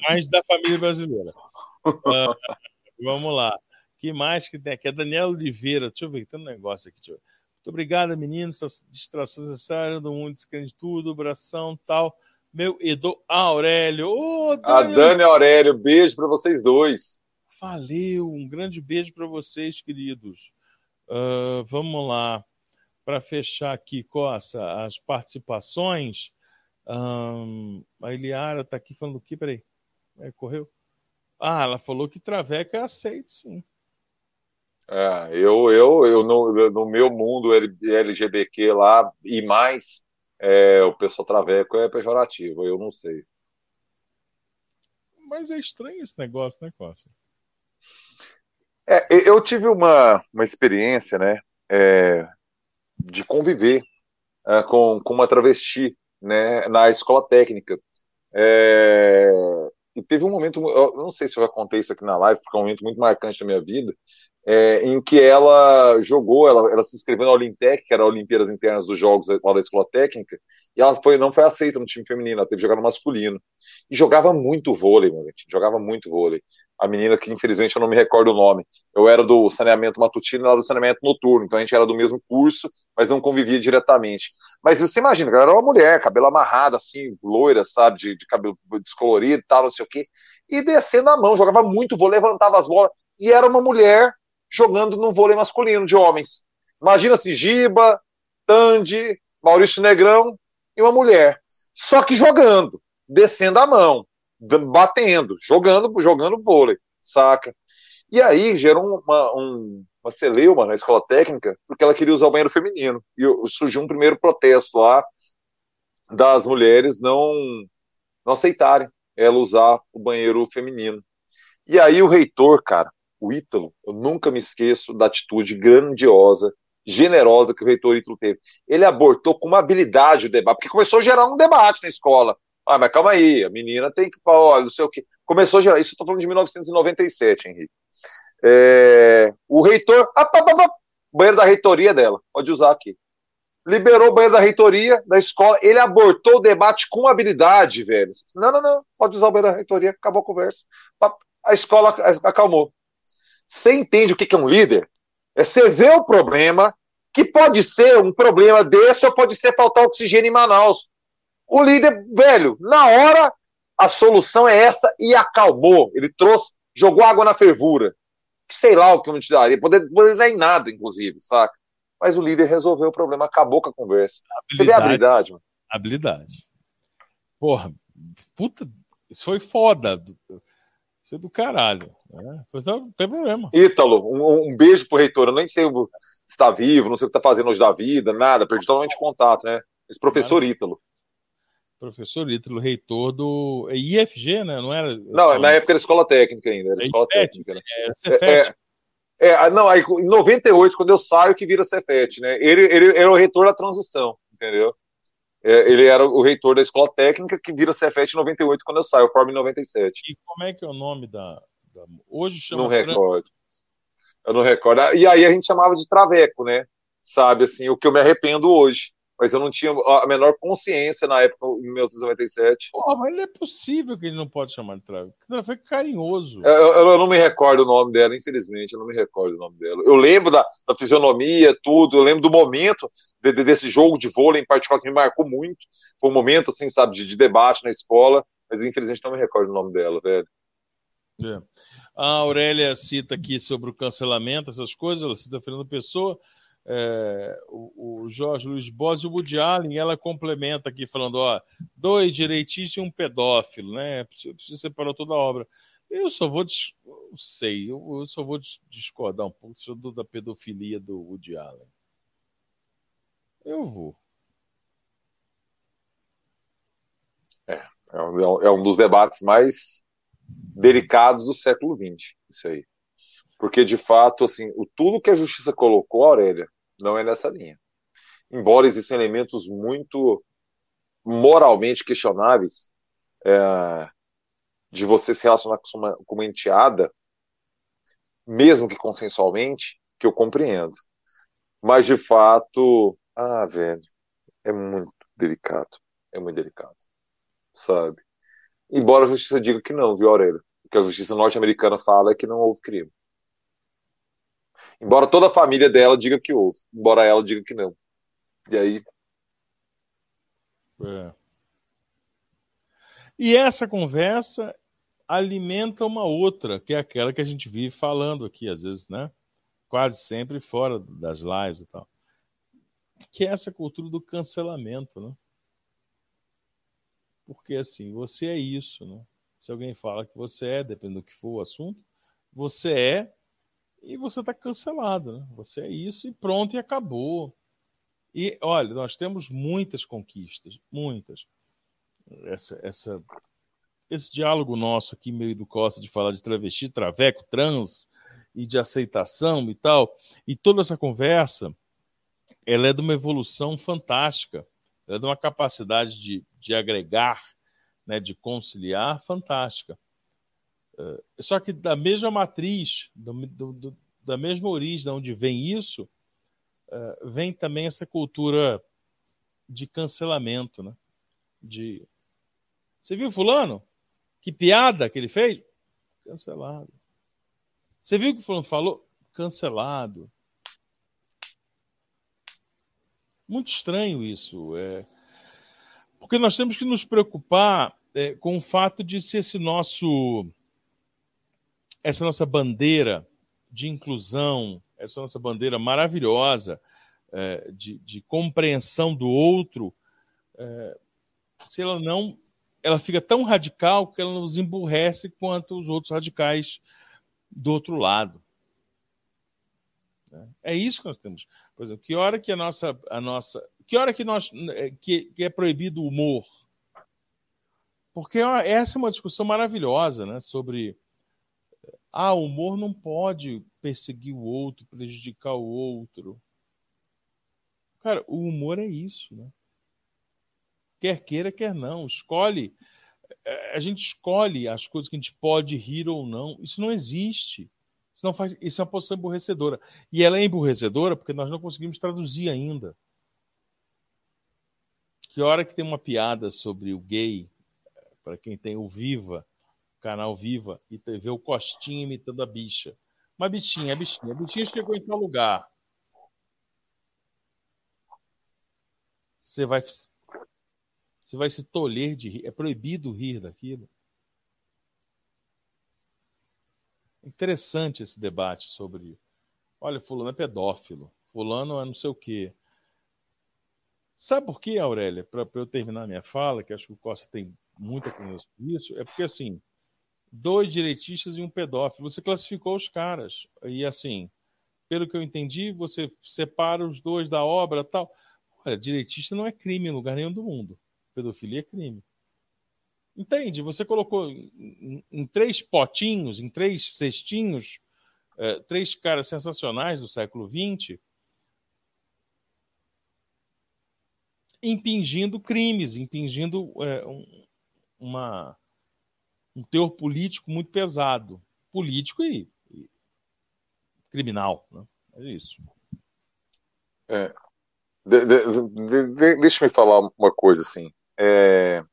mas da família brasileira. Uh, vamos lá. Que mais que tem aqui? A Daniela Oliveira. Deixa eu ver, tem um negócio aqui. Muito obrigada, meninos. Distração necessária do mundo descrente tudo, abração tal. Meu Edu Aurélio. Oh, a Dani Aurélio, beijo para vocês dois. Valeu, um grande beijo para vocês, queridos. Uh, vamos lá, para fechar aqui, Coça, as participações. Um, a Eliara está aqui falando o que? Peraí, é, correu? Ah, ela falou que Traveco é aceito, sim. É, eu, eu, eu no, no meu mundo LGBTQ lá e mais, é, o pessoal Traveco é pejorativo, eu não sei. Mas é estranho esse negócio, né, Costa? É, eu tive uma, uma experiência, né, é, de conviver é, com, com uma travesti, né, na escola técnica. É, e teve um momento, eu não sei se eu já contei isso aqui na live, porque é um momento muito marcante da minha vida, é, em que ela jogou, ela, ela se inscreveu na Olintec, que era a Olimpíadas Internas dos Jogos lá da Escola Técnica, e ela foi, não foi aceita no time feminino, ela teve que jogar no masculino. E jogava muito vôlei, meu gente, jogava muito vôlei. A menina que infelizmente eu não me recordo o nome. Eu era do saneamento matutino ela do saneamento noturno, então a gente era do mesmo curso, mas não convivia diretamente. Mas você imagina, ela era uma mulher, cabelo amarrado, assim, loira, sabe, de, de cabelo descolorido tal, não sei o quê, e descendo a mão, jogava muito vôlei, levantava as bolas, e era uma mulher jogando no vôlei masculino de homens. Imagina-se Giba, Tandy, Maurício Negrão e uma mulher. Só que jogando, descendo a mão, batendo, jogando, jogando vôlei, saca? E aí gerou uma, um, uma celeuma na escola técnica, porque ela queria usar o banheiro feminino. E surgiu um primeiro protesto lá das mulheres não, não aceitarem ela usar o banheiro feminino. E aí o reitor, cara, o Ítalo, eu nunca me esqueço da atitude grandiosa, generosa que o reitor Ítalo teve. Ele abortou com uma habilidade o debate, porque começou a gerar um debate na escola. Ah, mas calma aí, a menina tem que. Olha, não sei o quê. Começou a gerar. Isso eu estou falando de 1997, Henrique. É, o reitor. Ah, pá, pá, pá, banheiro da reitoria dela. Pode usar aqui. Liberou o banheiro da reitoria da escola. Ele abortou o debate com habilidade, velho. Não, não, não. Pode usar o banheiro da reitoria. Acabou a conversa. A escola acalmou. Você entende o que é um líder? É você ver o problema, que pode ser um problema desse ou pode ser faltar oxigênio em Manaus. O líder, velho, na hora a solução é essa e acalmou. Ele trouxe, jogou água na fervura. Que sei lá o que eu te daria. Poder, poder dar em nada, inclusive, saca? Mas o líder resolveu o problema, acabou com a conversa. Habilidade, Você vê a habilidade, mano. Habilidade. Porra, puta, isso foi foda. Isso é do caralho. Né? Não, tem problema. Ítalo, um, um, beijo pro reitor. Eu nem sei se está vivo, não sei o que está fazendo hoje da vida, nada. Perdi totalmente contato, né? Esse professor Ítalo. Professor Ítalo, reitor do é IFG, né? Não era. Não, na época era escola técnica ainda. Era é escola técnica, né? É, Cefet. É, É, não, aí em 98, quando eu saio, que vira Cefete, né? Ele, ele era o reitor da transição, entendeu? É, ele era o reitor da escola técnica que vira Cefete em 98 quando eu saio, eu formo em 97. E como é que é o nome da. da... Hoje chama. Não recordo. Eu não recordo. E aí a gente chamava de traveco, né? Sabe, assim, o que eu me arrependo hoje mas eu não tinha a menor consciência na época, em 1997. Porra, mas não é possível que ele não pode chamar de Traveco. Traveco é carinhoso. Eu, eu, eu, não me recordo o nome dela, infelizmente, eu não me recordo o nome dela. Eu lembro da, da fisionomia, tudo, eu lembro do momento de, de, desse jogo de vôlei em particular que me marcou muito. Foi um momento, assim, sabe, de, de debate na escola, mas infelizmente não me recordo o nome dela, velho. É. A Aurélia cita aqui sobre o cancelamento, essas coisas, ela cita Fernando Pessoa é, o, o, Jorge Luiz Bos e o Woody Allen, ela complementa aqui falando, ó, dois direitistas e um pedófilo, né? Você separou toda a obra. Eu só vou, não sei, eu, só vou discordar um pouco da pedofilia do Woody Allen. Eu vou. É, é um, é um dos debates mais delicados do século XX, isso aí. Porque, de fato, assim, o, tudo que a justiça colocou, Aurélia, não é nessa linha. Embora existam elementos muito moralmente questionáveis é, de você se relacionar com uma, com uma enteada, mesmo que consensualmente, que eu compreendo. Mas, de fato, ah, velho, é muito delicado. É muito delicado. Sabe? Embora a justiça diga que não, viu, Aurélia? O que a justiça norte-americana fala é que não houve crime. Embora toda a família dela diga que houve, embora ela diga que não. E aí. É. E essa conversa alimenta uma outra, que é aquela que a gente vive falando aqui, às vezes, né? Quase sempre fora das lives e tal. Que é essa cultura do cancelamento, né? Porque assim, você é isso, né? Se alguém fala que você é, dependendo do que for o assunto, você é e você está cancelado. Né? Você é isso e pronto, e acabou. E olha, nós temos muitas conquistas, muitas. Essa, essa, esse diálogo nosso aqui, meio do Costa, de falar de travesti, traveco, trans e de aceitação e tal, e toda essa conversa, ela é de uma evolução fantástica, ela é de uma capacidade de, de agregar, né, de conciliar fantástica. Uh, só que da mesma matriz, do, do, da mesma origem de onde vem isso, uh, vem também essa cultura de cancelamento, né? De você viu fulano? Que piada que ele fez? Cancelado. Você viu o que o fulano falou? Cancelado. Muito estranho isso. É... Porque nós temos que nos preocupar é, com o fato de se esse nosso essa nossa bandeira de inclusão, essa nossa bandeira maravilhosa é, de, de, compreensão do outro, é, se ela não, ela fica tão radical que ela nos emburrece quanto os outros radicais do outro lado. É isso que nós temos. Por exemplo, que hora que a nossa, a nossa, que hora que nós, é, que, que é proibido o humor? Porque essa é uma discussão maravilhosa, né, sobre ah, o humor não pode perseguir o outro, prejudicar o outro. Cara, o humor é isso, né? Quer queira, quer não. Escolhe. É, a gente escolhe as coisas que a gente pode rir ou não. Isso não existe. Isso, não faz, isso é uma posição emburrecedora. E ela é emburrecedora porque nós não conseguimos traduzir ainda. Que hora que tem uma piada sobre o gay, para quem tem o Viva, canal Viva e ver o Costinha imitando a bicha. Uma bichinha, a bichinha. A bichinha chegou em tal lugar. Você vai, você vai se tolher de rir. É proibido rir daquilo. Interessante esse debate sobre. Olha, fulano é pedófilo. Fulano é não sei o quê. Sabe por quê, Aurélia? Para eu terminar minha fala, que acho que o Costa tem muita coisa sobre isso, é porque assim dois direitistas e um pedófilo. Você classificou os caras. E assim, pelo que eu entendi, você separa os dois da obra tal. Olha, direitista não é crime em lugar nenhum do mundo. Pedofilia é crime. Entende? Você colocou em, em, três potinhos, em três cestinhos, é, três caras sensacionais do século XX impingindo crimes, impingindo é, um, uma, um teor político muito pesado. Político e, e criminal. Né? É isso. É. De, de, de, deixa me falar uma coisa assim. É...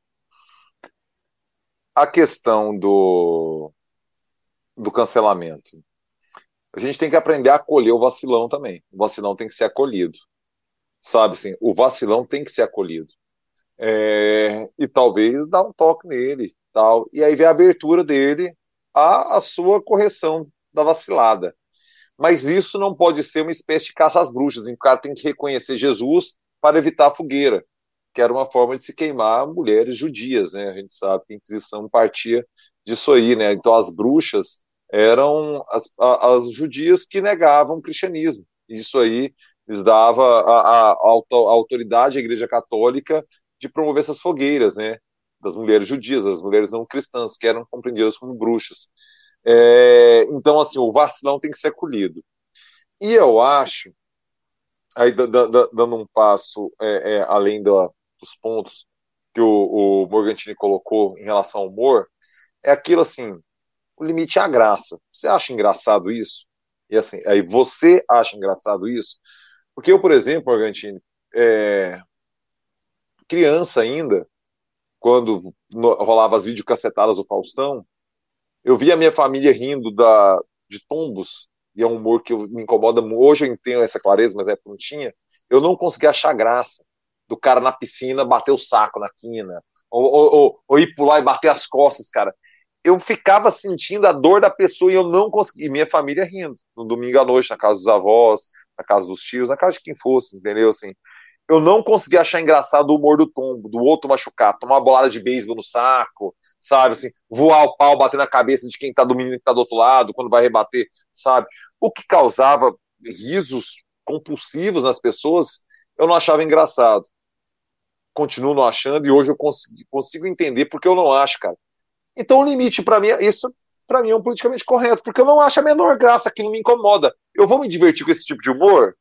A questão do, do cancelamento. A gente tem que aprender a acolher o vacilão também. O vacilão tem que ser acolhido sabe assim, o vacilão tem que ser acolhido. É, e talvez dar um toque nele, tal. E aí vem a abertura dele à, à sua correção da vacilada. Mas isso não pode ser uma espécie de caça às bruxas, em que o cara tem que reconhecer Jesus para evitar a fogueira, que era uma forma de se queimar mulheres judias, né? A gente sabe que a Inquisição partia disso aí, né? Então as bruxas eram as, as judias que negavam o cristianismo. Isso aí lhes dava a, a, a, autoridade à Igreja Católica de promover essas fogueiras, né? Das mulheres judias, das mulheres não cristãs, que eram compreendidas como bruxas. É, então, assim, o vacilão tem que ser acolhido. E eu acho, aí dando um passo é, é, além do, dos pontos que o, o Morgantini colocou em relação ao humor, é aquilo assim, o limite é a graça. Você acha engraçado isso? E assim, aí você acha engraçado isso? Porque eu, por exemplo, Argentino, é, criança ainda, quando rolava as videocassetadas do Faustão, eu via a minha família rindo da, de tombos, e é um humor que me incomoda. Hoje eu entendo essa clareza, mas é não tinha. Eu não conseguia achar graça do cara na piscina bater o saco na quina, ou, ou, ou, ou ir pular e bater as costas, cara. Eu ficava sentindo a dor da pessoa e eu não conseguia. E minha família rindo. No domingo à noite, na casa dos avós, na casa dos tios, na casa de quem fosse, entendeu? Assim, eu não consegui achar engraçado o humor do tombo, do outro machucar, tomar uma bolada de beisebol no saco, sabe? Assim, voar o pau, bater na cabeça de quem tá do menino que tá do outro lado, quando vai rebater, sabe? O que causava risos compulsivos nas pessoas, eu não achava engraçado. Continuo não achando e hoje eu consigo, consigo entender porque eu não acho, cara. Então o limite para mim, isso para mim é um politicamente correto, porque eu não acho a menor graça, aquilo me incomoda. Eu vou me divertir com esse tipo de humor?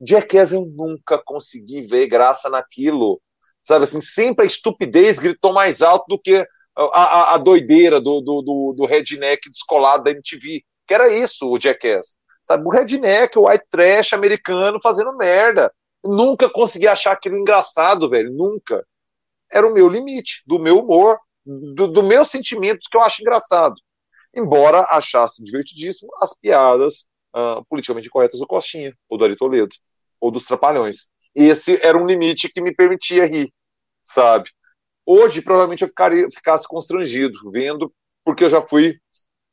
Jackass eu nunca consegui ver graça naquilo. Sabe assim, sempre a estupidez gritou mais alto do que a, a, a doideira do, do, do, do redneck descolado da MTV. Que era isso, o Jackass. Sabe, o redneck, o white trash americano fazendo merda. nunca consegui achar aquilo engraçado, velho. Nunca. Era o meu limite, do meu humor, do, do meus sentimentos que eu acho engraçado embora achasse divertidíssimo as piadas uh, politicamente corretas do Costinha, ou do Ari Toledo, ou dos Trapalhões. Esse era um limite que me permitia rir, sabe? Hoje, provavelmente, eu ficaria, ficasse constrangido vendo, porque eu já fui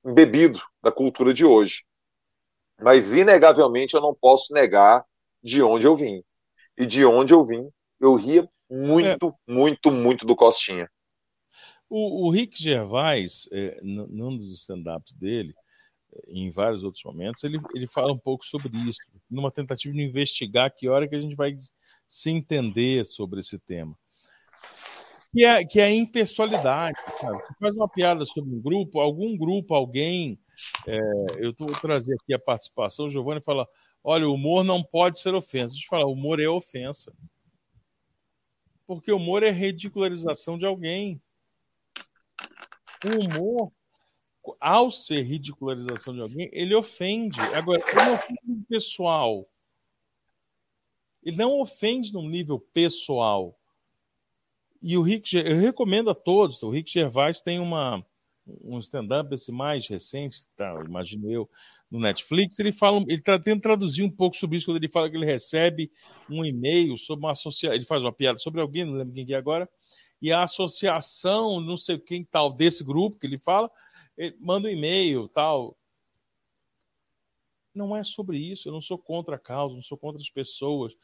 bebido da cultura de hoje. Mas, inegavelmente, eu não posso negar de onde eu vim. E de onde eu vim, eu ria muito, é. muito, muito do Costinha. O, o Rick Gervais, é, num dos stand-ups dele, em vários outros momentos, ele, ele fala um pouco sobre isso, numa tentativa de investigar que hora que a gente vai se entender sobre esse tema. Que é, que é a impessoalidade. Você faz uma piada sobre um grupo, algum grupo, alguém. É, eu vou trazer aqui a participação. O Giovanni fala: olha, o humor não pode ser ofensa. Deixa eu falar, humor é ofensa. Porque humor é ridicularização de alguém o humor, ao ser ridicularização de alguém, ele ofende. Agora, ele ofende pessoal. Ele não ofende no nível pessoal. E o Rick, eu recomendo a todos. O Rick Gervais tem uma, um stand-up esse mais recente, tá, imagino eu, no Netflix. Ele fala, ele está tentando traduzir um pouco sobre isso quando ele fala que ele recebe um e-mail sobre uma associação. Ele faz uma piada sobre alguém, não lembro quem é agora e a associação, não sei quem tal, desse grupo que ele fala, manda um e-mail, tal. Não é sobre isso, eu não sou contra a causa, não sou contra as pessoas.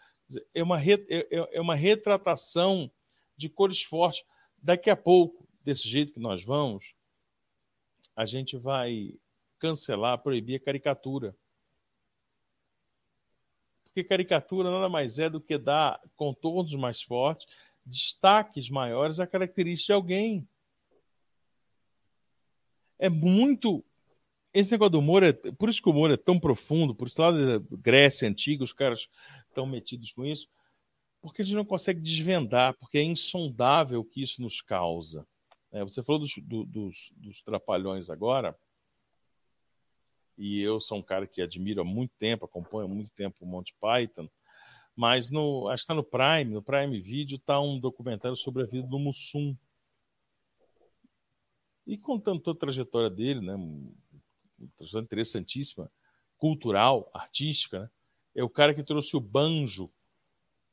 É uma, é, é, é uma retratação de cores fortes. Daqui a pouco, desse jeito que nós vamos, a gente vai cancelar, proibir a caricatura. Porque caricatura nada mais é do que dar contornos mais fortes, destaques maiores a característica de alguém. É muito esse negócio do humor é. Por isso que o humor é tão profundo, por isso lá da Grécia antiga, os caras estão metidos com isso, porque a gente não consegue desvendar, porque é insondável o que isso nos causa. É, você falou dos, do, dos, dos trapalhões agora, e eu sou um cara que admiro há muito tempo, acompanho há muito tempo o Monty Python, mas no, acho que está no Prime, no Prime Video, está um documentário sobre a vida do Mussum. E contando toda a trajetória dele, né, interessantíssima, cultural, artística, né? é o cara que trouxe o banjo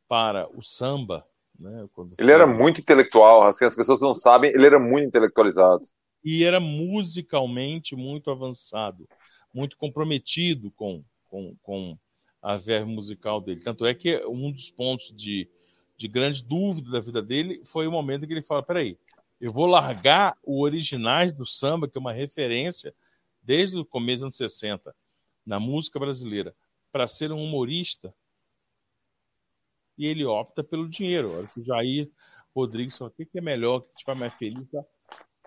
para o samba. Né? Quando ele foi... era muito intelectual, assim, as pessoas não sabem, ele era muito intelectualizado. E era musicalmente muito avançado, muito comprometido com, com, com a verve musical dele. Tanto é que um dos pontos de, de grande dúvida da vida dele foi o momento em que ele fala: peraí, eu vou largar o originais do samba, que é uma referência desde o começo dos anos 60, na música brasileira, para ser um humorista. E ele opta pelo dinheiro. Olha que o Jair Rodrigues fala: o que é melhor, que te faz mais feliz?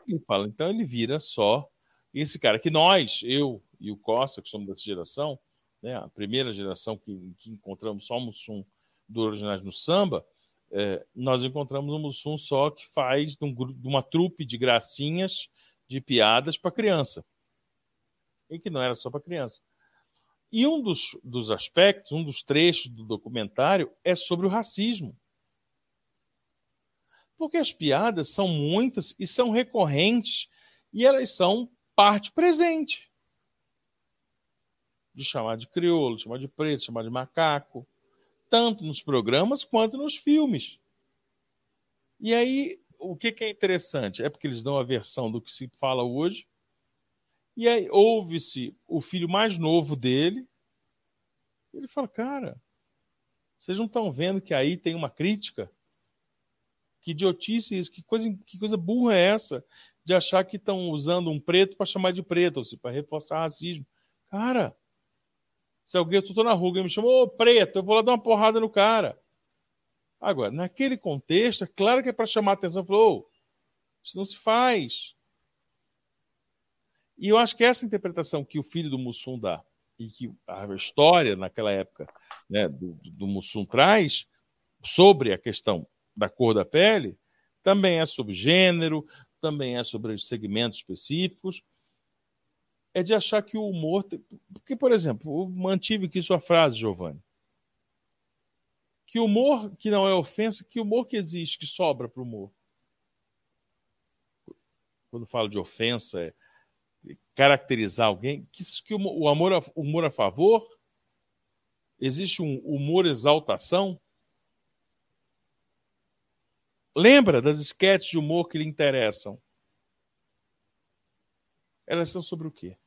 Ele fala, então ele vira só esse cara que nós, eu e o Costa, que somos dessa geração, né, a primeira geração que, que encontramos só o Mussum do Originais no Samba, é, nós encontramos um Mussum só que faz de, um, de uma trupe de gracinhas, de piadas para criança e que não era só para criança. E um dos, dos aspectos, um dos trechos do documentário é sobre o racismo. Porque as piadas são muitas e são recorrentes e elas são parte presente. De chamar de crioulo, de chamar de preto, de chamar de macaco, tanto nos programas quanto nos filmes. E aí, o que, é interessante? É porque eles dão a versão do que se fala hoje e aí ouve-se o filho mais novo dele. Ele fala: Cara, vocês não estão vendo que aí tem uma crítica? Que idiotice isso, que coisa, que coisa burra é essa de achar que estão usando um preto para chamar de preto, ou seja, para reforçar racismo. Cara, se alguém, eu estou na rua e me chamou, ô preto, eu vou lá dar uma porrada no cara. Agora, naquele contexto, é claro que é para chamar a atenção, falou, isso não se faz. E eu acho que essa interpretação que o filho do Mussum dá e que a história naquela época né, do, do Mussum traz sobre a questão da cor da pele também é sobre gênero, também é sobre segmentos específicos. É de achar que o humor. Porque, por exemplo, eu mantive aqui sua frase, Giovanni. Que humor que não é ofensa, que humor que existe, que sobra para o humor. Quando falo de ofensa, é caracterizar alguém, que, que o amor, humor a favor, existe um humor exaltação. Lembra das esquetes de humor que lhe interessam? Elas são sobre o quê?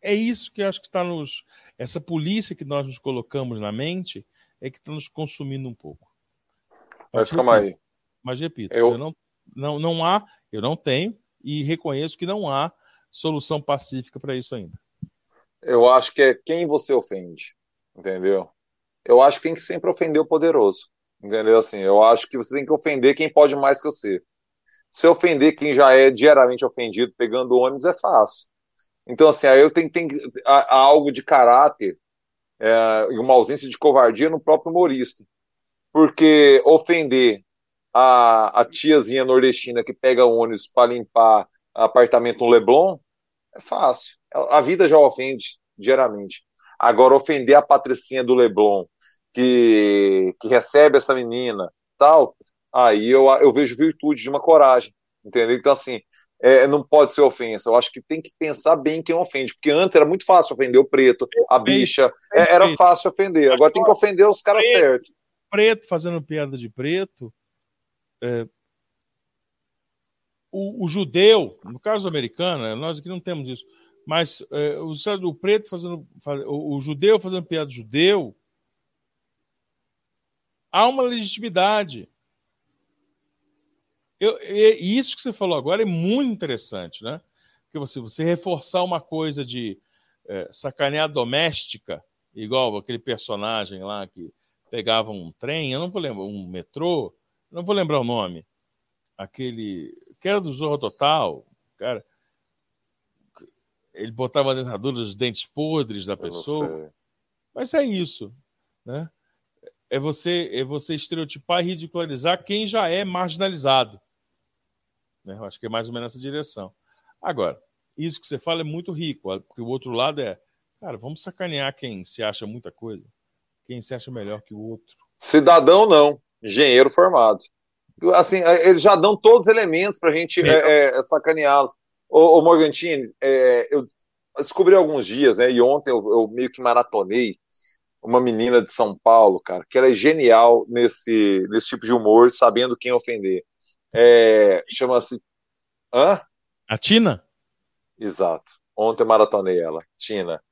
É isso que eu acho que está nos. Essa polícia que nós nos colocamos na mente é que está nos consumindo um pouco. Mas, Mas calma aí. Mas repito, eu, eu não não, não há, eu não tenho, e reconheço que não há solução pacífica para isso ainda. Eu acho que é quem você ofende, entendeu? Eu acho que tem que sempre ofender o poderoso, entendeu? Assim, eu acho que você tem que ofender quem pode mais que você. Se ofender quem já é diariamente ofendido pegando ônibus é fácil. Então, assim, aí eu tenho, tenho há, há algo de caráter é, e uma ausência de covardia no próprio humorista. Porque ofender a, a tiazinha nordestina que pega ônibus para limpar apartamento no Leblon, é fácil. A vida já ofende diariamente. Agora, ofender a patricinha do Leblon, que, que recebe essa menina, tal, aí eu, eu vejo virtude de uma coragem, entendeu? Então, assim, é, não pode ser ofensa. Eu acho que tem que pensar bem quem ofende, porque antes era muito fácil ofender o preto, a bicha, é, era fácil ofender. Agora tem que ofender os caras certos. Preto fazendo piada de preto, é, o, o, judeu, no caso americano, né, nós aqui não temos isso, mas é, o, o preto fazendo, faz, o, o, judeu fazendo piada judeu, há uma legitimidade. Eu, e isso que você falou agora é muito interessante, né? Porque você, você reforçar uma coisa de é, sacanear doméstica, igual aquele personagem lá que pegava um trem, eu não vou lembrar, um metrô, não vou lembrar o nome, aquele que era do Zorro Total, cara. Ele botava a dentadura dos dentes podres da pessoa. Mas é isso, né? É você, é você estereotipar e ridicularizar quem já é marginalizado. Né? Eu acho que é mais ou menos essa direção. Agora, isso que você fala é muito rico, porque o outro lado é, cara, vamos sacanear quem se acha muita coisa, quem se acha melhor que o outro. Cidadão não, engenheiro formado. Assim, é, eles já dão todos os elementos para a gente é, é, sacaneá-los. Ô, ô Morgantini, é, eu descobri alguns dias, né? E ontem eu, eu, meio que maratonei uma menina de São Paulo, cara, que ela é genial nesse, nesse tipo de humor, sabendo quem ofender. É, Chama-se. Hã? A Tina? Exato. Ontem maratonei ela, Tina.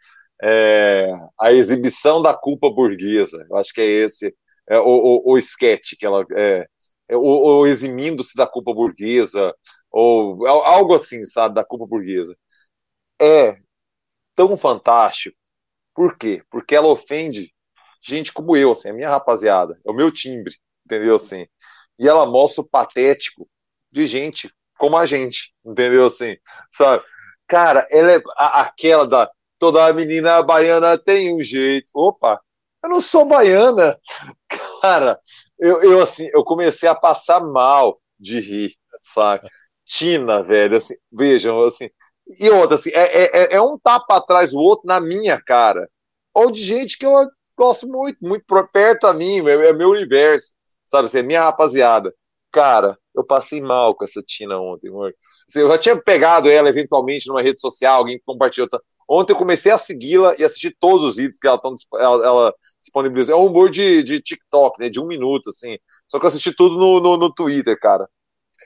É, a exibição da culpa burguesa. Eu acho que é esse é, o, o, o sketch que ela. É, é, ou, eximindo-se da culpa burguesa, ou algo assim, sabe, da culpa burguesa. É tão fantástico. Por quê? Porque ela ofende gente como eu, assim, a minha rapaziada, é o meu timbre, entendeu assim? E ela mostra o patético de gente como a gente, entendeu assim? Sabe? Cara, ela é a, aquela da toda menina baiana tem um jeito. Opa, eu não sou baiana. Cara, eu, eu assim, eu comecei a passar mal de rir, sabe? Tina, velho, assim, vejam, assim. E outra, assim, é, é, é um tapa atrás do outro na minha cara. Ou de gente que eu gosto muito, muito perto a mim, é, é meu universo, sabe? Assim, minha rapaziada. Cara, eu passei mal com essa Tina ontem, amor. Assim, eu já tinha pegado ela eventualmente numa rede social, alguém compartilhou. Ontem eu comecei a segui-la e assistir todos os vídeos que ela, tão, ela, ela disponibilizou. É um humor de, de TikTok, né? De um minuto, assim. Só que eu assisti tudo no, no, no Twitter, cara.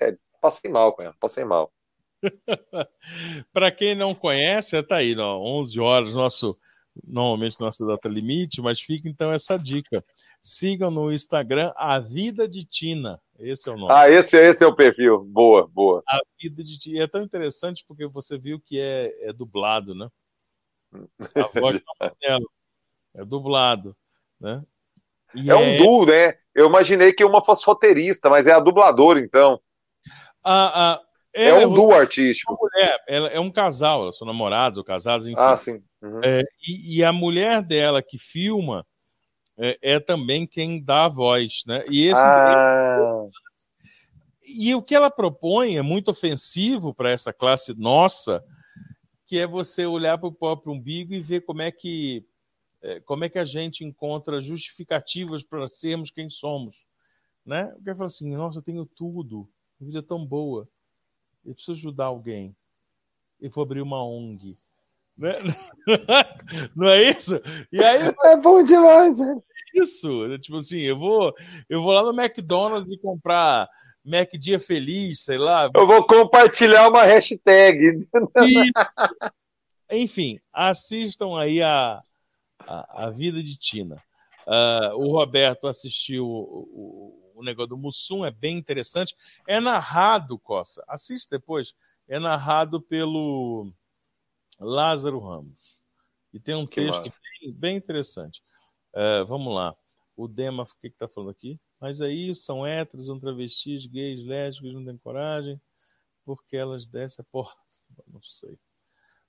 É, passei mal com ela, passei mal. Para quem não conhece, tá aí, ó, 11 horas, nosso normalmente nossa data limite, mas fica então essa dica. Sigam no Instagram A Vida de Tina. Esse é o nome. Ah, esse, esse é o perfil. Boa, boa. A Vida de Tina. É tão interessante porque você viu que é, é dublado, né? A voz dela é dublado, né? E é, um é... duo, né? Eu imaginei que uma fosse roteirista, mas é a dubladora, então. A, a, é um é duo artístico. Mulher, ela é um casal, elas são namorados ou casados, enfim. Ah, sim. Uhum. É, e, e, a mulher dela que filma é, é, também quem dá a voz, né? E esse ah. e o que ela propõe é muito ofensivo para essa classe nossa, que é você olhar para o próprio umbigo e ver como é que é, como é que a gente encontra justificativas para sermos quem somos, né? Eu quero falar assim, nossa, eu tenho tudo, a vida é tão boa, eu preciso ajudar alguém, eu vou abrir uma ONG, né? Não é isso? E aí é bom demais. Né? Isso, tipo assim, eu vou, eu vou lá no McDonald's e comprar Mac Dia Feliz, sei lá. Eu vou compartilhar uma hashtag. Enfim, assistam aí a, a, a vida de Tina. Uh, o Roberto assistiu o, o, o, negócio do Mussum, é bem interessante. É narrado, Coça, assiste depois, é narrado pelo Lázaro Ramos. E tem um que texto bem, bem, interessante. Uh, vamos lá. O Dema, o que está falando aqui? Mas aí são héteros, são travestis, gays, lésbicos, não têm coragem, porque elas descem a porta. Não sei.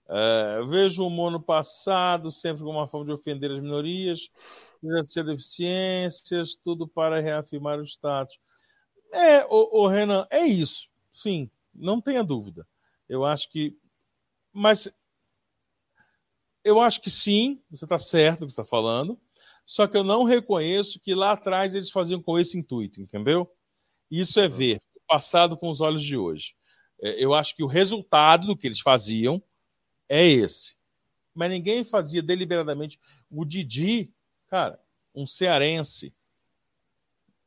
Uh, vejo o humor no passado sempre como uma forma de ofender as minorias, exercer deficiências, tudo para reafirmar o status. É, o, o Renan, é isso. Sim, não tenha dúvida. Eu acho que. Mas eu acho que sim, você está certo no que está falando. Só que eu não reconheço que lá atrás eles faziam com esse intuito, entendeu? Isso é ver o passado com os olhos de hoje. É, eu acho que o resultado do que eles faziam é esse. Mas ninguém fazia deliberadamente. O Didi, cara, um cearense,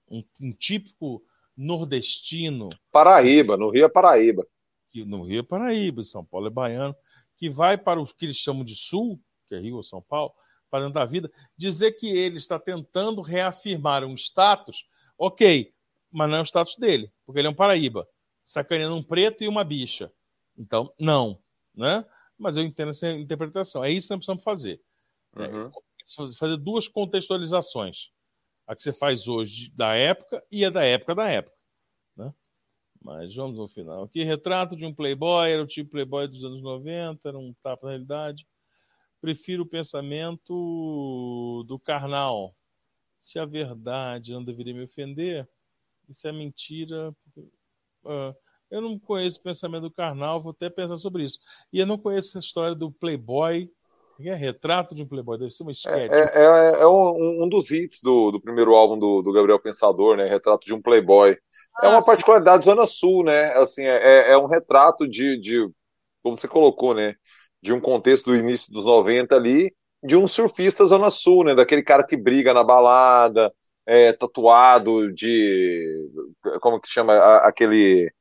um, um típico nordestino. Paraíba, no Rio é Paraíba. No Rio é Paraíba, São Paulo é baiano, que vai para o que eles chamam de Sul, que é Rio ou São Paulo, para dentro da vida, dizer que ele está tentando reafirmar um status, ok, mas não é o status dele, porque ele é um Paraíba, sacaneando um preto e uma bicha. Então, não, né? mas eu entendo essa interpretação. É isso que nós precisamos fazer. É, uhum. É, fazer duas contextualizações. A que você faz hoje da época e a da época da época. Mas vamos ao final. Aqui, retrato de um playboy, era o tipo playboy dos anos 90, era um tapa na realidade. Prefiro o pensamento do carnal. Se a verdade não deveria me ofender, isso é mentira. Uh, eu não conheço o pensamento do carnal, vou até pensar sobre isso. E eu não conheço a história do playboy é retrato de um Playboy, deve ser uma esquete. É, é, é um, um, dos hits do, do primeiro álbum do, do, Gabriel Pensador, né? Retrato de um Playboy. Ah, é uma sim. particularidade Zona Sul, né? Assim, é, é, é um retrato de, de, como você colocou, né? De um contexto do início dos 90 ali, de um surfista Zona Sul, né? Daquele cara que briga na balada, é, tatuado de. Como que chama? Aquele.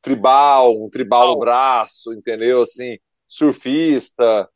Tribal, um tribal no braço, entendeu? Assim, surfista.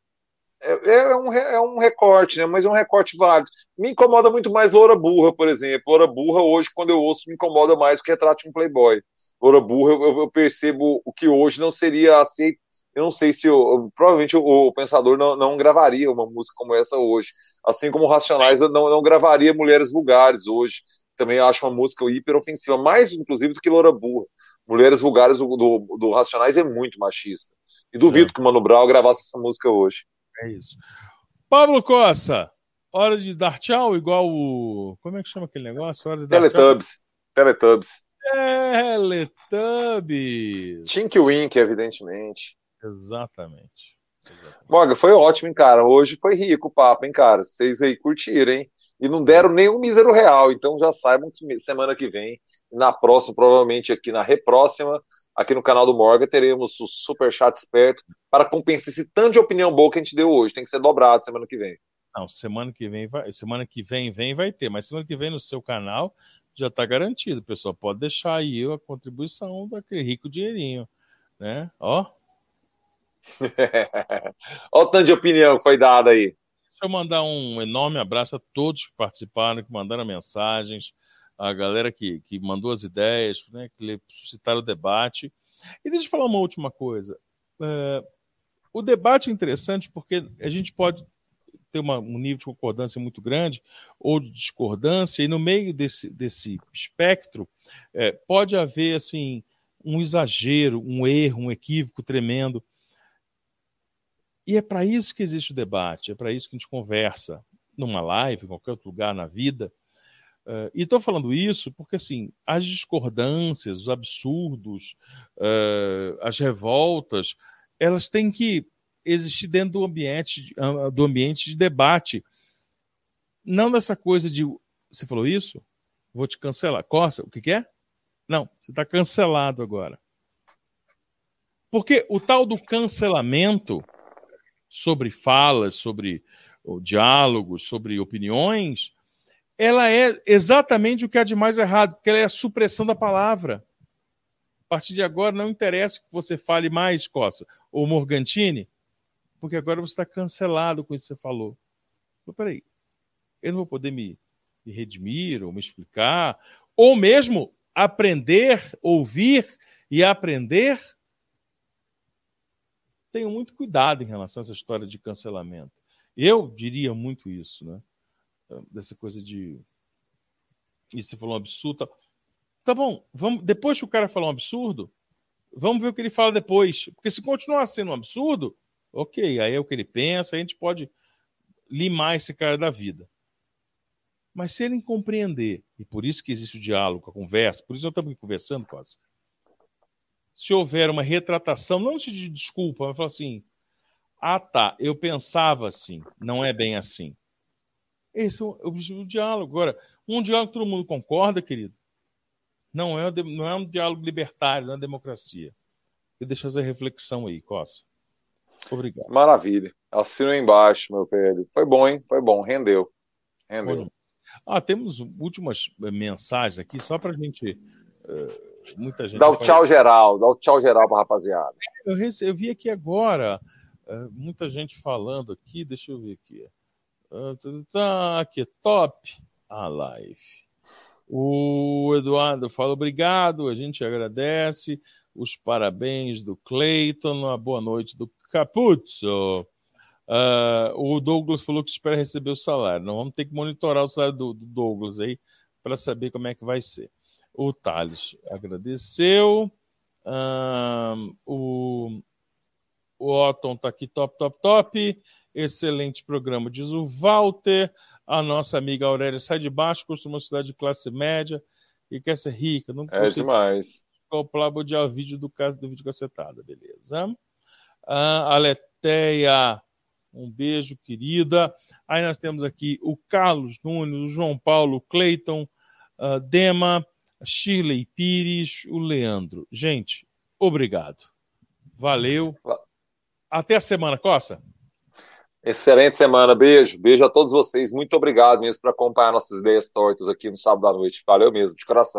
É, é, um, é um recorte, né? Mas é um recorte válido. Me incomoda muito mais Loura Burra, por exemplo. Loura Burra, hoje, quando eu ouço, me incomoda mais que retrato de um Playboy. Loura Burra, eu, eu percebo o que hoje não seria aceito. Eu não sei se. Eu, provavelmente o, o Pensador não, não, gravaria uma música como essa hoje. Assim como o Racionais não, não gravaria Mulheres Vulgares hoje. Também acho uma música hiper ofensiva, mais inclusive do que Loura Burra. Mulheres Vulgares do, do, do Racionais é muito machista. E duvido é. que o Mano Brown gravasse essa música hoje. É isso. Pablo Costa, hora de dar tchau, igual o. Como é que chama aquele negócio? Hora de dar Teletubbies. Tchau. Teletubbies. Teletubbies. Tink Wink, evidentemente. Exatamente. Exatamente. Morgan, foi ótimo, hein, cara. Hoje foi rico o papo, hein, cara. Vocês aí curtiram, hein? E não deram nem um mísero real. Então já saibam que semana que vem, na próxima, provavelmente aqui na repróxima, aqui no canal do Morgan teremos o super chat esperto para compensar esse tanto de opinião boa que a gente deu hoje. Tem que ser dobrado semana que vem. Não, semana que vem vai, semana que vem vem vai ter, mas semana que vem no seu canal já está garantido, pessoal. Pode deixar aí a contribuição daquele rico dinheirinho, né? Ó. Olha o tanto de opinião que foi dada aí. Deixa eu mandar um enorme abraço a todos que participaram, que mandaram mensagens a galera que, que mandou as ideias, né, que suscitaram o debate. E deixa eu falar uma última coisa. É, o debate é interessante porque a gente pode ter uma, um nível de concordância muito grande ou de discordância, e no meio desse, desse espectro é, pode haver assim um exagero, um erro, um equívoco tremendo. E é para isso que existe o debate, é para isso que a gente conversa numa live, em qualquer outro lugar na vida, Uh, e estou falando isso porque assim as discordâncias, os absurdos, uh, as revoltas, elas têm que existir dentro do ambiente, uh, do ambiente de debate. Não dessa coisa de você falou isso, vou te cancelar. Costa, o que, que é? Não, você está cancelado agora. Porque o tal do cancelamento sobre falas, sobre diálogos, sobre opiniões, ela é exatamente o que há de mais errado, porque ela é a supressão da palavra. A partir de agora, não interessa que você fale mais, Costa, ou Morgantini, porque agora você está cancelado com isso que você falou. Mas peraí, eu não vou poder me, me redimir ou me explicar, ou mesmo aprender, ouvir e aprender. Tenho muito cuidado em relação a essa história de cancelamento. Eu diria muito isso, né? Dessa coisa de. E você falou um absurdo. Tá, tá bom, vamos, depois que o cara falar um absurdo, vamos ver o que ele fala depois. Porque se continuar sendo um absurdo, ok, aí é o que ele pensa, aí a gente pode limar esse cara da vida. Mas se ele compreender, e por isso que existe o diálogo, a conversa, por isso eu estamos conversando quase. Se houver uma retratação, não se de desculpa, mas falar assim: ah tá, eu pensava assim, não é bem assim. Esse é o objetivo do diálogo. Agora, um diálogo que todo mundo concorda, querido, não é, não é um diálogo libertário, não é democracia. E deixa essa reflexão aí, Costa. Obrigado. Maravilha. Assino embaixo, meu velho. Foi bom, hein? Foi bom. Rendeu. Rendeu. Ah, temos últimas eh, mensagens aqui, só para a gente. Uh, muita gente. Dá o tchau geral, dá o tchau geral para rapaziada. Eu, eu vi aqui agora uh, muita gente falando aqui, deixa eu ver aqui. Que top a live. O Eduardo fala obrigado, a gente agradece. Os parabéns do Cleiton, a boa noite do Capuzzo. Uh, o Douglas falou que espera receber o salário. Não vamos ter que monitorar o salário do, do Douglas aí para saber como é que vai ser. O Thales agradeceu. Um, o, o Otton está aqui, top, top, top. Excelente programa, diz o Walter. A nossa amiga Aurélia sai de baixo, costuma uma cidade de classe média e quer ser rica. Não é demais. Comprar o vídeo do caso do vídeo cacetada, beleza? Ah, a Leteia, um beijo, querida. Aí nós temos aqui o Carlos Nunes, o João Paulo, o Cleiton, uh, Dema, Shirley Pires, o Leandro. Gente, obrigado. Valeu. Até a semana, Costa. Excelente semana, beijo. Beijo a todos vocês. Muito obrigado mesmo por acompanhar nossas ideias tortas aqui no sábado à noite. Valeu mesmo, de coração.